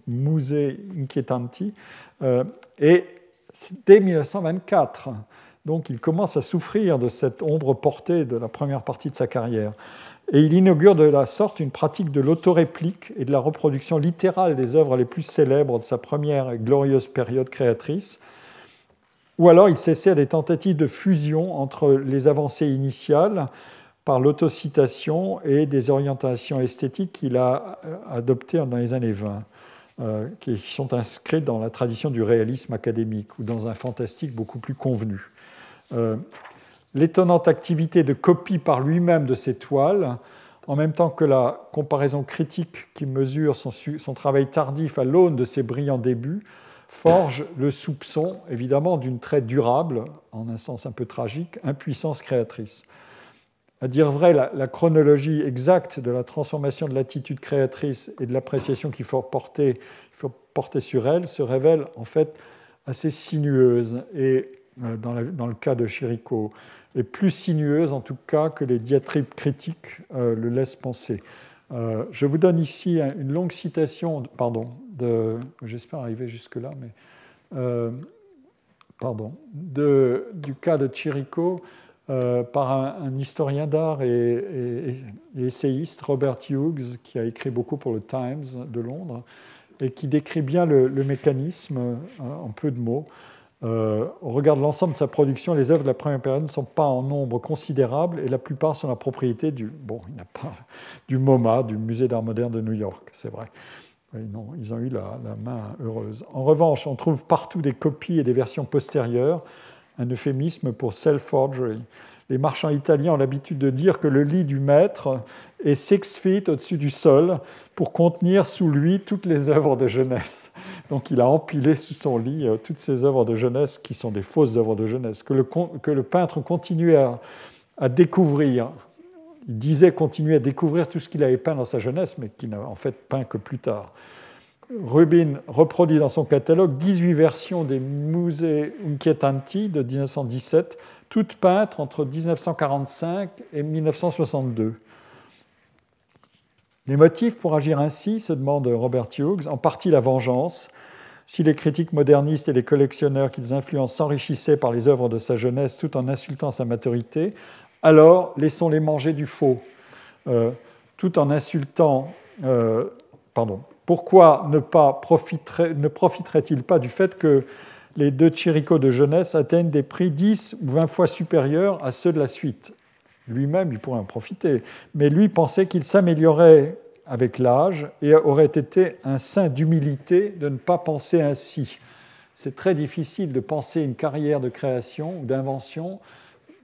Musei Inquietanti. Euh, et dès 1924, donc il commence à souffrir de cette ombre portée de la première partie de sa carrière. Et il inaugure de la sorte une pratique de l'autoréplique et de la reproduction littérale des œuvres les plus célèbres de sa première glorieuse période créatrice. Ou alors il s'essaie des tentatives de fusion entre les avancées initiales par l'autocitation et des orientations esthétiques qu'il a euh, adoptées dans les années 20, euh, qui sont inscrites dans la tradition du réalisme académique ou dans un fantastique beaucoup plus convenu. Euh, l'étonnante activité de copie par lui-même de ses toiles, en même temps que la comparaison critique qui mesure son, travail tardif à l'aune de ses brillants débuts, forge le soupçon, évidemment, d'une très durable, en un sens un peu tragique, impuissance créatrice. À dire vrai, la, chronologie exacte de la transformation de l'attitude créatrice et de l'appréciation qu'il faut, faut porter sur elle se révèle en fait assez sinueuse. Et euh, dans, le cas de Chirico, est plus sinueuse en tout cas que les diatribes critiques euh, le laissent penser. Euh, je vous donne ici une longue citation, pardon, j'espère arriver jusque-là, mais pardon, du cas de Chirico par un, historien d'art et, essayiste, Robert Hughes, qui a écrit beaucoup pour le Times de Londres et qui décrit bien le mécanisme en peu de mots. Euh, au regard de l'ensemble de sa production, les œuvres de la première période ne sont pas en nombre considérable et la plupart sont la propriété du, bon, il pas, du MoMA, du Musée d'art moderne de New York, c'est vrai. ils ont eu la, main heureuse. En revanche, on trouve partout des copies et des versions postérieures, un euphémisme pour self-forgery les marchands italiens ont l'habitude de dire que le lit du maître est six feet au-dessus du sol pour contenir sous lui toutes les œuvres de jeunesse. Donc il a empilé sous son lit euh, toutes ces œuvres de jeunesse qui sont des fausses œuvres de jeunesse, que le, que le peintre continuait à, découvrir. Il disait continuer à découvrir tout ce qu'il avait peint dans sa jeunesse, mais qu'il n'a en fait peint que plus tard. Rubin reproduit dans son catalogue 18 versions des Musée Inquietanti de 1917 toutes peintes entre 1945 et 1962. Les motifs pour agir ainsi, se demande Robert Hughes, en partie la vengeance. Si les critiques modernistes et les collectionneurs qu'ils influencent s'enrichissaient par les œuvres de sa jeunesse tout en insultant sa maturité, alors laissons-les manger du faux, euh, tout en insultant. Euh, pardon. Pourquoi ne, pas profiterait, ne profiterait-il pas du fait que les deux Chirico de jeunesse atteignent des prix 10 ou 20 fois supérieurs à ceux de la suite. Lui-même, il pourrait en profiter, mais lui pensait qu'il s'améliorait avec l'âge et aurait été un saint d'humilité de ne pas penser ainsi. C'est très difficile de penser une carrière de création ou d'invention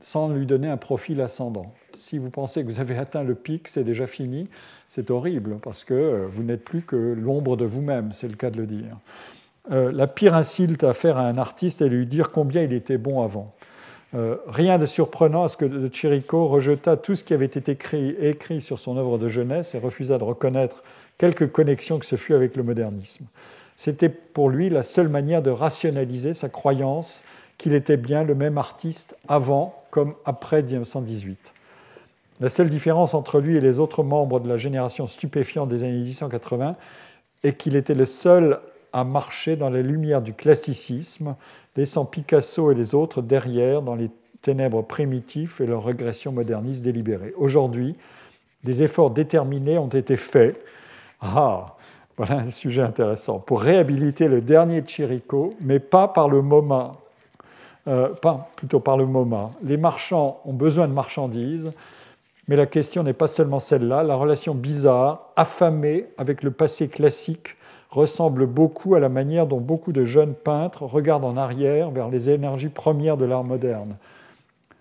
sans lui donner un profil ascendant. Si vous pensez que vous avez atteint le pic, c'est déjà fini, c'est horrible parce que vous n'êtes plus que l'ombre de vous-même, c'est le cas de le dire. Euh, la pire insulte à faire à un artiste est de lui dire combien il était bon avant. Euh, rien de surprenant à ce que Chirico rejeta tout ce qui avait été écrit, sur son œuvre de jeunesse et refusa de reconnaître quelque connexion que ce fut avec le modernisme. C'était pour lui la seule manière de rationaliser sa croyance qu'il était bien le même artiste avant comme après 1918. La seule différence entre lui et les autres membres de la génération stupéfiante des années 1880 est qu'il était le seul à marcher dans la lumière du classicisme, laissant Picasso et les autres derrière dans les ténèbres primitives et leur régression moderniste délibérée. Aujourd'hui, des efforts déterminés ont été faits. Ah, voilà un sujet intéressant. Pour réhabiliter le dernier Chirico, mais pas par le MoMA. Euh, pas plutôt par le MoMA. Les marchands ont besoin de marchandises, mais la question n'est pas seulement celle-là. La relation bizarre, affamée avec le passé classique, ressemble beaucoup à la manière dont beaucoup de jeunes peintres regardent en arrière vers les énergies premières de l'art moderne.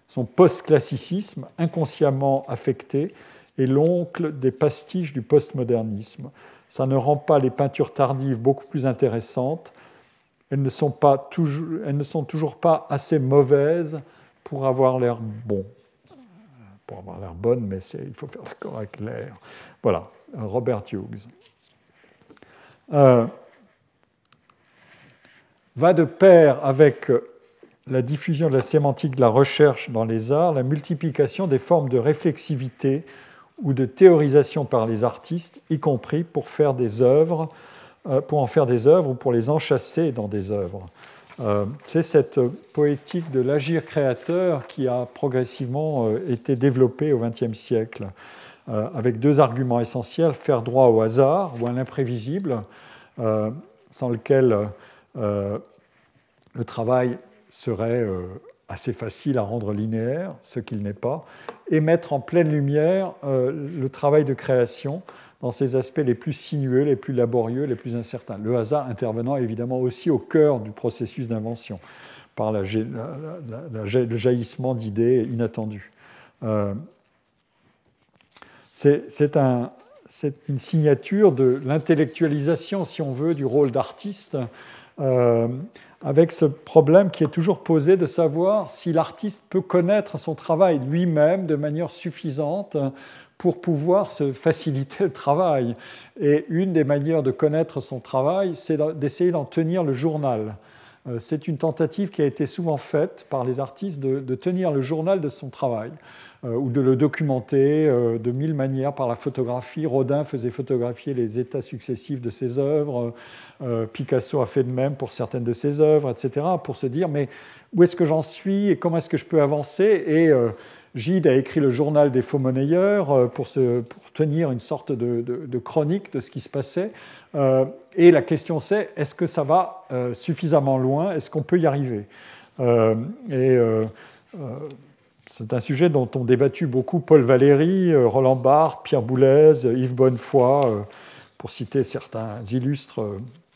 Son post-classicisme, inconsciemment affecté, est l'oncle des pastiches du postmodernisme. Ça ne rend pas les peintures tardives beaucoup plus intéressantes. Elles ne sont, pas toujours, elles ne sont toujours pas assez mauvaises pour avoir l'air bon. Pour avoir l'air bonne, mais il faut faire d'accord avec l'air. Voilà, Robert Hughes. Euh, va de pair avec la diffusion de la sémantique de la recherche dans les arts, la multiplication des formes de réflexivité ou de théorisation par les artistes, y compris pour faire des œuvres, euh, pour en faire des œuvres ou pour les enchasser dans des œuvres. Euh, c'est cette poétique de l'agir créateur qui a progressivement été développée au XXe siècle, avec deux arguments essentiels faire droit au hasard ou à l'imprévisible, sans lequel le travail serait assez facile à rendre linéaire, ce qu'il n'est pas, et mettre en pleine lumière euh, le travail de création dans ses aspects les plus sinueux, les plus laborieux, les plus incertains. Le hasard intervenant évidemment aussi au cœur du processus d'invention, par le jaillissement d'idées inattendues. C'est un, une signature de l'intellectualisation, si on veut, du rôle d'artiste. Euh, avec ce problème qui est toujours posé de savoir si l'artiste peut connaître son travail lui-même de manière suffisante pour pouvoir se faciliter le travail. Et une des manières de connaître son travail, c'est d'essayer d'en tenir le journal. Euh, c'est une tentative qui a été souvent faite par les artistes de, tenir le journal de son travail ou de le documenter euh, de mille manières par la photographie. Rodin faisait photographier les états successifs de ses œuvres. Euh, Picasso a fait de même pour certaines de ses œuvres, etc., pour se dire, mais où est-ce que j'en suis et comment est-ce que je peux avancer? Et euh, Gide a écrit le journal des faux monnayeurs euh, pour, tenir une sorte de, chronique de ce qui se passait. et la question c'est, est-ce que ça va suffisamment loin? Est-ce qu'on peut y arriver? Et c'est un sujet dont ont débattu beaucoup Paul Valéry, Roland Barthes, Pierre Boulez, Yves Bonnefoy, pour citer certains illustres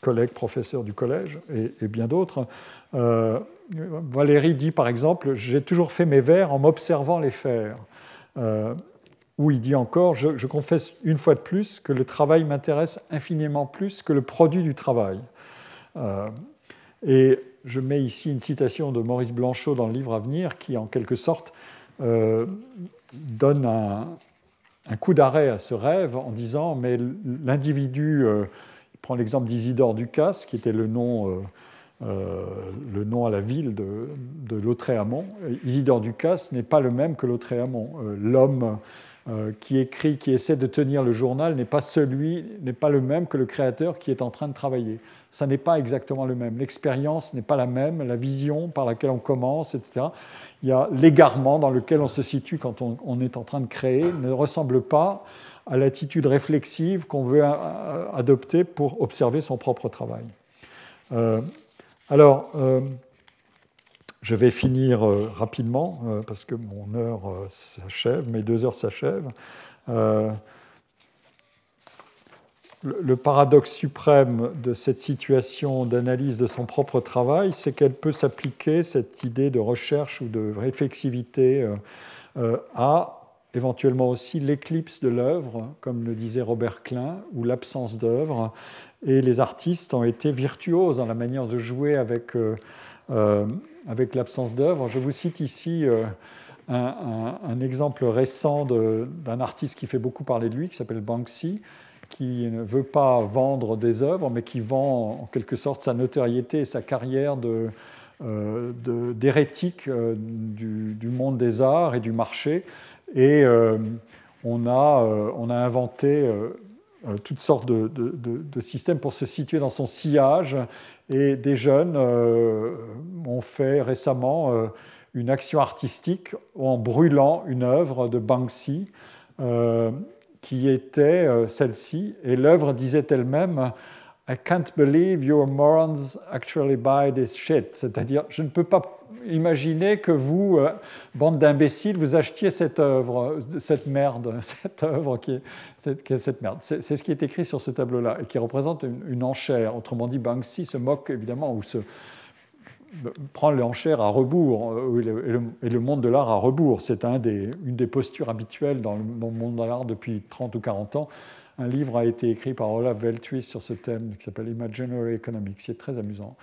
collègues professeurs du collège et, bien d'autres. Euh, Valérie dit par exemple J'ai toujours fait mes vers en m'observant les faire. Euh, il dit encore je, confesse une fois de plus que le travail m'intéresse infiniment plus que le produit du travail. Euh, et je mets ici une citation de Maurice Blanchot dans le livre à venir qui, en quelque sorte, donne un, coup d'arrêt à ce rêve en disant Mais l'individu prend l'exemple d'Isidore Ducasse, qui était le nom, euh, euh, à la ville de, de Lautréamont. Isidore Ducasse n'est pas le même que Lautréamont. Euh, l'homme qui écrit, qui essaie de tenir le journal n'est pas celui, n'est pas le même que le créateur qui est en train de travailler. Ça n'est pas exactement le même. L'expérience n'est pas la même, la vision par laquelle on commence, etc. Il y a l'égarement dans lequel on se situe quand on, est en train de créer ne ressemble pas à l'attitude réflexive qu'on veut adopter pour observer son propre travail. Euh, alors, euh, je vais finir euh, rapidement parce que mon heure s'achève, mes deux heures s'achèvent. Le paradoxe suprême de cette situation d'analyse de son propre travail, c'est qu'elle peut s'appliquer, cette idée de recherche ou de réflexivité, à éventuellement aussi l'éclipse de l'œuvre, comme le disait Robert Klein, ou l'absence d'œuvre. Et les artistes ont été virtuoses dans la manière de jouer avec, euh, euh, avec l'absence d'œuvre. Je vous cite ici euh, un, exemple récent d'un artiste qui fait beaucoup parler de lui, qui s'appelle Banksy, qui ne veut pas vendre des œuvres, mais qui vend en quelque sorte sa notoriété et sa carrière de, d'hérétique du, du, monde des arts et du marché et euh, on, a, euh, on, a, inventé euh, toutes sortes de, systèmes pour se situer dans son sillage. Et des jeunes ont fait récemment une action artistique en brûlant une œuvre de Banksy. Qui était celle-ci, et l'œuvre disait elle-même I can't believe your morons actually buy this shit. C'est-à-dire, je ne peux pas imaginer que vous, euh, bande d'imbéciles, vous achetiez cette œuvre, cette merde, cette œuvre qui est cette, merde. C'est ce qui est écrit sur ce tableau-là et qui représente une, enchère. Autrement dit, Banksy se moque évidemment ou se prend l'enchère à rebours euh, et le, monde de l'art à rebours. C'est une des postures habituelles dans le, monde de l'art depuis 30 ou 40 ans. Un livre a été écrit par Olaf Veltwist sur ce thème qui s'appelle Imaginary Economics. C'est très amusant.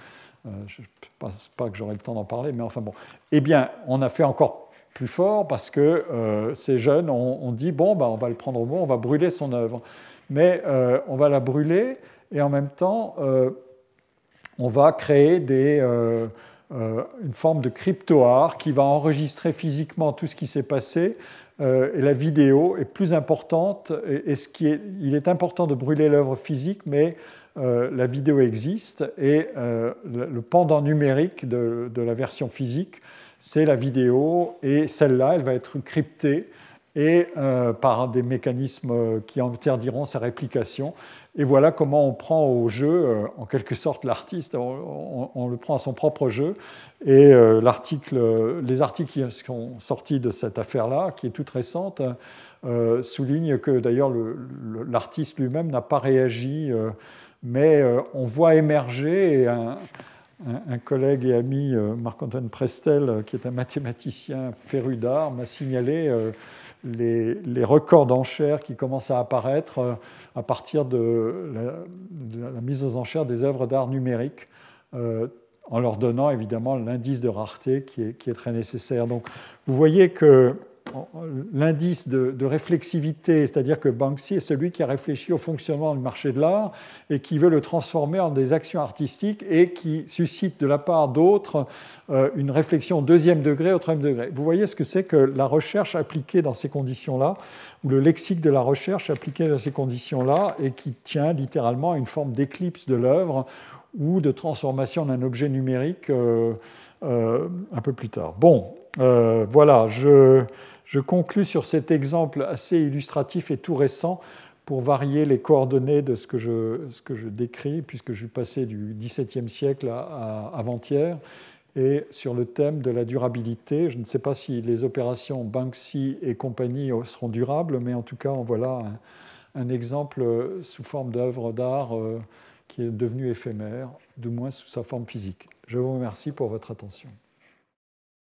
Euh, je ne pense pas que j'aurai le temps d'en parler, mais enfin bon. Eh bien, on a fait encore plus fort parce que euh, ces jeunes ont, dit bon, bah, on va le prendre au mot, on va brûler son œuvre. Mais on va la brûler et en même temps, on va créer des, une forme de crypto-art qui va enregistrer physiquement tout ce qui s'est passé euh, et la vidéo est plus importante. Il est important de brûler l'œuvre physique, mais euh, la vidéo existe et euh, le, pendant numérique de, la version physique, c'est la vidéo et celle-là, elle va être cryptée et par des mécanismes qui interdiront sa réplication. Et voilà comment on prend au jeu, euh, en quelque sorte, l'artiste, on, le prend à son propre jeu. Et euh, les articles qui sont sortis de cette affaire-là, qui est toute récente, euh, soulignent que d'ailleurs l'artiste lui-même n'a pas réagi, mais on voit émerger, un, collègue et ami, Marc-Antoine Prestel, qui est un mathématicien féru d'art, m'a signalé les, records d'enchères qui commencent à apparaître à partir de la, mise aux enchères des œuvres d'art numériques, euh, en leur donnant évidemment l'indice de rareté qui est, qui est, très nécessaire. Donc vous voyez que l'indice de, réflexivité, c'est-à-dire que Banksy est celui qui a réfléchi au fonctionnement du marché de l'art et qui veut le transformer en des actions artistiques et qui suscite de la part d'autres euh, une réflexion au deuxième degré, au troisième degré. Vous voyez ce que c'est que la recherche appliquée dans ces conditions-là, ou le lexique de la recherche appliqué dans ces conditions-là, et qui tient littéralement à une forme d'éclipse de l'œuvre ou de transformation d'un objet numérique euh, euh, un peu plus tard. Bon, voilà, je je conclus sur cet exemple assez illustratif et tout récent pour varier les coordonnées de ce que je, ce que je décris, puisque je suis passé du XVIIe siècle à, avant-hier, et sur le thème de la durabilité. Je ne sais pas si les opérations Banksy et compagnie seront durables, mais en tout cas, voilà un, un exemple sous forme d'œuvre d'art euh, qui est devenu éphémère, du moins sous sa forme physique. Je vous remercie pour votre attention.